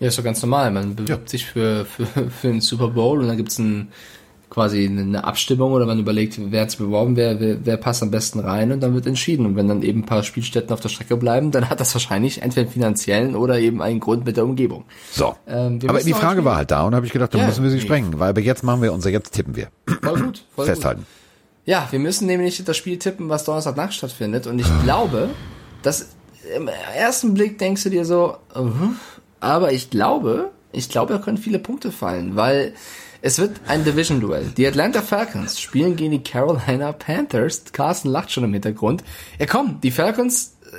Ja, ist doch ganz normal. Man bewirbt sich für, für, für einen Super Bowl und dann gibt's ein, quasi eine Abstimmung oder man überlegt, wer hat's beworben, wer, wer, wer passt am besten rein und dann wird entschieden. Und wenn dann eben ein paar Spielstätten auf der Strecke bleiben, dann hat das wahrscheinlich entweder einen finanziellen oder eben einen Grund mit der Umgebung. So. Ähm, aber die Frage war halt da und habe ich gedacht, dann Ja, müssen wir sie nee. sprengen, weil aber jetzt machen wir unser, jetzt tippen wir. Voll gut, voll Festhalten. gut. Ja, wir müssen nämlich das Spiel tippen, was Donnerstagnacht stattfindet. Und ich glaube, dass im ersten Blick denkst du dir so, uh, aber ich glaube, ich glaube, da können viele Punkte fallen, weil es wird ein Division-Duell. Die Atlanta Falcons spielen gegen die Carolina Panthers. Carsten lacht schon im Hintergrund. Ja komm, die Falcons äh,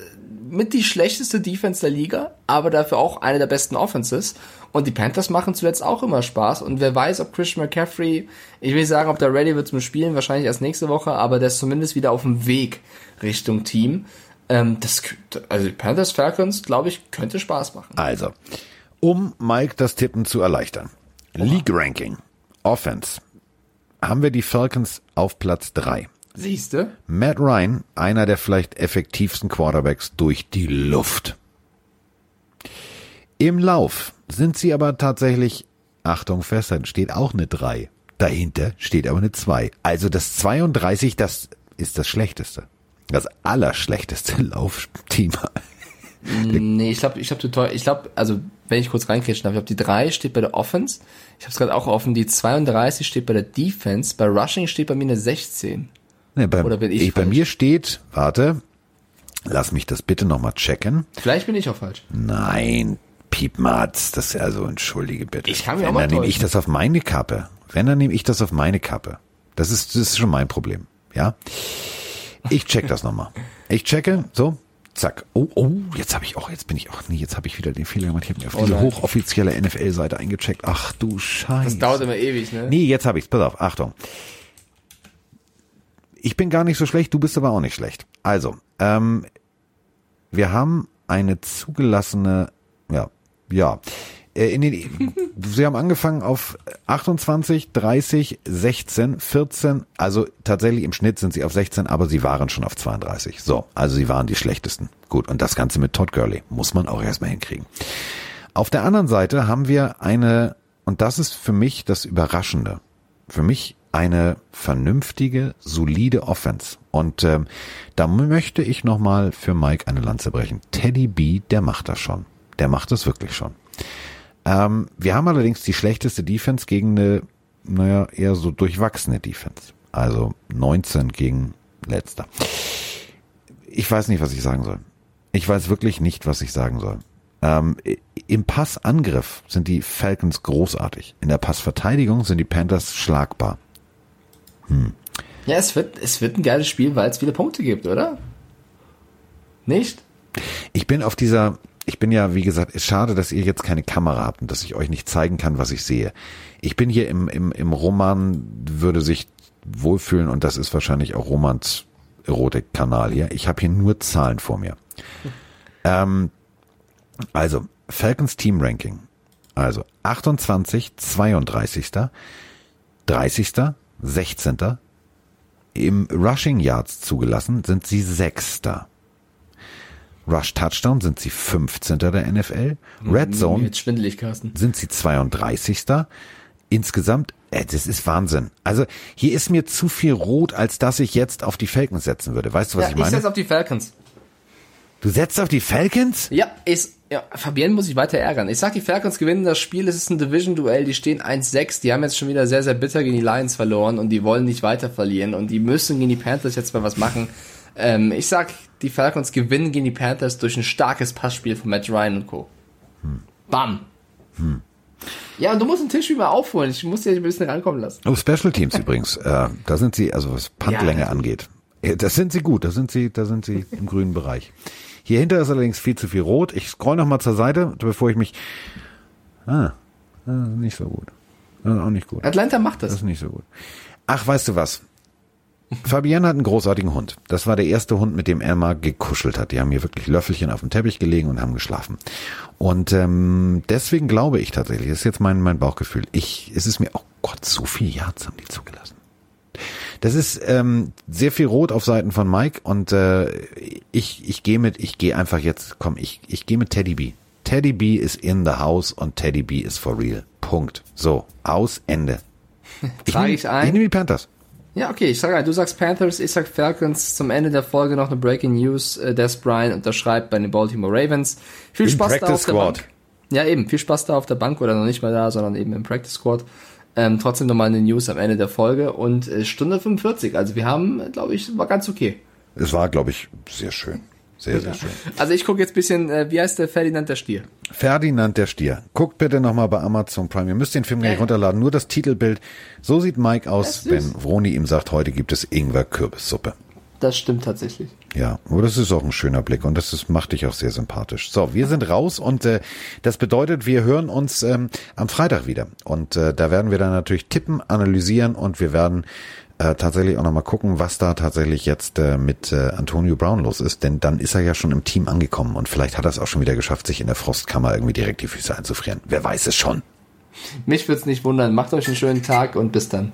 mit die schlechteste Defense der Liga, aber dafür auch eine der besten Offenses. Und die Panthers machen zuletzt auch immer Spaß. Und wer weiß, ob Christian McCaffrey, ich will nicht sagen, ob der ready wird zum Spielen, wahrscheinlich erst nächste Woche, aber der ist zumindest wieder auf dem Weg Richtung Team. Ähm, das, also die Panthers Falcons, glaube ich, könnte Spaß machen. Also, um Mike das Tippen zu erleichtern. League Ranking. Offense. Haben wir die Falcons auf Platz drei. Siehste? Matt Ryan, einer der vielleicht effektivsten Quarterbacks durch die Luft. Im Lauf sind sie aber tatsächlich, Achtung festhalten, steht auch eine 3. Dahinter steht aber eine 2. Also das 32, das ist das schlechteste. Das allerschlechteste Laufteam. Nee, ich glaube, ich glaube. Ich glaube, also wenn ich kurz reinkretschen darf, ich glaube, die 3 steht bei der Offense. Ich habe es gerade auch offen. Die 32 steht bei der Defense. Bei Rushing steht bei mir eine 16. Ne, bei, Oder bin ich bei falsch? mir steht, warte, lass mich das bitte nochmal checken. Vielleicht bin ich auch falsch. Nein, Piepmatz, das also entschuldige bitte. Ich kann mich Wenn, auch dann nehme ich das auf meine Kappe. Wenn, dann nehme ich das auf meine Kappe. Das ist, das ist schon mein Problem. Ja? Ich check das nochmal. Ich checke, so, zack. Oh, oh, jetzt habe ich auch, jetzt bin ich auch, nee, jetzt habe ich wieder den Fehler gemacht. Ich habe mir auf Oh diese nein. hochoffizielle NFL-Seite eingecheckt. Ach du Scheiße. Das dauert immer ewig, ne? Nee, jetzt habe ich's. Pass auf, Achtung. Ich bin gar nicht so schlecht, du bist aber auch nicht schlecht. Also, ähm, wir haben eine zugelassene, ja, ja. Äh, In den, sie haben angefangen auf 28, 30, 16, 14, also tatsächlich im Schnitt sind sie auf 16, aber sie waren schon auf 32. So, also sie waren die schlechtesten. Gut, und das Ganze mit Todd Gurley muss man auch erstmal hinkriegen. Auf der anderen Seite haben wir eine, und das ist für mich das Überraschende, für mich eine vernünftige, solide Offense. Und ähm, da möchte ich nochmal für Mike eine Lanze brechen. Teddy B, der macht das schon. Der macht das wirklich schon. Ähm, wir haben allerdings die schlechteste Defense gegen eine naja, eher so durchwachsene Defense. Also 19 gegen letzter. Ich weiß nicht, was ich sagen soll. Ich weiß wirklich nicht, was ich sagen soll. Ähm, Im Passangriff sind die Falcons großartig. In der Passverteidigung sind die Panthers schlagbar. Hm. Ja, es wird, es wird ein geiles Spiel, weil es viele Punkte gibt, oder? Nicht? Ich bin auf dieser, ich bin ja, wie gesagt, ist schade, dass ihr jetzt keine Kamera habt und dass ich euch nicht zeigen kann, was ich sehe. Ich bin hier im, im, im Roman, würde sich wohlfühlen und das ist wahrscheinlich auch Romans Erotik-Kanal hier. Ich habe hier nur Zahlen vor mir. Ähm, also, Falcons Team Ranking. Also 28, 32, 30, 16. Im Rushing Yards zugelassen sind sie Sechster. Rush Touchdown sind sie 15. der NFL. Red Zone sind sie 32. Insgesamt, äh, das ist Wahnsinn. Also hier ist mir zu viel rot, als dass ich jetzt auf die Falcons setzen würde. Weißt du, was ja, ich meine? Ich setze auf die Falcons. Du setzt auf die Falcons? Ja, ist, ja, Fabienne muss ich weiter ärgern. Ich sag, die Falcons gewinnen das Spiel. Es ist ein Division-Duell. Die stehen 1-6. Die haben jetzt schon wieder sehr, sehr bitter gegen die Lions verloren und die wollen nicht weiter verlieren und die müssen gegen die Panthers jetzt mal was machen. Ähm, ich sag, die Falcons gewinnen gegen die Panthers durch ein starkes Passspiel von Matt Ryan und Co. Hm. Bam. Hm. Ja, und du musst den Tisch wieder aufholen. Ich muss dir ein bisschen rankommen lassen. Oh, Special Teams übrigens. Äh, da sind sie, also was Puntlänge ja, angeht. Das sind sie gut. Da sind sie, da sind sie im grünen Bereich. Hier hinter ist allerdings viel zu viel rot. Ich scroll noch mal zur Seite, bevor ich mich. Ah, nicht so gut. Auch nicht gut. Atlanta macht das. Das ist nicht so gut. Ach, weißt du was? Fabienne hat einen großartigen Hund. Das war der erste Hund, mit dem er mal gekuschelt hat. Die haben hier wirklich Löffelchen auf dem Teppich gelegen und haben geschlafen. Und ähm, deswegen glaube ich tatsächlich, das ist jetzt mein, mein Bauchgefühl, ich, es ist mir, oh Gott, so viel Yards haben die zugelassen. Das ist ähm, sehr viel Rot auf Seiten von Mike und äh, ich, ich gehe mit, ich gehe einfach jetzt, komm, ich, ich gehe mit Teddy B. Teddy B ist in the house und Teddy B ist for real. Punkt. So, aus, Ende. Ich nehme nehme die Panthers. Ja, okay, ich sage ein, du sagst Panthers, ich sag Falcons. Zum Ende der Folge noch eine Breaking News. Äh, Des Bryant unterschreibt bei den Baltimore Ravens. Viel Im Spaß Practice da auf der Squad. Bank. Ja, eben, viel Spaß da auf der Bank oder noch nicht mal da, sondern eben im Practice Squad. Ähm, trotzdem nochmal eine News am Ende der Folge und äh, Stunde 45. Also wir haben, glaube ich, war ganz okay. Es war, glaube ich, sehr schön. Sehr, sehr schön. Also ich gucke jetzt bisschen, äh, wie heißt der Ferdinand der Stier? Ferdinand der Stier. Guckt bitte nochmal bei Amazon Prime. Ihr müsst den Film gleich runterladen. Nur das Titelbild. So sieht Mike aus, wenn Vroni ihm sagt, heute gibt es Ingwer-Kürbissuppe. Das stimmt tatsächlich. Ja, aber das ist auch ein schöner Blick und das ist, macht dich auch sehr sympathisch. So, wir sind raus und äh, das bedeutet, wir hören uns ähm, am Freitag wieder. Und äh, da werden wir dann natürlich tippen, analysieren und wir werden äh, tatsächlich auch nochmal gucken, was da tatsächlich jetzt äh, mit äh, Antonio Brown los ist, denn dann ist er ja schon im Team angekommen und vielleicht hat er es auch schon wieder geschafft, sich in der Frostkammer irgendwie direkt die Füße einzufrieren. Wer weiß es schon. Mich würde es nicht wundern. Macht euch einen schönen Tag und bis dann.